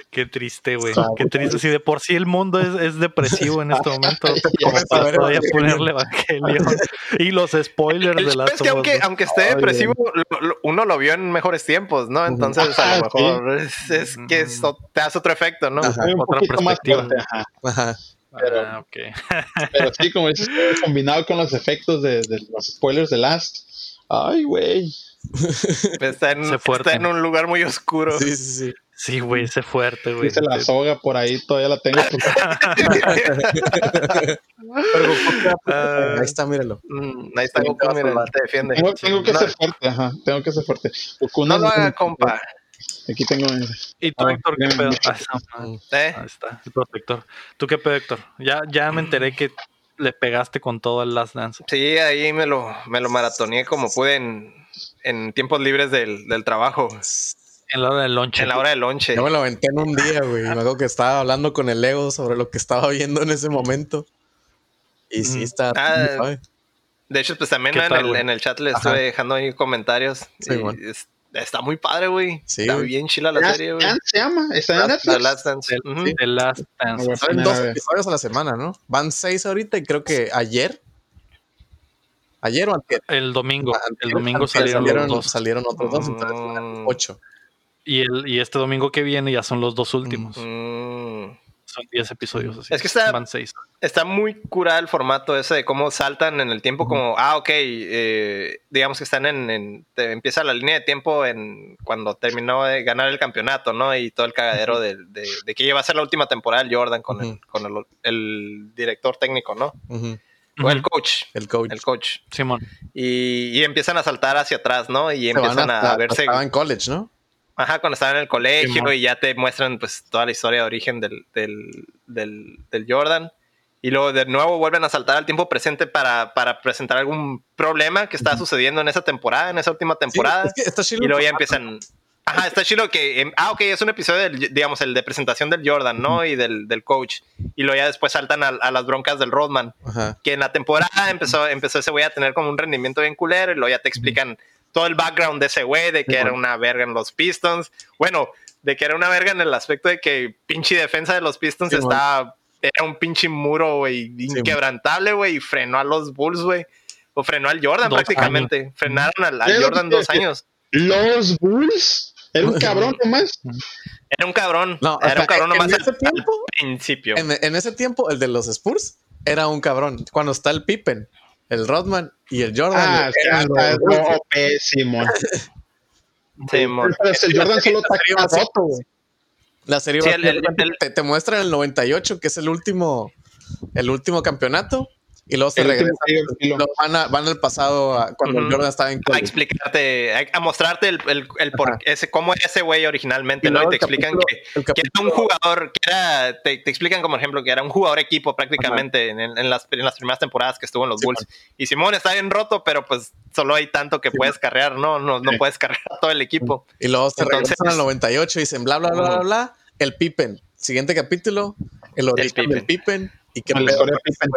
Qué triste, güey. Ah, Qué triste. Si de por sí el mundo es, es depresivo en este momento, como ves, a ponerle Evangelion. Y los spoilers El de las es que aunque, aunque esté depresivo, lo- lo- uno lo vio en mejores tiempos, ¿no? Entonces a lo mejor es, es que eso te hace otro efecto, ¿no? Ajá. Otra perspectiva. fuerte, ajá. Ajá. Ah, ok. Pero sí, como dices, combinado con los efectos de, de los spoilers de Last. Ay, güey. Está, en, Sé fuerte. está en un lugar muy oscuro. Sí, sí, sí. Sí, güey, ese fuerte, güey. Dice la soga por ahí, todavía la tengo. pues, Ah, Ahí está, míralo. Mm, ahí está Goku, mira, te defiende. tengo, tengo que no, ser fuerte, ajá. Tengo que ser fuerte. Goku no no lo haga, compa. Aquí tengo. ¿Y tú, Ah, Héctor, qué pedo? Ah, ¿Eh? ahí está, el protector. ¿Tú qué pedo, Héctor? Ya, ya me enteré que le pegaste con todo el Last Dance. Sí, ahí me lo, me lo maratoneé como pude en, en tiempos libres del, del trabajo, En la hora del lonche. en la hora del lonche. Yo me lo aventé en un día, güey. Me acuerdo que estaba hablando con el Ego sobre lo que estaba viendo en ese momento. Y sí, Mm. está. Ah. De hecho, pues también ¿Qué ¿no? en, tal, el, en el chat le Ajá. estuve dejando ahí comentarios. Sí, y bueno. es- está muy padre, güey. Sí, está güey. bien chila la Last serie, güey. Se llama. Está en The Netflix. Last Dance. The Last Dance. Bueno. Salen dos episodios a la semana, ¿no? Van seis ahorita y creo que ayer. Ayer o antier. El domingo. Antier, El domingo antier salieron, los dos. Salieron otros dos, entonces Mm. van ocho. Y, el, y este domingo que viene ya son los dos últimos. Mm. Son 10 episodios. Así. Es que está- Van 6. Está muy curado el formato ese de cómo saltan en el tiempo, como, ah, ok, eh, digamos que están en, en- te- empieza la línea de tiempo en cuando terminó de ganar el campeonato, ¿no? Y todo el cagadero de, de- de que iba a ser la última temporada el Jordan con, el, con el, el director técnico, ¿no? O el coach, El coach. el coach. Simón. Y, y empiezan a saltar hacia atrás, ¿no? Y Se empiezan a verse... Estaba en college, ¿no? Ajá, cuando estaban en el colegio y ya te muestran pues toda la historia de origen del, del, del, del Jordan. Y luego de nuevo vuelven a saltar al tiempo presente para, para presentar algún problema que estaba sucediendo en esa temporada, en esa última temporada. Sí, es que está y luego ya empiezan... Ajá, está chido que... em, ah, ok, es un episodio, del, digamos, el de presentación del Jordan, ¿no? Y del, del coach. Y luego ya después saltan a, a las broncas del Rodman Ajá. que en la temporada empezó, empezó ese güey a tener como un rendimiento bien culero y luego ya te explican todo el background de ese güey, de que Sí, era bueno. una verga en los Pistons. Bueno, de que era una verga en el aspecto de que pinche defensa de los Pistons Sí, estaba, era un pinche muro, güey, inquebrantable, güey, y frenó a los Bulls, güey. O frenó al Jordan Dos prácticamente. Frenaron al, al Jordan dos años. Los Bulls. Era un cabrón nomás. Era un cabrón. No, era un cabrón en nomás al, ese al tiempo- principio. En, en ese tiempo, el de los Spurs era un cabrón. Cuando está el Pippen, el Rodman y el Jordan. Ah, eran está los mon. Pero el Jordan solo está roto, güey. La serie Sí, va- el- el- el- te, te muestra el 98, que es el último, el último campeonato, y luego se El último regresan. lo- van, a- van al pasado a- cuando el Ujú. Jordan estaba en a college. explicarte, a, a mostrarte el, el, el por ese, cómo era ese güey originalmente, Y ¿no? Y te explican capítulo- que, que era un jugador, que era, te, te explican como ejemplo que era un jugador equipo prácticamente en, en las, en las primeras temporadas que estuvo en los Bulls. Y Simón está bien roto, pero pues solo hay tanto que puedes carrear, ¿no? No, no Sí. puedes carrear a todo el equipo. Y luego se Entonces- regresan al 98 y dicen bla, bla, bla, bla, bla. El Pippen. Siguiente capítulo, el origen Pippen. del Pippen. Y qué pedo historia con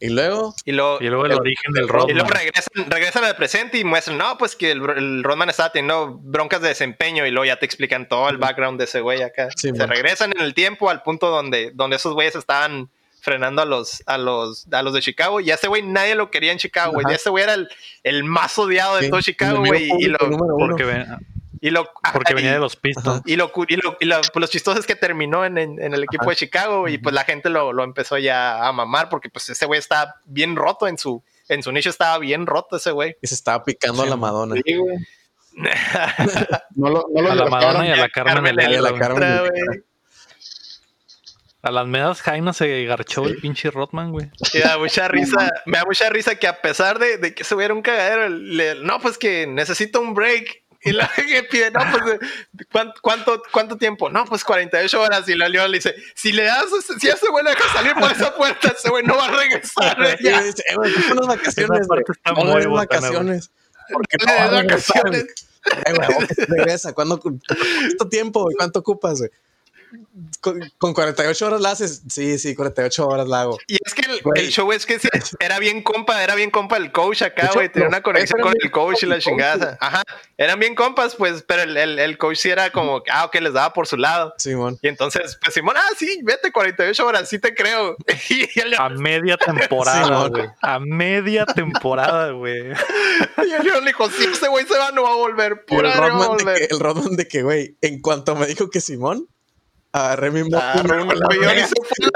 Y luego, Y luego, Y luego el, el- origen del Y Rodman. luego regresan, regresan al presente y muestran, no, pues que el, el Rodman estaba teniendo broncas de desempeño y luego ya te explican todo el background de ese güey acá. Sí, Se man. regresan en el tiempo al punto donde, donde esos güeyes estaban frenando a los, a los, a los de Chicago y a ese güey nadie lo quería en Chicago, güey. Y ese güey era el, el más odiado de Sí, todo Chicago, güey. Y lo. Porque, y lo, porque ajá, venía y- de los Pistons. y lo, y lo, y lo, pues, los chistosos es que terminó en, en- en el equipo de Chicago y pues la gente lo, lo empezó ya a mamar porque pues ese güey está bien roto en su, en su nicho estaba bien roto ese güey. y se estaba picando a la Madonna. Sí, güey. No lo, no lo A la. Madonna y a la Carmen Carmen Electra. la. Carmen güey. A las medias Jaina se garchó el pinche Rodman, güey. Me da mucha risa, me da mucha risa que a pesar de, de que se hubiera un cagadero, le- no, pues que necesito un break. Y la que pide, no, pues, eh, ¿cuán- ¿cuánto, cuánto tiempo? No, pues 48 horas. Y la León le dice, si le das, si ese güey le dejas salir por esa puerta, ese güey no va a regresar. Y ya. dice, eh, güey, unas vacaciones. Güey. No le muy des botana, vacaciones. Porque Le no a regresar, vacaciones. Eh, güey, regresa. ¿Cuándo, ¿Cuánto tiempo? güey? ¿Cuánto ocupas? güey? Con, con 48 horas la haces. Sí, sí, 48 horas la hago. Y es que el, show es que sí, era bien compa, era bien compa el coach acá, güey. Tenía una conexión con el coach y la chingada. Ajá. Eran bien compas, pues, pero el, el, el coach sí era como, ah, ok, les daba por su lado. Simón. Y entonces, pues Simón, ah, sí, vete 48 horas, sí te creo. Y el, A media temporada, güey. A media temporada, güey. y el León le dijo, si ese güey se va, no va a volver. Y el Pura no va a Rodman, de que, volver. el Rodman de que, güey, en cuanto me dijo que Simón, agarré mi moto Ah, y me un avión y se fue.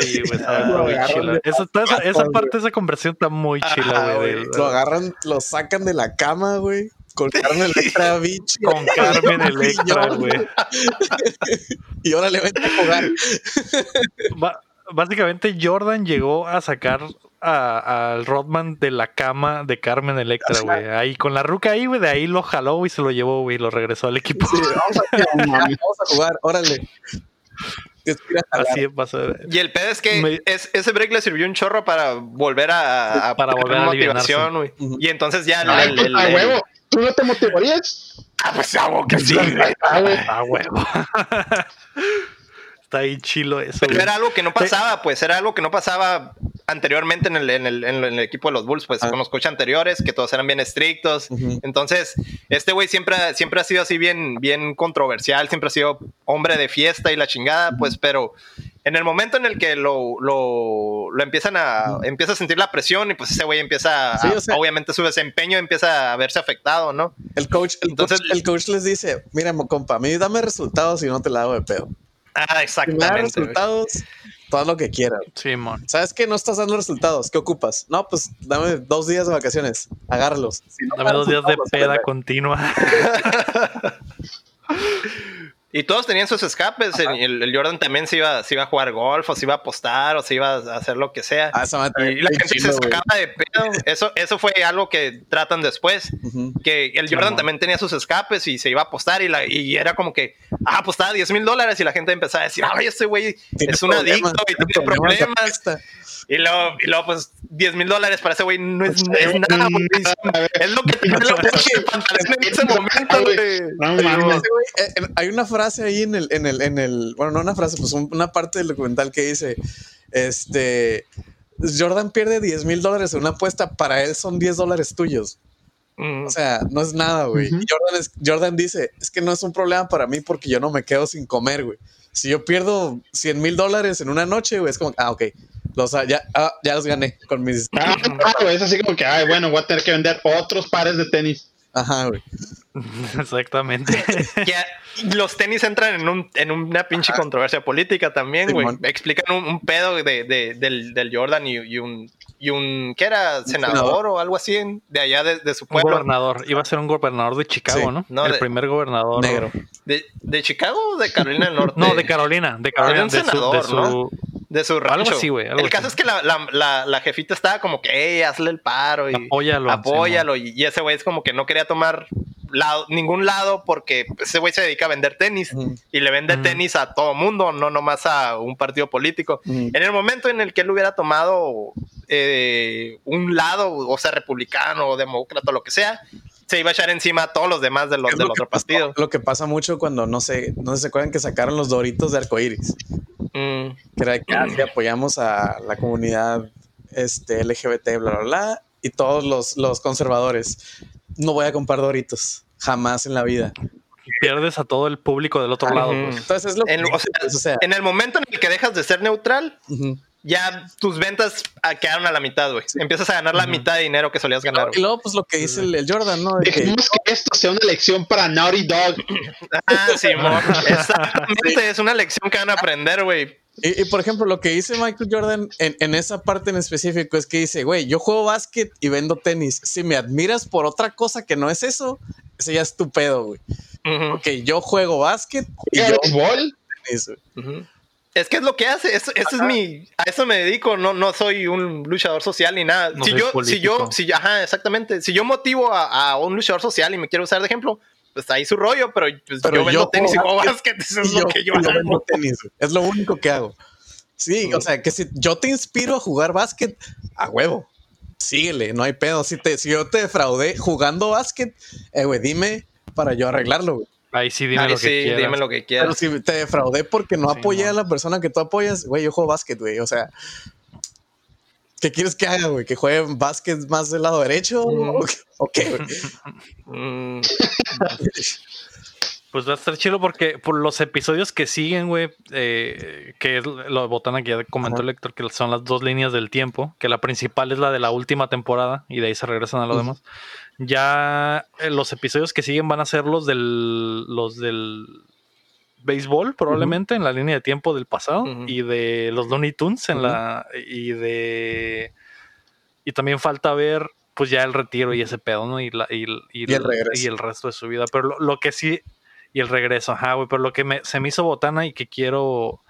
Sí, güey. Está Lo muy chila. Esa, toda esa, esa patas, parte de esa conversión está muy chila, güey. Lo agarran, lo sacan de la cama, güey. Con Carmen Electra Beach. Con Carmen Electra, güey. Y ahora le vente a jugar. Básicamente Jordan llegó a sacar al Rodman de la cama de Carmen Electra, güey. Ahí con la ruca ahí, güey, de ahí lo jaló y se lo llevó, güey, y lo regresó al equipo. Sí, vamos, a, vamos a jugar, órale. A. Así pasó. Y el pedo es que Me- es- ese break le sirvió un chorro para volver a, a Para volver a motivación, güey. Y entonces ya el- Ay, el- el- a el- huevo. ¿Tú no te motivarías? Ah, pues hago que sí. Güey. Ah, huevo. Está ahí chilo eso. Pero güey. era algo que no pasaba, pues era algo que no pasaba anteriormente en el, en el, en el equipo de los Bulls, pues Ah. con los coaches anteriores, que todos eran bien estrictos. Ujú. Entonces, este güey siempre, siempre ha sido así bien, bien controversial, siempre ha sido hombre de fiesta y la chingada, pues, pero en el momento en el que lo, lo, lo empiezan a, empieza a sentir la presión y pues ese güey empieza, a- Sí, o sea- obviamente su desempeño empieza a verse afectado, ¿no? El coach, el, Entonces- coach, el coach les dice, mira, compa, a mí dame resultados y no te la hago de pedo. Ah, exactamente. resultados, todo lo que quieras. Simón. ¿Sabes qué? No estás dando resultados. ¿Qué ocupas? No, pues dame dos días de vacaciones. Agárralos. Si no Dame me dos días de peda continua. Y todos tenían sus escapes. El, el- Jordan también se iba, se iba a jugar golf, o se iba a apostar, o se iba a hacer lo que sea. Ah, y, la gente se sacaba de pedo. Eso, eso fue algo que tratan después. Que el Jordan también tenía sus escapes y se iba a apostar y, la, y era como que, ah, apostaba 10 mil dólares y la gente empezaba a decir, ay, este güey es un adicto y tiene problemas. Y luego, y luego, pues, 10 mil dólares para ese güey no es, Pues, es nada, güey. Es lo que tiene los pantalones en ese momento, güey. No mames. Eh, eh, hay una frase ahí en el, en el, en el, bueno, no una frase, pues un- una parte del documental que dice, este, Jordan pierde 10 mil dólares en una apuesta, para él son 10 dólares tuyos. Mm. O sea, no es nada, güey. Jordan, es- Jordan dice, es que no es un problema para mí porque yo no me quedo sin comer, güey. Si yo pierdo 100 mil dólares en una noche, güey, es como, ah, ok, los, ya, ah, ya los gané con mis... Ah, claro, es así como que, ay, bueno, voy a tener que vender otros pares de tenis. Ajá, güey. Exactamente. Que los tenis entran en, un, en una pinche controversia política también, güey. Explican un, un pedo de, de- del, del Jordan y, y un, y un, ¿qué era? Senador, senador. o algo así en- de allá de, de su Un pueblo. gobernador. Iba a ser un gobernador de Chicago, Sí. ¿no? No, El de- primer gobernador. Negro. De, de Chicago o de Carolina del Norte? No, de Carolina. De Carolina. un de su- de senador, su, ¿no? De su rancho. así, güey, algo El caso es que la, la, la, la jefita estaba como que, hey, hazle el paro y Apóyalo, apóyalo. Y, y ese güey es como que no quería tomar lado, ningún lado porque ese güey se dedica a vender tenis y le vende tenis a todo mundo, no nomás a un partido político. En el momento en el que él hubiera tomado eh, un lado, o sea, republicano o demócrata o lo que sea, se iba a echar encima a todos los demás de los, del lo que otro pasó- partido. Lo que pasa mucho cuando no sé, no sé si se acuerdan que sacaron los doritos de arcoíris, Mm. que era que apoyamos a la comunidad este, LGBT, bla, bla, bla, y todos los, los conservadores. No voy a comprar doritos, jamás en la vida. Pierdes a todo el público del otro lado, pues. Entonces es lo que En- o sea, pues, o sea, En el momento en el que dejas de ser neutral. Ya tus ventas ah, quedaron a la mitad, güey. Empiezas a ganar la mitad de dinero que solías ganar. Y luego, pues lo que dice el, el Jordan, ¿no? Que, Dejemos que esto sea una lección para Naughty Dog. Ah, sí. Exactamente, es una lección que van a aprender, güey. Y, y, por ejemplo, lo que dice Michael Jordan en, en esa parte en específico es que dice, güey, yo juego básquet y vendo tenis. Si me admiras por otra cosa que no es eso, ese ya es tu pedo, güey. Ujú, Ok, yo juego básquet y ¿Qué yo tenis, güey. ujú. Es que es lo que hace, eso, eso es mi, a eso me dedico, no, no soy un luchador social ni nada. No si, yo, si yo, si ajá, exactamente, si yo motivo a, a un luchador social y me quiero usar de ejemplo, pues ahí su rollo, pero, pues, Pero yo vendo yo tenis y juego básquet eso es Y lo que yo y vendo hago. tenis. Es lo único que hago. Sí, o sea, que si yo te inspiro a jugar básquet, a huevo. Síguele, no hay pedo. Si, te, si yo te defraudé jugando básquet, eh, güey, dime para yo arreglarlo, güey. Ahí sí, dime Ahí lo que sí, quieras. dime lo que Pero quieras. si te defraudé porque no Sí, apoyé no. a la persona que tú apoyas, güey, yo juego básquet, güey. O sea, ¿qué quieres que haga, güey? ¿Que juegue básquet más del lado derecho? Mm. ¿O qué- ¿O qué, güey? Mm, Pues va a estar chido porque por los episodios que siguen, güey, eh, que es lo de Botana que ya comentó el lector, que son las dos líneas del tiempo, que la principal es la de la última temporada y de ahí se regresan a lo demás. Ya eh, los episodios que siguen van a ser los del, los del béisbol, probablemente, en la línea de tiempo del pasado, y de los Looney Tunes en la. y de. Y también falta ver, pues ya el retiro y ese pedo, ¿no? Y, la, y, y Y el regreso. y el resto de su vida. Pero lo, lo que sí. Y el regreso, ajá, güey. Pero lo que me, se me hizo botana y que quiero.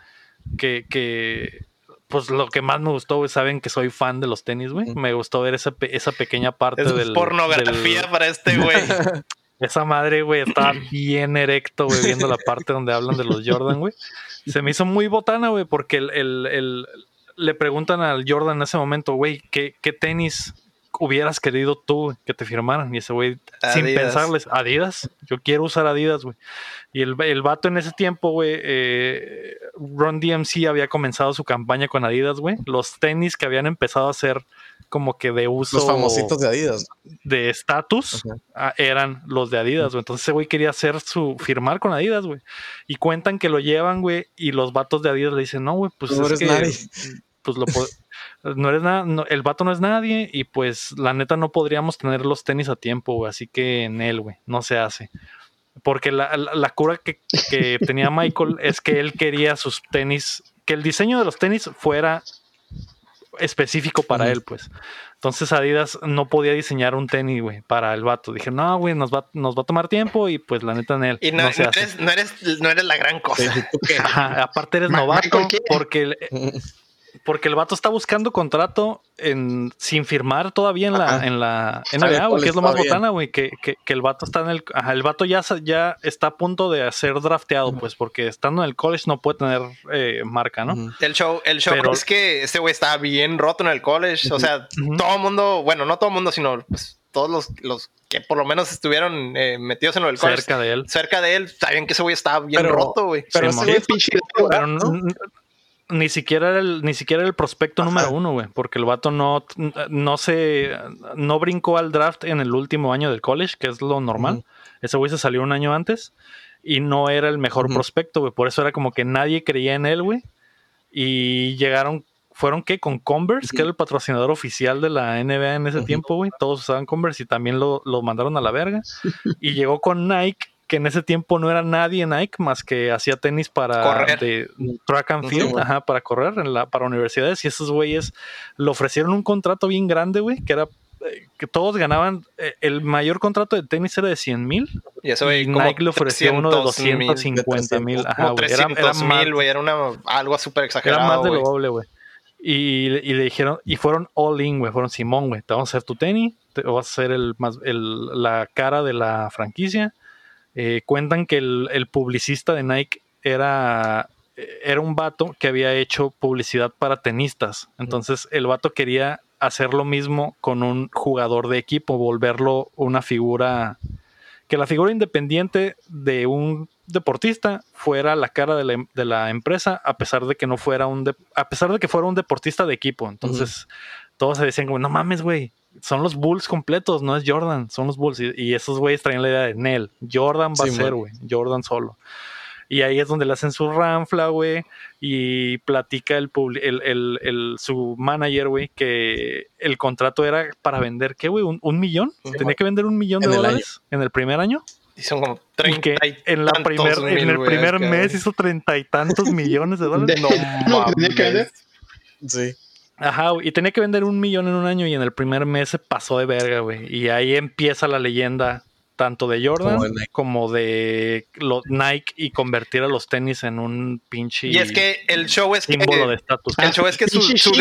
Que. que pues lo que más me gustó, güey, saben que soy fan de los tenis, güey. Me gustó ver esa, pe- esa pequeña parte es del. pornografía del- para este güey. esa madre, güey, estaba bien erecto, güey, viendo la parte donde hablan de los Jordan, güey. Se me hizo muy botana, güey, porque el, el- el- le preguntan al Jordan en ese momento, güey, ¿qué, qué tenis hubieras querido tú que te firmaran? Y ese güey, sin pensarles, Adidas, yo quiero usar Adidas, güey. Y el, el vato en ese tiempo, güey, eh, Ron DMC había comenzado su campaña con Adidas, güey. Los tenis que habían empezado a hacer como que de uso Los famositos de Adidas. de estatus ah, eran los de Adidas, güey. Entonces ese güey quería hacer su firmar con Adidas, güey. Y cuentan que lo llevan, güey, y los vatos de Adidas le dicen, "No, güey, pues No es eres que nadie". Pues lo no eres nada, no- el vato no es nadie y pues la neta no podríamos tener los tenis a tiempo, güey, así que en él, güey, no se hace. Porque la, la- la cura que, que tenía Michael es que él quería sus tenis, que el diseño de los tenis fuera específico para él, pues. Entonces Adidas no podía diseñar un tenis, güey, para el vato. Dije, no, güey, nos va, nos va a tomar tiempo y pues la neta en él. Y no, no se no hace. eres, no, eres, no eres la gran cosa. Sí, ¿tú qué? Ajá, aparte eres Ma- novato porque el, porque el vato está buscando contrato en, sin firmar todavía en la, en la NBA, güey, que es lo más está bien. botana, güey, que, que, que el vato está en el, ajá, el vato ya, ya está a punto de ser drafteado, pues, porque estando en el college no puede tener eh, marca, ¿no? El show, el show Pero- es que ese güey estaba bien roto en el college. O sea, todo el mundo, bueno, no todo el mundo, sino pues, todos los, los que por lo menos estuvieron eh, metidos en lo del college. Cerca de él. Cerca de él, sabían que ese güey estaba bien Pero- roto, güey. Pero Simón. ese güey Sí, pinche Pero ¿no? Ni siquiera era el, ni siquiera era el prospecto Ajá. número uno, güey, porque el vato no, no se, no brincó al draft en el último año del college, que es lo normal. Ese güey se salió un año antes y no era el mejor prospecto, güey. Por eso era como que nadie creía en él, güey. Y llegaron, fueron que con Converse, que era el patrocinador oficial de la NBA en ese tiempo, güey. Todos usaban Converse y también lo, lo mandaron a la verga. y llegó con Nike, que en ese tiempo no era nadie Nike, más que hacía tenis para Correr. de track and field, ajá, para correr en la, para universidades. Y esos güeyes le ofrecieron un contrato bien grande, güey, que era eh, que todos ganaban. eh, el mayor contrato de tenis era de 100 mil Y eso, y Nike le ofreció uno de 300,000, 250 mil. Ajá, güey. Era, era 300 más, mil, güey. Era una, algo súper era exagerado, más de lo doble, güey. Y, y le dijeron, y fueron all in, güey. Fueron Simón, güey. Te vamos a hacer tu tenis, te vas a hacer el, más, el, la cara de la franquicia. Eh, cuentan que el, el publicista de Nike era, era un vato que había hecho publicidad para tenistas. Entonces el vato quería hacer lo mismo con un jugador de equipo, volverlo una figura, que la figura independiente de un deportista fuera la cara de la, de la empresa, a pesar de que no fuera un, de- a pesar de que fuera un deportista de equipo. Entonces todos se decían como, no mames, güey. Son los Bulls completos, no es Jordan, son los Bulls. Y, y esos güeyes traían la idea de Nel. Jordan va Sí, a ser, güey. Jordan solo. Y ahí es donde le hacen su ranfla, güey. Y platica el, publi- el, el- el- su manager, güey, que el contrato era para vender, ¿qué, güey? ¿Un, un millón? Tenía que vender un millón de En el dólares en el primer año. Y son como Y 30 que y en, la primer, mil, en el primer mes hizo treinta y tantos millones de dólares. No vender. Sí. Ajá, güey, y tenía que vender un millón en un año y en el primer mes se pasó de verga, güey. Y ahí empieza la leyenda tanto de Jordan Como de Nike. como de lo- Nike y convertir a los tenis en un pinche Y es que el show es que. símbolo de estatus. El show es que su- su.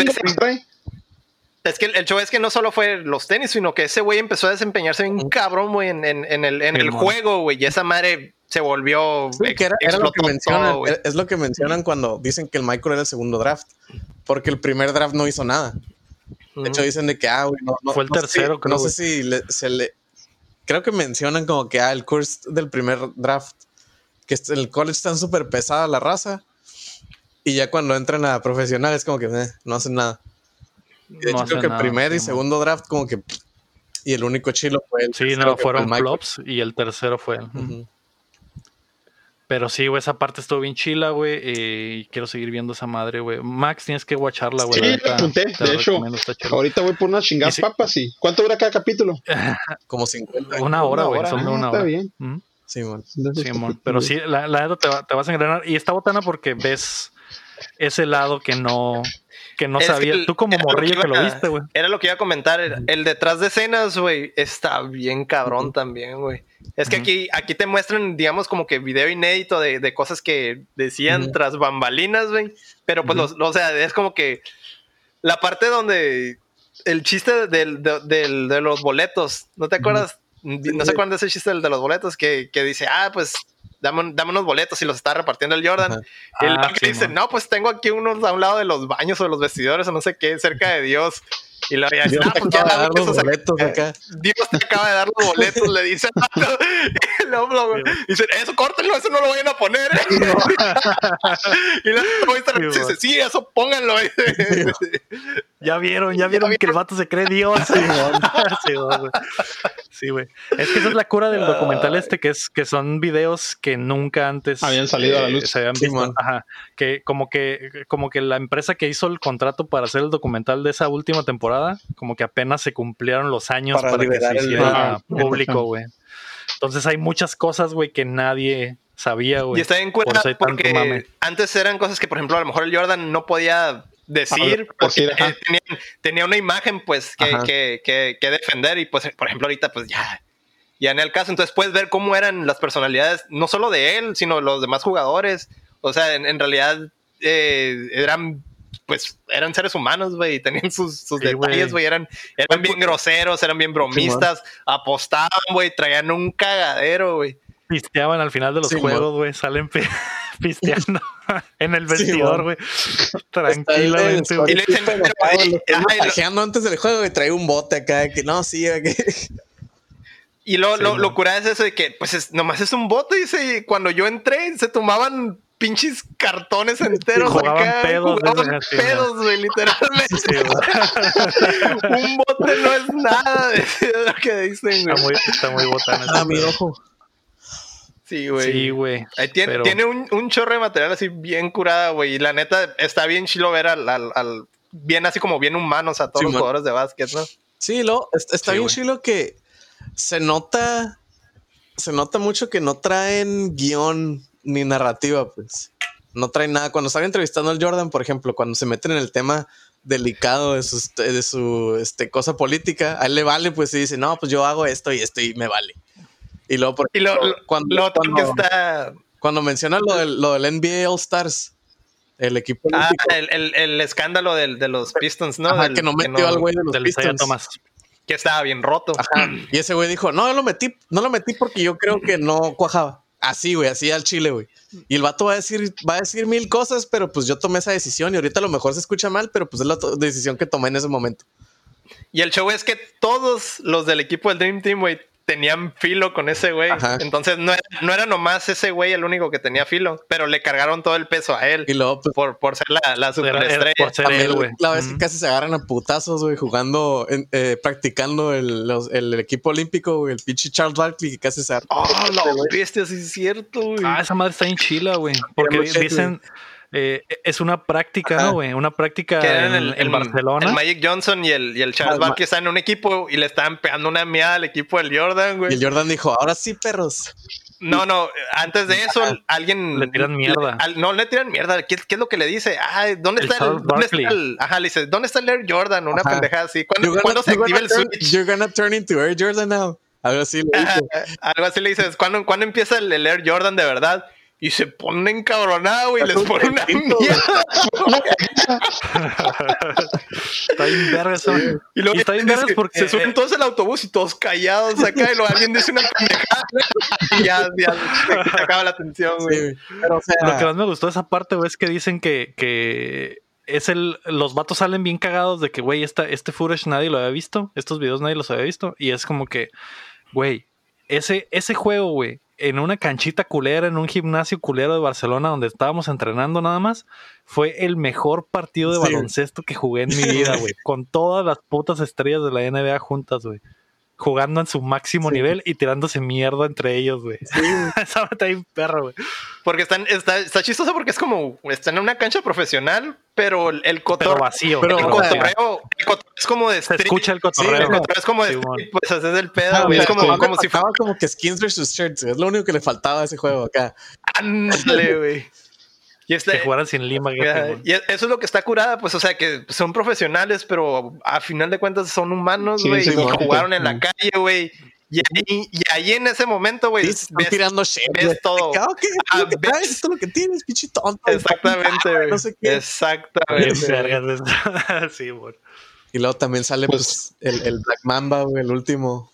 Es que el, el show es que no solo fue los tenis, sino que ese güey empezó a desempeñarse bien cabrón, güey, en, en- en el, en el juego, güey. Y esa madre se volvió. Sí, que era, ex- era lo que mencionan, todo, es lo que mencionan cuando dicen que el Michael era el segundo draft, porque el primer draft no hizo nada. De hecho, dicen de que, ah, güey, no, no- Fue el no tercero, si- creo, No sé si le- se le. Creo que mencionan como que, ah, el curse del primer draft, que el college está súper pesada la raza, y ya cuando entran a profesional es como que eh, no hacen nada. Y de No hecho, creo hacen que nada, primer y segundo draft, como que. Y el único chilo fue el. Sí, no, fueron flops y el tercero fue él. Ujú. Pero sí, güey, esa parte estuvo bien chila, güey. eh, y quiero seguir viendo esa madre, güey. Max, tienes que watcharla, güey. Sí, la apunté, te de hecho. está. Ahorita voy por unas chingadas Y sí. papas y ¿cuánto dura cada capítulo? Como 50. Una hora, güey. Son de Ah, una está hora. bien. Ujú. Sí, man. Simón, pero sí, la, la neta te, va- te vas a engranar. Y está botana porque ves ese lado que no, que no Es que sabía. el- Tú como lo morrillo que que lo viste, güey. Era lo que iba a comentar. El, el detrás de escenas, güey, está bien cabrón también, güey. Es que aquí, aquí te muestran, digamos, como que video inédito de, de cosas que decían tras bambalinas, güey. Pero pues, los- o sea, es como que la parte donde el chiste del, de, del- de los boletos, ¿no te acuerdas? No se acuerdan de ese chiste del de los boletos que, que dice, ah, pues dame, un- dame unos boletos y los está repartiendo el Jordan. Ajá. Y el Ah, vato dice, no, pues tengo aquí unos a un lado de los baños o de los vestidores o no sé qué, cerca de Dios. Y ya dice, Dios ah, te ya acaba de dame dar los esos acá". boletos acá. Dios te acaba de dar los boletos, le dice. Y dice, eso córtenlo, eso no lo vayan a poner. y luego voy a estar- Sí, dice, sí, eso pónganlo. ya Ya vieron, ya vieron que el vato se cree Dios. Sí, güey. Es que esa es la cura del documental este, que es que son videos que nunca antes Habían salido a la eh, luz. Se habían visto. Ajá. Que como que, como que la empresa que hizo el contrato para hacer el documental de esa última temporada, como que apenas se cumplieron los años Para para, que se el- hiciera Ajá. público, güey. Entonces hay muchas cosas, güey, que nadie sabía, güey. Y está Por hay tanto porque mame. antes eran cosas que, por ejemplo, a lo mejor el Jordan no podía decir Hablar, porque decir, eh, tenían- tenía una imagen pues que, que, que, que defender y pues por ejemplo ahorita pues ya ya en el caso entonces puedes ver cómo eran las personalidades no solo de él sino los demás jugadores o sea en, en realidad eh, eran pues eran seres humanos güey y tenían sus, sus Sí, detalles güey. eran eran bien groseros eran bien bromistas apostaban güey traían un cagadero güey pisteaban al final de los Sí, juegos, güey. Salen pi- pisteando en el vestidor, güey. Tranquilamente, güey. Y le dicen, pero, antes del juego y trae un bote acá que no, sí, que Y lo, Sí, lo, lo curada es eso de que, pues, es- nomás es un bote. Dice, y cuando yo entré, se tomaban pinches cartones enteros. jugaban acá, pedos, jugaban pedos, güey, literalmente. Sí, güey. un bote no es nada de lo que dicen, güey. Está muy, está muy botana. ese Ah, mi ojo. Sí, güey. Sí, güey. Ahí tiene, pero- tiene un, un chorro de material así bien curada, güey. Y la neta, está bien chilo ver al, al, al- bien así como bien humanos a todos Sí, los man. jugadores de básquet, ¿no? Sí, lo, está, Sí, bien güey. chilo que se nota, se nota mucho que no traen guion ni narrativa, pues. No traen nada. Cuando están entrevistando al Jordan, por ejemplo, cuando se meten en el tema delicado de su, de su este, cosa política, a él le vale, pues y dice, no, pues yo hago esto y esto y me vale. Y luego, por Y lo, lo, cuando, lo otro cuando, que está... cuando menciona lo del, lo del NBA All Stars, el equipo Ah, el, el, el escándalo del- de los Pistons, ¿no? ajá, Del- que no metió al güey de los Pistons. Que estaba bien roto. Ajá. Y ese güey dijo, no, lo metí, no lo metí porque yo creo que no cuajaba. Así, güey, así al chile, güey. Y el vato va a decir, va a decir mil cosas, pero pues yo tomé esa decisión y ahorita a lo mejor se escucha mal, pero pues es la decisión que tomé en ese momento. Y el show es que todos los del equipo del Dream Team, güey, tenían filo con ese güey. Entonces no era, no era nomás ese güey el único que tenía filo, pero le cargaron todo el peso a él Y luego, pues, por, por ser la, la superestrella. por ser también él, güey. la vez que casi se agarran a putazos, güey, jugando, eh, practicando el, los- el equipo olímpico, güey, el pinche Charles Barkley que casi se agarra. Oh, la bestia, sí es cierto, güey. Ah, esa madre está en chila, güey. Porque dicen, eh, es una práctica, Ajá. ¿no, güey? Una práctica que eran en, el, en el- Barcelona. el Magic Johnson y el, y el Charles Ah, Barkley estaban en un equipo y le estaban pegando una mierda al equipo del Jordan, Y güey. el Jordan dijo, ahora sí, perros. No, no, antes de eso, alguien. Le tiran mierda. al- no, le tiran mierda. ¿Qué, qué es lo que le dice? Ah, ¿dónde El está el, dónde está el- Ajá, le dice, ¿dónde está el Air Jordan? Una Ajá. pendejada así. ¿Cuándo, You're gonna- ¿cuándo se activa el turn- switch? You're gonna turn into Air Jordan now. Algo así le Ajá, dijo. Algo así le dices, ¿cuándo, ¿cuándo empieza el, el Air Jordan de verdad? Y se pone encabronado, güey, y les pone una mierda. Está bien verga eso. Y luego Y está bien dice, vergas porque- se suben todos al autobús y todos callados acá, y luego alguien dice una pendejada y ya, ya se, se acaba la atención, güey. Pero, o sea, Lo que más me gustó de esa parte, güey, es que dicen que, que es el. Los vatos salen bien cagados de que, güey, esta, este footage nadie lo había visto. Estos videos nadie los había visto. Y es como que, güey, ese, ese juego, güey, en una canchita culera, en un gimnasio culero de Barcelona donde estábamos entrenando nada más, fue el mejor partido de Sí. baloncesto que jugué en mi vida, güey. con todas las putas estrellas de la NBA juntas, güey. Jugando en su máximo Sí. nivel y tirándose mierda entre ellos, güey. Esa está bien perro, güey. Porque están, está, está chistoso porque es como, están en una cancha profesional, pero el, el Pero cotorreo, vacío. pero- el cotorreo, el cotorreo es como de Se escucha el Sí, cotorreo. el cotorreo es como de Sí, street, pues ese es el pedo, Ah, güey. Es como, como, como si fuera faltaba como que skins versus shirts. Es lo único que le faltaba a ese juego acá. ándale, güey. Y este, que jugaran sin Lima. que. Y eso es lo que está curada, pues, o sea, que son profesionales, pero a final de cuentas son humanos, güey, sí, y jugaron en la calle, güey. Y ahí, y ahí en ese momento, güey, Sí, ves- tirando shit. ves todo. Ah, es Ah, ves- traes, esto es lo que tienes, pinche tonto. Exactamente, güey. No sé qué. Exactamente. sí, güey. Y luego también sale pues, el, el Black Mamba, güey, el último.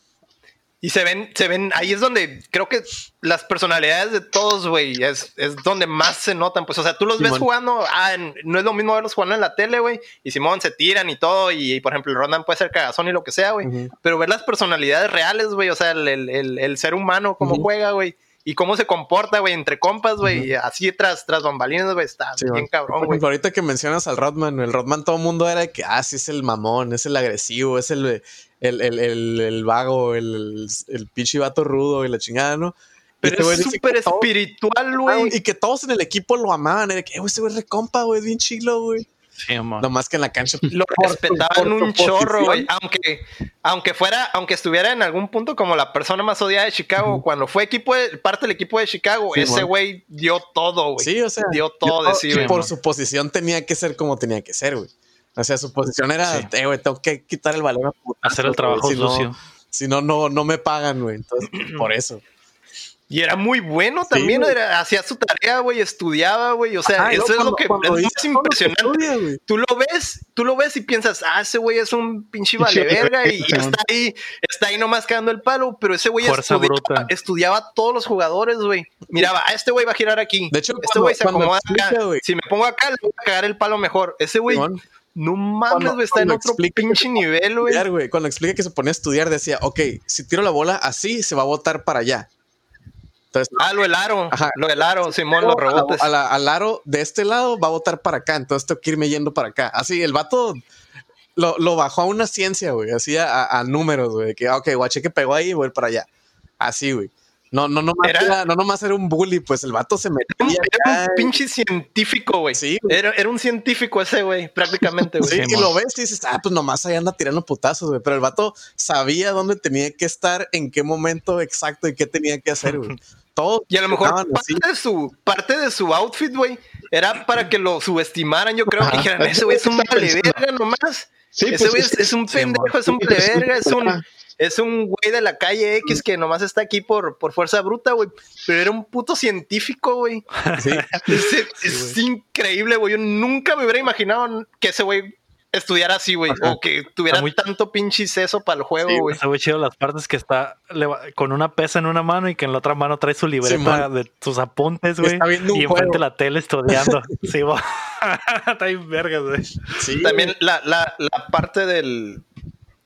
Y se ven, se ven, ahí es donde creo que las personalidades de todos, güey, es, es donde más se notan. Pues, o sea, tú los ves jugando, ah, no es lo mismo verlos jugando en la tele, güey, y Simón se tiran y todo, y, por ejemplo, el Rondan puede ser cagazón y lo que sea, güey, pero ver las personalidades reales, güey, o sea, el, el- el- el ser humano, cómo juega, güey, y cómo se comporta, güey, entre compas, güey, así tras, tras bambalinas, güey, está Sí, bien man. cabrón, güey. ahorita que mencionas al Rodman, el Rodman todo el mundo era de que, ah, sí es el mamón, es el agresivo, es el, el, el, el, el vago, el, el pinche vato rudo y la chingada, ¿no? Pero este es súper espiritual, güey. Y que todos en el equipo lo amaban, era que, "Eh, güey, ese güey es recompa, güey, es bien chilo, güey. Sí, amor. Nomás que en la cancha. Lo por su- respetaban por un chorro, güey. Aunque, aunque fuera, aunque estuviera en algún punto como la persona más odiada de Chicago, cuando fue equipo de, parte del equipo de Chicago, Sí, ese güey dio todo, güey. Sí, o sea, dio todo de sí, por su posición tenía que ser como tenía que ser, güey. O sea, su posición era, Sí. eh, güey, tengo que quitar el balón a Hacer el trabajo si no- sucio. Si no, no, no me pagan, güey. Entonces, por eso. Y era muy bueno también, era- hacía su tarea, güey, estudiaba, güey. O sea, Ajá, eso es lo que es más impresionante. estudia. Tú lo ves, tú lo ves y piensas, ah, ese güey es un pinche vale verga y, está ahí, está ahí nomás cagando el palo, pero ese güey estudiaba, estudiaba a todos los jugadores, güey. Miraba, ah, este güey va a girar aquí. De hecho, este güey se acomoda explica, acá. Si me pongo acá, le voy a cagar el palo mejor. Ese güey. No mames, güey, está en otro pinche nivel, güey. Cuando explica que se ponía a estudiar, decía, ok, si tiro la bola así, se va a botar para allá. Entonces, Ah, lo del aro, Ajá. lo del aro, Simón, los rebotes. a la- al aro de este lado va a botar para acá, entonces tengo que irme yendo para acá. Así, el vato lo, lo bajó a una ciencia, güey, así a, a números, güey, que, ok, guache que pegó ahí, voy para allá. Así, güey. No, no, nomás Era- era, no nomás era un bully, pues el vato se Era un- metía Era un pinche científico, güey. Sí. Era, era un científico ese, güey, prácticamente, güey. Sí, y lo ves y dices, ah, pues nomás ahí anda tirando putazos, güey. Pero el vato sabía dónde tenía que estar, en qué momento exacto y qué tenía que hacer, güey. Todo. Y a lo mejor así. parte de su, parte de su outfit, güey, era para que lo subestimaran. Yo creo que Ajá. dijeran, ese güey es un vale verga nomás. Sí, ese pues, güey es, es- es un sí, pendejo, es un sí, vale es- verga, es un, Ajá. Es un güey de la calle X que nomás está aquí por, por fuerza bruta, güey. Pero era un puto científico, güey. Sí. Es, es increíble, güey. Yo nunca me hubiera imaginado que ese güey estudiara así, güey. O que tuviera muy- tanto pinche seso para el juego, Sí, güey. Está muy chido las partes que está con una pesa en una mano y que en la otra mano trae su libreta de sus apuntes, güey. Y enfrente la tele estudiando. sí, está bien vergas, güey. Sí, También la, la, la parte del,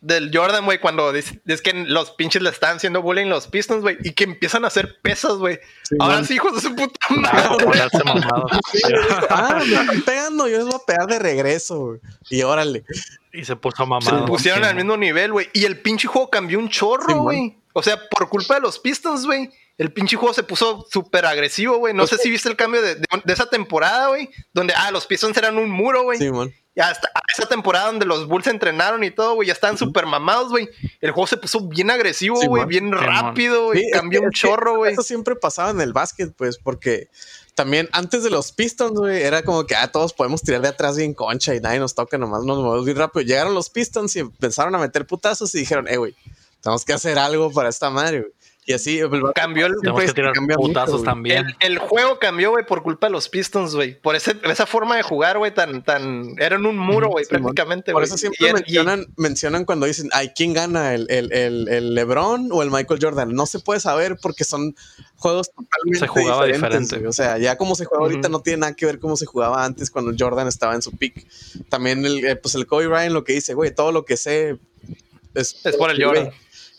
del Jordan, güey, cuando dice- es que los pinches le están haciendo bullying los Pistons, güey, y que empiezan a hacer pesas, güey. Sí, Ahora man. sí, hijos de su puta madre. Ah, me están pegando, yo les voy a pegar de regreso, güey. Y órale. y se puso Se mamado. pusieron Sí, al mismo nivel, güey. Y el pinche juego cambió un chorro, güey. o sea, por culpa de los Pistons, güey. El pinche juego se puso súper agresivo, güey. No Pues sé sí. si viste el cambio de, de- de esa temporada, güey. Donde, ah, los Pistons eran un muro, güey. Sí, man. Y hasta esa temporada donde los Bulls entrenaron y todo, güey, ya estaban súper mamados, güey. El juego se puso bien agresivo, güey, bien rápido, güey. Sí, cambió un chorro, güey. Eso siempre pasaba en el básquet, pues, porque también antes de los Pistons, güey, era como que ah, todos podemos tirar de atrás bien concha y nadie nos toca, nomás nos movemos bien rápido. Llegaron los Pistons y empezaron a meter putazos y dijeron, eh, güey, tenemos que hacer algo para esta madre, güey. Y así, el Cambió el, Tenemos que tirar mucho, putazos también. el, el juego cambió, güey, por culpa de los Pistons, güey. Por ese, esa forma de jugar, güey, tan, tan. Eran un muro, güey, Sí, prácticamente, Por eso siempre Y- y- mencionan, mencionan cuando dicen, ay, ¿quién gana? ¿El, el, el, el LeBron o el Michael Jordan? No se puede saber porque son juegos totalmente Se jugaba diferentes, diferente. güey. O sea, ya como se juega ahorita no tiene nada que ver cómo se jugaba antes cuando Jordan estaba en su peak. También el, eh, pues el Kobe Bryant lo que dice, güey, todo lo que sé es, Es por el güey.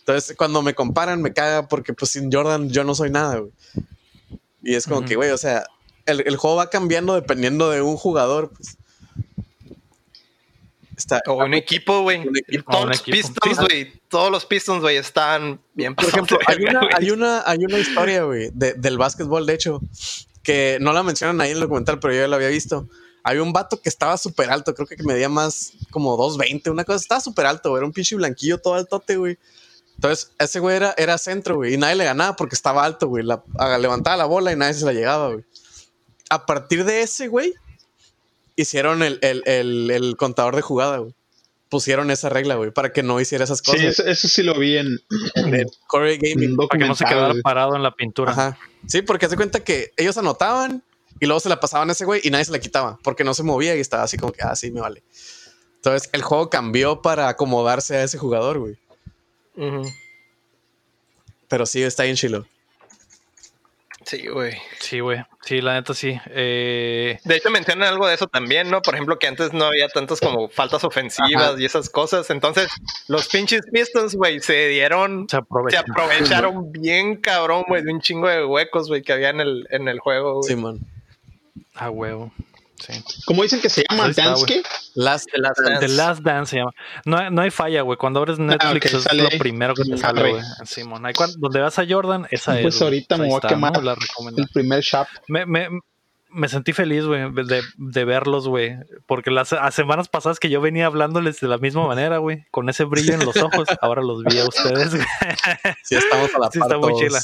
Entonces, cuando me comparan, me caga porque pues sin Jordan yo no soy nada, güey. Y es como que, güey, o sea, el, el juego va cambiando dependiendo de un jugador, pues. Está, O un equipo, güey. Todos los equipo. Pistons, güey. Todos los Pistons, güey, están bien Por ejemplo, hay una, hay una, hay una historia, güey, de- del básquetbol, de hecho, que no la mencionan ahí en el documental, pero yo ya la había visto. Había un vato que estaba súper alto, creo que medía más como 2.20, una cosa, estaba súper alto, güey, era un pinche blanquillo todo altote, güey. Entonces, ese güey era, era centro, güey, y nadie le ganaba porque estaba alto, güey. La- levantaba la bola y nadie se la llegaba, güey. A partir de ese, güey, hicieron el, el, el, el contador de jugada, güey. Pusieron esa regla, güey, para que no hiciera esas Sí, cosas. eso, eso sí lo vi en, En Corey Gaming. Para que no se quedara parado en la pintura. Ajá. Sí, porque hace cuenta que ellos anotaban y luego se la pasaban a ese güey y nadie se la quitaba porque no se movía y estaba así como que, ah, sí, me vale. Entonces el juego cambió para acomodarse a ese jugador, güey. Ujú. Pero sí, está bien chilo. Sí, güey. Sí, güey. Sí, la neta sí. Eh, De hecho, mencionan algo de eso también, ¿no? Por ejemplo, que antes no había tantas como faltas ofensivas y esas cosas. Entonces, los pinches Pistons, güey, se dieron, se se aprovecha. aprovecharon bien cabrón, güey, de un chingo de huecos, güey, que había en el, en el juego, güey. Simón. A huevo. Sí. ¿Cómo dicen que se llama? Ahí está, ¿Dansky? Last, The Last Dance. The Last Dance se llama. No, hay- no hay falla, güey. Cuando abres Netflix ok, es sale lo ahí. primero que te Ah, sale, güey. güey. Simón. Donde vas a Jordan, esa es. Pues ahorita me voy a quemar. ¿no? La recomendación. El primer shop. Me, me, me sentí feliz, güey, de, de verlos, güey. Porque las a semanas pasadas que yo venía hablándoles de la misma manera, güey. Con ese brillo en los ojos. Ahora los vi a ustedes, güey. sí, estamos a la Sí, par está muy todos. chila.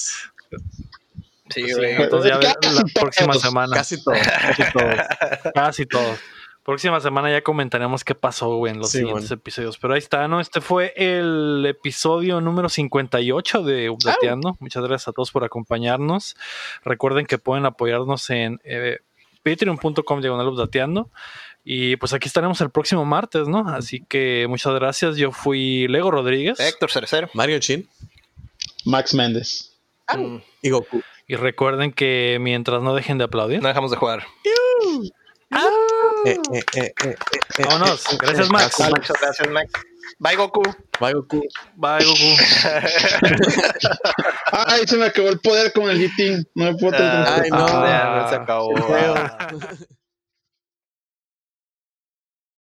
Sí, entonces ya la todos. próxima semana. Casi todo. Casi todo. Casi todo. Próxima semana ya comentaremos qué pasó, güey, en los Sí, siguientes bueno. episodios. Pero ahí está, ¿no? Este fue el episodio número 58 de Updateando. Muchas gracias a todos por acompañarnos. Recuerden que pueden apoyarnos en eh, patreon.com diagonal Updateando. Y pues aquí estaremos el próximo martes, ¿no? Así que muchas gracias. Yo fui Lego Rodríguez. Héctor Cerecero. Mario Chin Max Méndez. Mm, y Goku. Y recuerden que mientras no dejen de aplaudir. No dejamos de jugar. Eh, eh, eh, eh, eh, Vámonos. Gracias, Max. Muchas gracias, Max. Bye, Goku. Bye, Goku. Bye, Goku. Ay, se me acabó el poder con el GT. No me puedo Ah. Ay, no. se acabó. Feo.